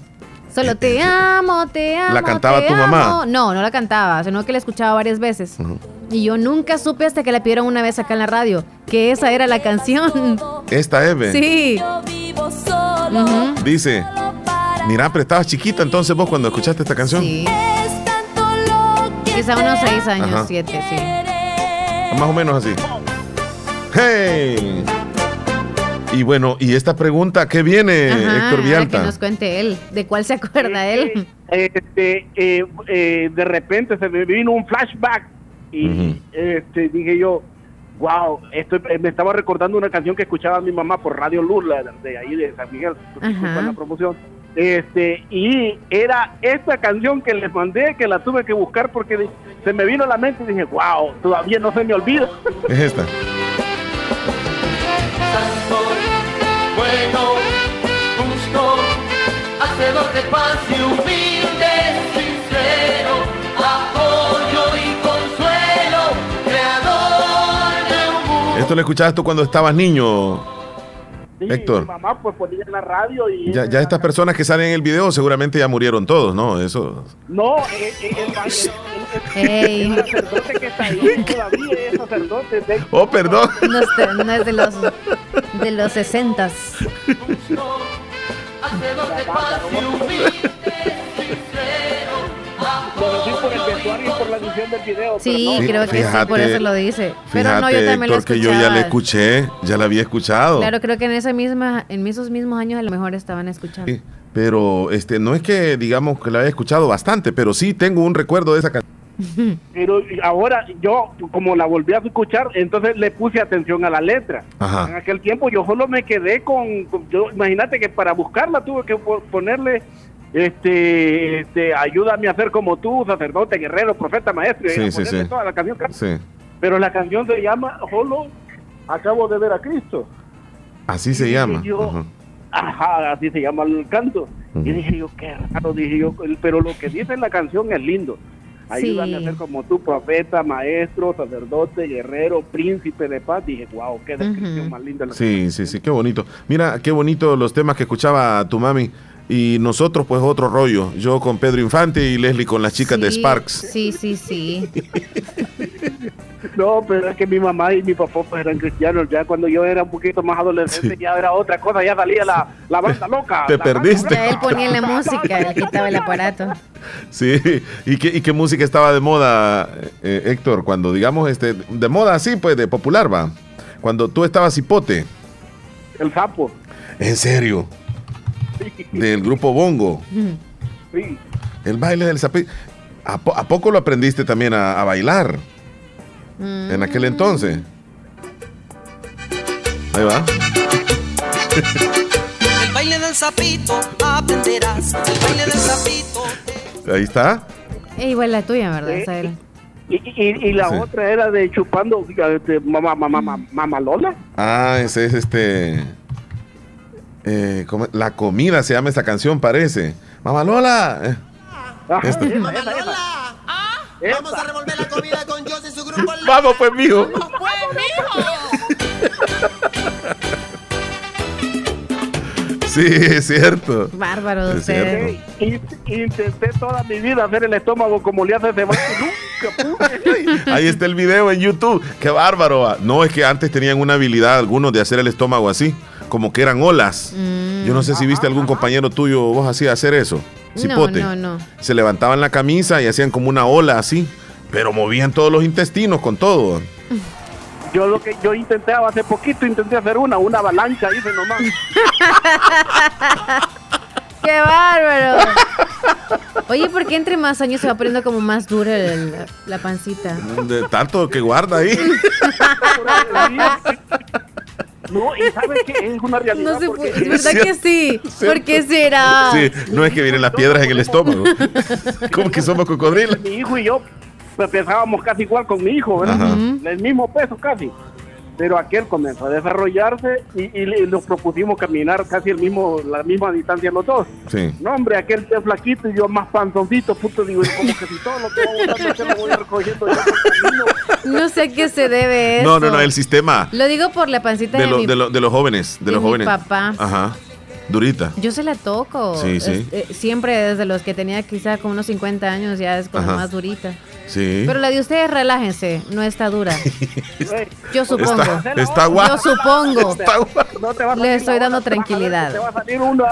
Solo te amo, te amo. ¿La cantaba te tu mamá? No, no la cantaba, sino que la escuchaba varias veces. Y yo nunca supe hasta que la pidieron una vez acá en la radio, que esa era la canción. Esta es, ve. Sí. Ujú. Dice, mira, pero estabas chiquita entonces vos cuando escuchaste esta canción. Sí. Quizá unos seis años, Ajá. siete, sí. Más o menos así. ¡Hey! Y bueno, y esta pregunta, ¿qué viene, Ajá, Héctor ahora que nos cuente él. ¿De cuál se acuerda él? Este, eh, eh, de repente se me vino un flashback y este, dije yo, wow, esto, eh, me estaba recordando una canción que escuchaba mi mamá por Radio Luz, la de ahí de San Miguel, disculpa la promoción. Este, y era esta canción que les mandé, que la tuve que buscar porque se me vino a la mente y dije, wow, todavía no se me olvida. Es esta. Bueno, justo, hacedor de paz y humilde, sincero, apoyo y consuelo, creador de un mundo. Esto lo escuchabas tú cuando estabas niño. Sí, Héctor. Mi mamá pues ponía en la radio y... Ya, ya estas personas que salen en el video seguramente ya murieron todos, ¿no? Eso. No, el, el- el- el sacerdote que está ahí todavía es sacerdote. de- Oh, perdón. No es, de- no es de los de los sesentas. Lo decís por el vestuario y por la edición del video. Sí, pero no. creo que sí, por eso lo dice. Pero Fíjate, no, yo también Héctor, que yo ya la escuché, ya la había escuchado. Claro, creo que en esa misma, en esos mismos años a lo mejor estaban escuchando. Sí, Pero este, no es que digamos que la haya escuchado bastante, pero sí tengo un recuerdo de esa canción. Pero ahora yo, como la volví a escuchar, entonces le puse atención a la letra. Ajá. En aquel tiempo yo solo me quedé con, con- yo imagínate que para buscarla tuve que po- ponerle este, este ayúdame a ser como tú, sacerdote, guerrero, profeta, maestro, y Sí, a sí, sí. toda la canción. Sí. Pero la canción se llama Solo acabo de ver a Cristo. Así se llama. yo- Ajá. Ajá, así se llama el canto. Y dije yo, qué raro, dije yo, pero lo que dice en la canción es lindo. Ayúdame Sí. a ser como tú, profeta, maestro, sacerdote, guerrero, príncipe de paz. Dije, wow, qué descripción más linda. la Sí, sí, sí, qué bonito. Mira, qué bonito los temas que escuchaba tu mami. Y nosotros, pues, otro rollo. Yo con Pedro Infante y Leslie con las chicas de Sparks. Sí, sí, sí. No, pero es que mi mamá y mi papá pues, eran cristianos. Ya cuando yo era un poquito más adolescente, ya era otra cosa. Ya salía la, la banda loca. Te la perdiste. Ya él ponía la música, él quitaba el aparato. Sí. ¿Y qué, y qué música estaba de moda, eh, Héctor? Cuando, digamos, este, de moda así, pues, de popular, va. Cuando tú estabas hipote. El sapo. En serio. Del grupo Bongo. Sí. El baile del zapito. ¿A, po- a poco lo aprendiste también a, a bailar? En aquel entonces. Ahí va. El baile del sapito aprenderás. El baile del sapito. Ahí está. Es igual la tuya, ¿verdad? Esa era. Y, y, y la Sí. otra era de chupando mamá, mamá, mamá, mamá Lola. Ah, ese es este. Eh, ¿cómo? La comida se llama esa canción, parece. Mamá Lola. eh, esta. Vamos a revolver la comida con Dios y su grupo. Vamos, pues, mijo. Sí, es cierto. Bárbaro, Es usted. cierto. Y- Intenté toda mi vida hacer el estómago como le hace ese vato. Nunca pude. Ahí está el video en YouTube. Qué bárbaro. ah. No, es que antes tenían una habilidad algunos de hacer el estómago así, como que eran olas. Yo no sé si viste algún compañero tuyo vos hacía hacer eso. No, Cipote. no, no. Se levantaban la camisa y hacían como una ola así, pero movían todos los intestinos con todo. Yo lo que yo intenté hace poquito, intenté hacer una, una avalancha, hice nomás. ¡Qué bárbaro! Oye, ¿por qué entre más años se va poniendo como más dura el- la pancita? De tanto que guarda ahí. No, y sabes que es una realidad. No se porque puede, es verdad que sí. ¿Por qué será? Sí, no es que vienen las piedras en el estómago. ¿Cómo que somos cocodrilos? Mi hijo y yo pues, pesábamos casi igual con mi hijo, ¿verdad? Ajá. El mismo peso casi. Pero aquel comenzó a desarrollarse y, y le- nos propusimos caminar casi el mismo, la misma distancia los dos. Sí. No, hombre, aquel es flaquito y yo más panzoncito, puto, digo, como que si todo lo que vamos que lo voy recogiendo yo por el camino. No sé a qué se debe eso. No, no, no, el sistema Lo digo por la pancita de, de, lo- mi, de, lo- de los jóvenes. De, de los mi jóvenes. papá. Ajá. Durita. Yo se la toco. Sí, sí. Es- eh, siempre desde los que tenía quizá con unos 50 años ya es como Ajá. más durita. Sí. Pero la de ustedes, relájense, no está dura. Yo supongo. Está- está guau. Yo supongo. A Le estoy dando tranquilidad.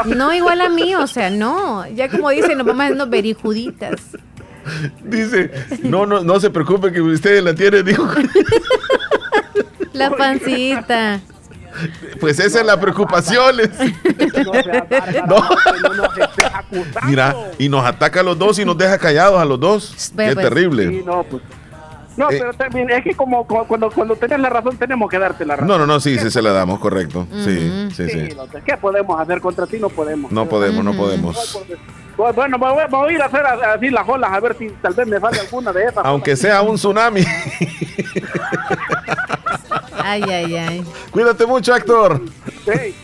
No igual a mí, o sea, no. Ya como dicen, nos vamos haciendo verijuditas. Dice, no, no, no se preocupe que ustedes la tienen, dijo. La pancita. Pues esa es la preocupación. No. no. Mira, y nos ataca a los dos y nos deja callados a los dos. Ve, Qué pues. terrible. Sí, no, pues. No, Eh. pero también es que como, como cuando, cuando tenés la razón tenemos que darte la razón. No, no, no, sí, sí se la damos, correcto. Sí, sí, sí. no, ¿Qué podemos hacer contra ti? No podemos. No podemos, no podemos. Pues, Bueno, voy, voy a ir a hacer así las olas a ver si tal vez me sale alguna de esas. Aunque sea un tsunami. Ay, ay, ay. Cuídate mucho, Héctor.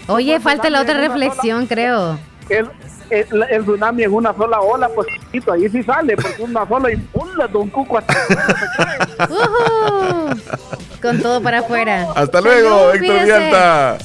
Oye, falta la otra reflexión, creo. El, el, el tsunami en una sola ola, pues chiquito, ahí sí sale, porque una sola y ¡pula! Don Cuco hasta Ujú. Con todo para afuera. Hasta luego, Salud, Héctor. Vialta.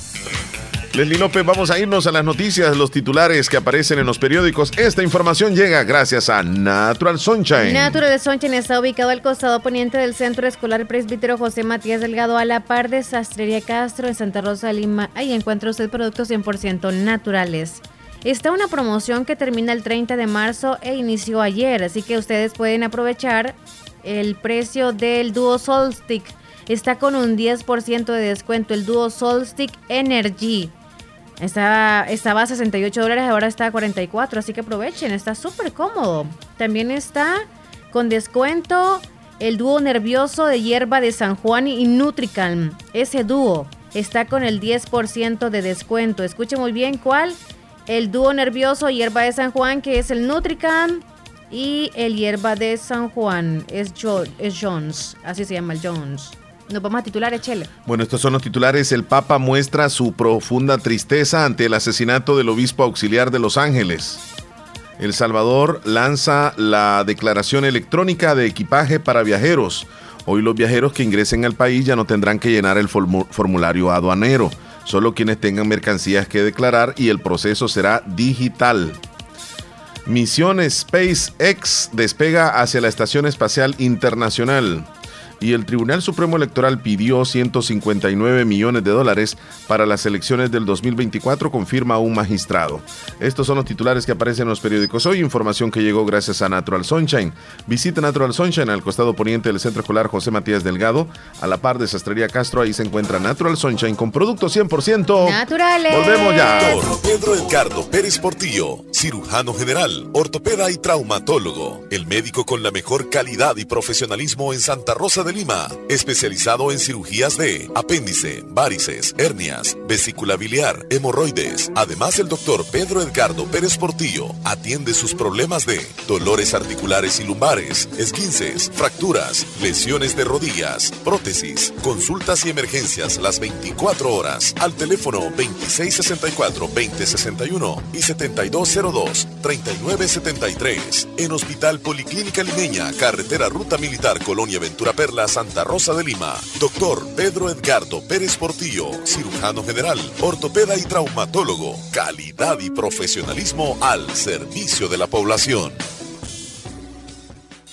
Leslie López, vamos a irnos a las noticias, los titulares que aparecen en los periódicos. Esta información llega gracias a Natural Sunshine. Natural Sunshine está ubicado al costado poniente del Centro Escolar Presbítero José Matías Delgado a la par de Sastrería Castro en Santa Rosa, Lima. Ahí encuentra usted productos 100% naturales. Está una promoción que termina el 30 de marzo e inició ayer, así que ustedes pueden aprovechar el precio del Duo Sol Stick. Está con un 10% de descuento el Duo Sol Stick Energy. Estaba, estaba a 68 dólares, ahora está a 44, así que aprovechen, está súper cómodo. También está con descuento el dúo nervioso de hierba de San Juan y Nutricalm. Ese dúo está con el 10% de descuento. Escuche muy bien cuál. El dúo nervioso hierba de San Juan, que es el Nutricalm. Y el hierba de San Juan es, es Jones. Así se llama el Jones. Nos vamos a titular, Echele. Bueno, estos son los titulares. El Papa muestra su profunda tristeza ante el asesinato del obispo auxiliar de Los Ángeles. El Salvador lanza la declaración electrónica de equipaje para viajeros. Hoy los viajeros que ingresen al país ya no tendrán que llenar el formu- formulario aduanero, solo quienes tengan mercancías que declarar y el proceso será digital. Misión SpaceX despega hacia la Estación Espacial Internacional. Y el Tribunal Supremo Electoral pidió 159 millones de dólares para las elecciones del 2024, confirma un magistrado. Estos son los titulares que aparecen en los periódicos hoy. Información que llegó gracias a Natural Sunshine. Visita Natural Sunshine al costado poniente del Centro Escolar José Matías Delgado, a la par de Sastrería Castro. Ahí se encuentra Natural Sunshine con productos 100%. Naturales. Volvemos ya. Doctor Pedro Edgardo Pérez Portillo, cirujano general, ortopeda y traumatólogo, el médico con la mejor calidad y profesionalismo en Santa Rosa de Lima, especializado en cirugías de apéndice, varices, hernias, vesícula biliar, hemorroides. Además, el doctor Pedro Edgardo Pérez Portillo atiende sus problemas de dolores articulares y lumbares, esguinces, fracturas, lesiones de rodillas, prótesis, consultas y emergencias las 24 horas al teléfono 2664-2061 y 7202-3973. En Hospital Policlínica Limeña, Carretera Ruta Militar Colonia Ventura Perla, Santa Rosa de Lima. Doctor Pedro Edgardo Pérez Portillo, cirujano general, ortopeda y traumatólogo. Calidad y profesionalismo al servicio de la población.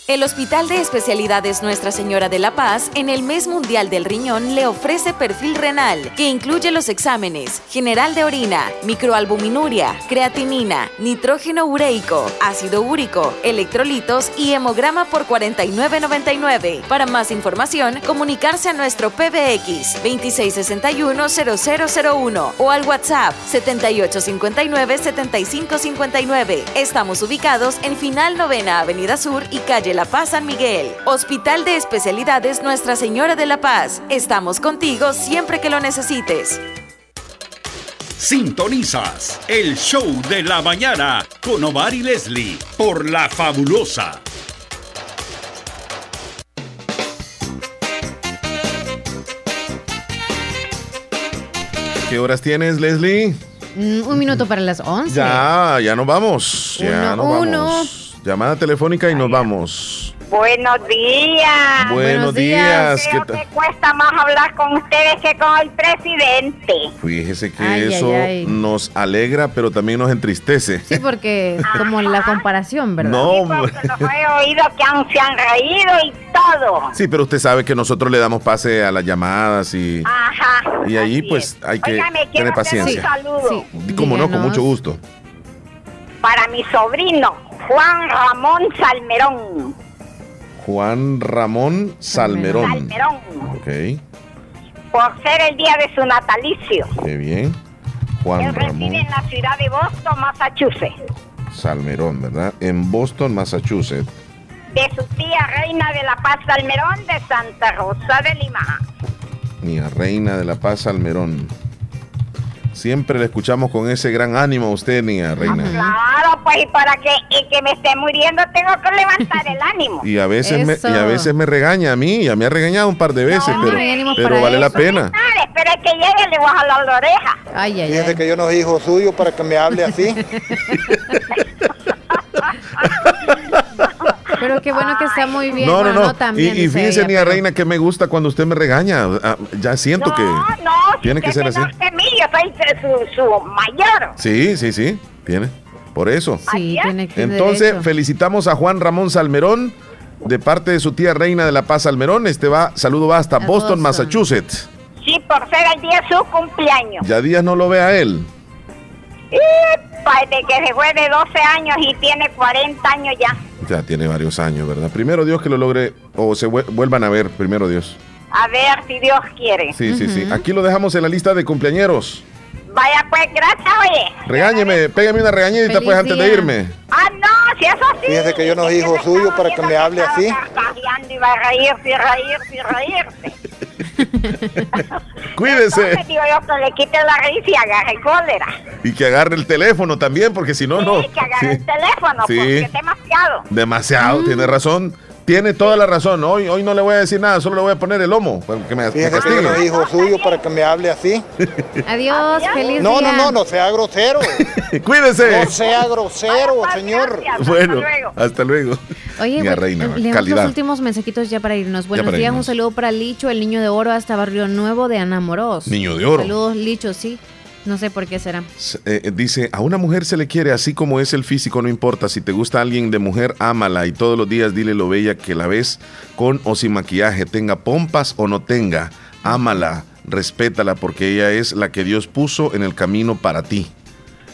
El Hospital de Especialidades Nuestra Señora de la Paz en el mes mundial del riñón le ofrece perfil renal que incluye los exámenes general de orina, microalbuminuria, creatinina, nitrógeno ureico, ácido úrico, electrolitos y hemograma por 49.99. Para más información, comunicarse a nuestro PBX 2661-0001 o al WhatsApp 7859-7559. Estamos ubicados en Final Novena Avenida Sur y Calle La Paz San Miguel. Hospital de Especialidades Nuestra Señora de la Paz. Estamos contigo siempre que lo necesites. Sintonizas el show de la mañana con Omar y Leslie por La Fabulosa. ¿Qué horas tienes, Leslie? Mm, un minuto para las 11. Ya, ya nos vamos. Ya Uno, nos uno. vamos. Llamada telefónica y nos vamos. Buenos días. Buenos días. ¿Qué que cuesta más hablar con ustedes que con el presidente. Fíjese que Ay, eso ay. nos alegra, pero también nos entristece. Sí, porque como la comparación, ¿verdad? No, hombre. Los he oído que han, se han reído y todo. Sí, pero usted sabe que nosotros le damos pase a las llamadas y, Ajá. y ahí pues hay que tener hacer paciencia. un saludo Y Como no, con mucho gusto. para mi sobrino, Juan Ramón Salmerón. Juan Ramón Salmerón. Salmerón. Ok, Por ser el día de su natalicio. qué bien. Juan Él reside Ramón en la ciudad de Boston, Massachusetts. Salmerón, ¿verdad? En Boston, Massachusetts. De su tía Reina de la Paz Salmerón de Santa Rosa de Lima. Mía Reina de la Paz Salmerón. Siempre le escuchamos con ese gran ánimo a usted, Nia Reina. Claro, pues y para que, y que me esté muriendo tengo que levantar el ánimo. Y a veces me, y a veces me regaña a mí, ya me ha regañado un par de veces, No, pero, pero vale la eso. pena. Dale, espera que llegue le voy a jalar la oreja. Ay, ay, Fíjese que yo no soy hijo suyo para que me hable así. Pero qué bueno que está muy bien. No, no, Bueno, no. Y, también, y fíjese, ella, Nia pero- Reina, que me gusta cuando usted me regaña. Ah, Ya siento que. No, no, Tiene que ser así. su, su mayor. Sí, sí, sí, tiene. Por eso. Sí, tiene que Entonces, derecho. felicitamos a Juan Ramón Salmerón de parte de su tía Reina de la Paz Salmerón. Este va, saludo va hasta Boston, Boston. Massachusetts. Sí, por ser el día de su cumpleaños. Ya días no lo ve a él. Y de que se fue de 12 años y tiene 40 años ya. Ya tiene varios años, ¿verdad? Primero Dios que lo logre o se vuel- vuelvan a ver, primero Dios. A ver si Dios quiere. Sí, sí, sí. Aquí lo dejamos en la lista de cumpleañeros. Vaya pues, gracias, oye. Regáñeme, pégame una regañita Feliz pues antes de irme. Ah, no, si eso sí. Fíjese que yo no soy hijo suyo para que me hable así. Y va a reírse y reírse y reírse. Cuídese. Entonces digo yo que le quite la risa y agarre cólera. Y que agarre el teléfono también, porque si no, no. Sí, que agarre el teléfono, Sí. porque es demasiado. Demasiado, tiene razón. Tiene toda la razón. Hoy, hoy no le voy a decir nada, solo le voy a poner el lomo. para Que me, me que castigue. no soy hijo suyo para que me hable así. Adiós, feliz No, no, día. no, no sea grosero. Cuídese. No sea grosero, señor. Bueno, hasta luego. Oye, Mira, bueno, reina, leemos los últimos mensajitos ya para irnos. Buenos para días, irnos. un saludo para Licho, el niño de oro, hasta Barrio Nuevo de Anamoros. Niño de oro. Saludos, Licho, sí. No sé por qué será. Eh, eh, dice, a una mujer se le quiere así como es el físico, no importa. Si te gusta alguien de mujer, ámala y todos los días dile lo bella que la ves con o sin maquillaje, tenga pompas o no tenga. Ámala, respétala porque ella es la que Dios puso en el camino para ti.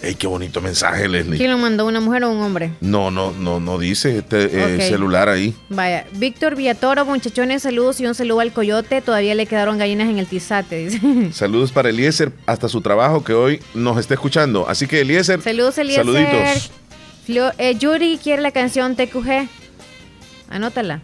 ¡Ey, qué bonito mensaje, Leslie! ¿Quién lo mandó, una mujer o un hombre? No, no, no, no dice este eh, celular ahí. Vaya, Víctor Villatoro, muchachones, saludos y un saludo al coyote. Todavía le quedaron gallinas en el tizate, dice. Saludos para Eliezer hasta su trabajo que hoy nos está escuchando. Así que Eliezer, Saludos, Eliezer. saluditos. Flio- eh, Yuri quiere la canción TQG. Anótala.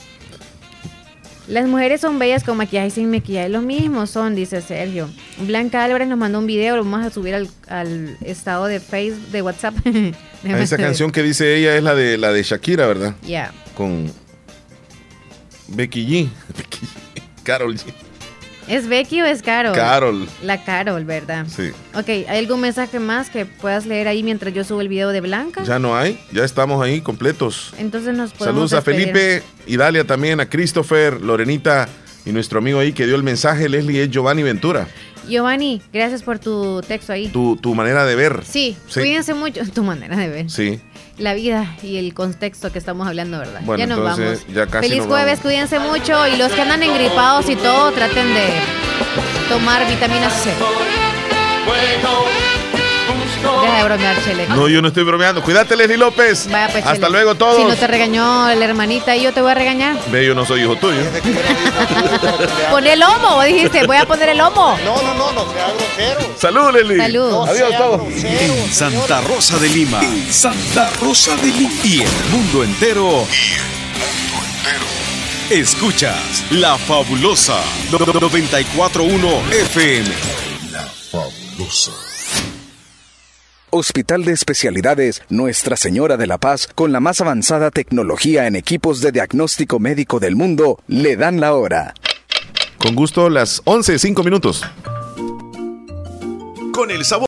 Las mujeres son bellas con maquillaje y sin maquillaje. Lo mismo son, dice Sergio. Blanca Álvarez nos mandó un video, lo vamos a subir al, al estado de Facebook, de WhatsApp. Esa canción que dice ella es la de la de Shakira, ¿verdad? Ya. Con Becky G. Becky G. Carol G. ¿Es Becky o es Carol? Carol. La Carol, ¿verdad? Sí. Ok, ¿hay algún mensaje más que puedas leer ahí mientras yo subo el video de Blanca? Ya no hay, ya estamos ahí completos. Entonces nos podemos Saludos a. Felipe y Dalia también, a Christopher, Lorenita y nuestro amigo ahí que dio el mensaje, Leslie, es Giovanni Ventura. Giovanni, gracias por tu texto ahí. Tu, tu manera de ver. Sí, Sí. cuídense mucho. Tu manera de ver. Sí. La vida y el contexto que estamos hablando, ¿verdad? Bueno, ya nos entonces, vamos. ya casi Feliz nos jueves, vamos. cuídense mucho. Y los que andan engripados y todo, traten de tomar vitamina C. Deja de bromear, Chele. No, yo no estoy bromeando. Cuídate, Leslie López. Vaya, pues, Hasta Chele. luego todos. Si no te regañó la hermanita y yo te voy a regañar. Ve, yo no soy hijo tuyo. Pon el lomo, vos dijiste, voy a poner el lomo. No, no, no, no sea grosero. Salud, Leslie. Salud. Adiós todos. En Santa Rosa de Lima. En Santa Rosa de Lima. Y el mundo entero. Escuchas La Fabulosa 941 FM. La Fabulosa. Hospital de Especialidades Nuestra Señora de la Paz, con la más avanzada tecnología en equipos de diagnóstico médico del mundo, le dan la hora. Con gusto, las 11, 5 minutos. Con el sabor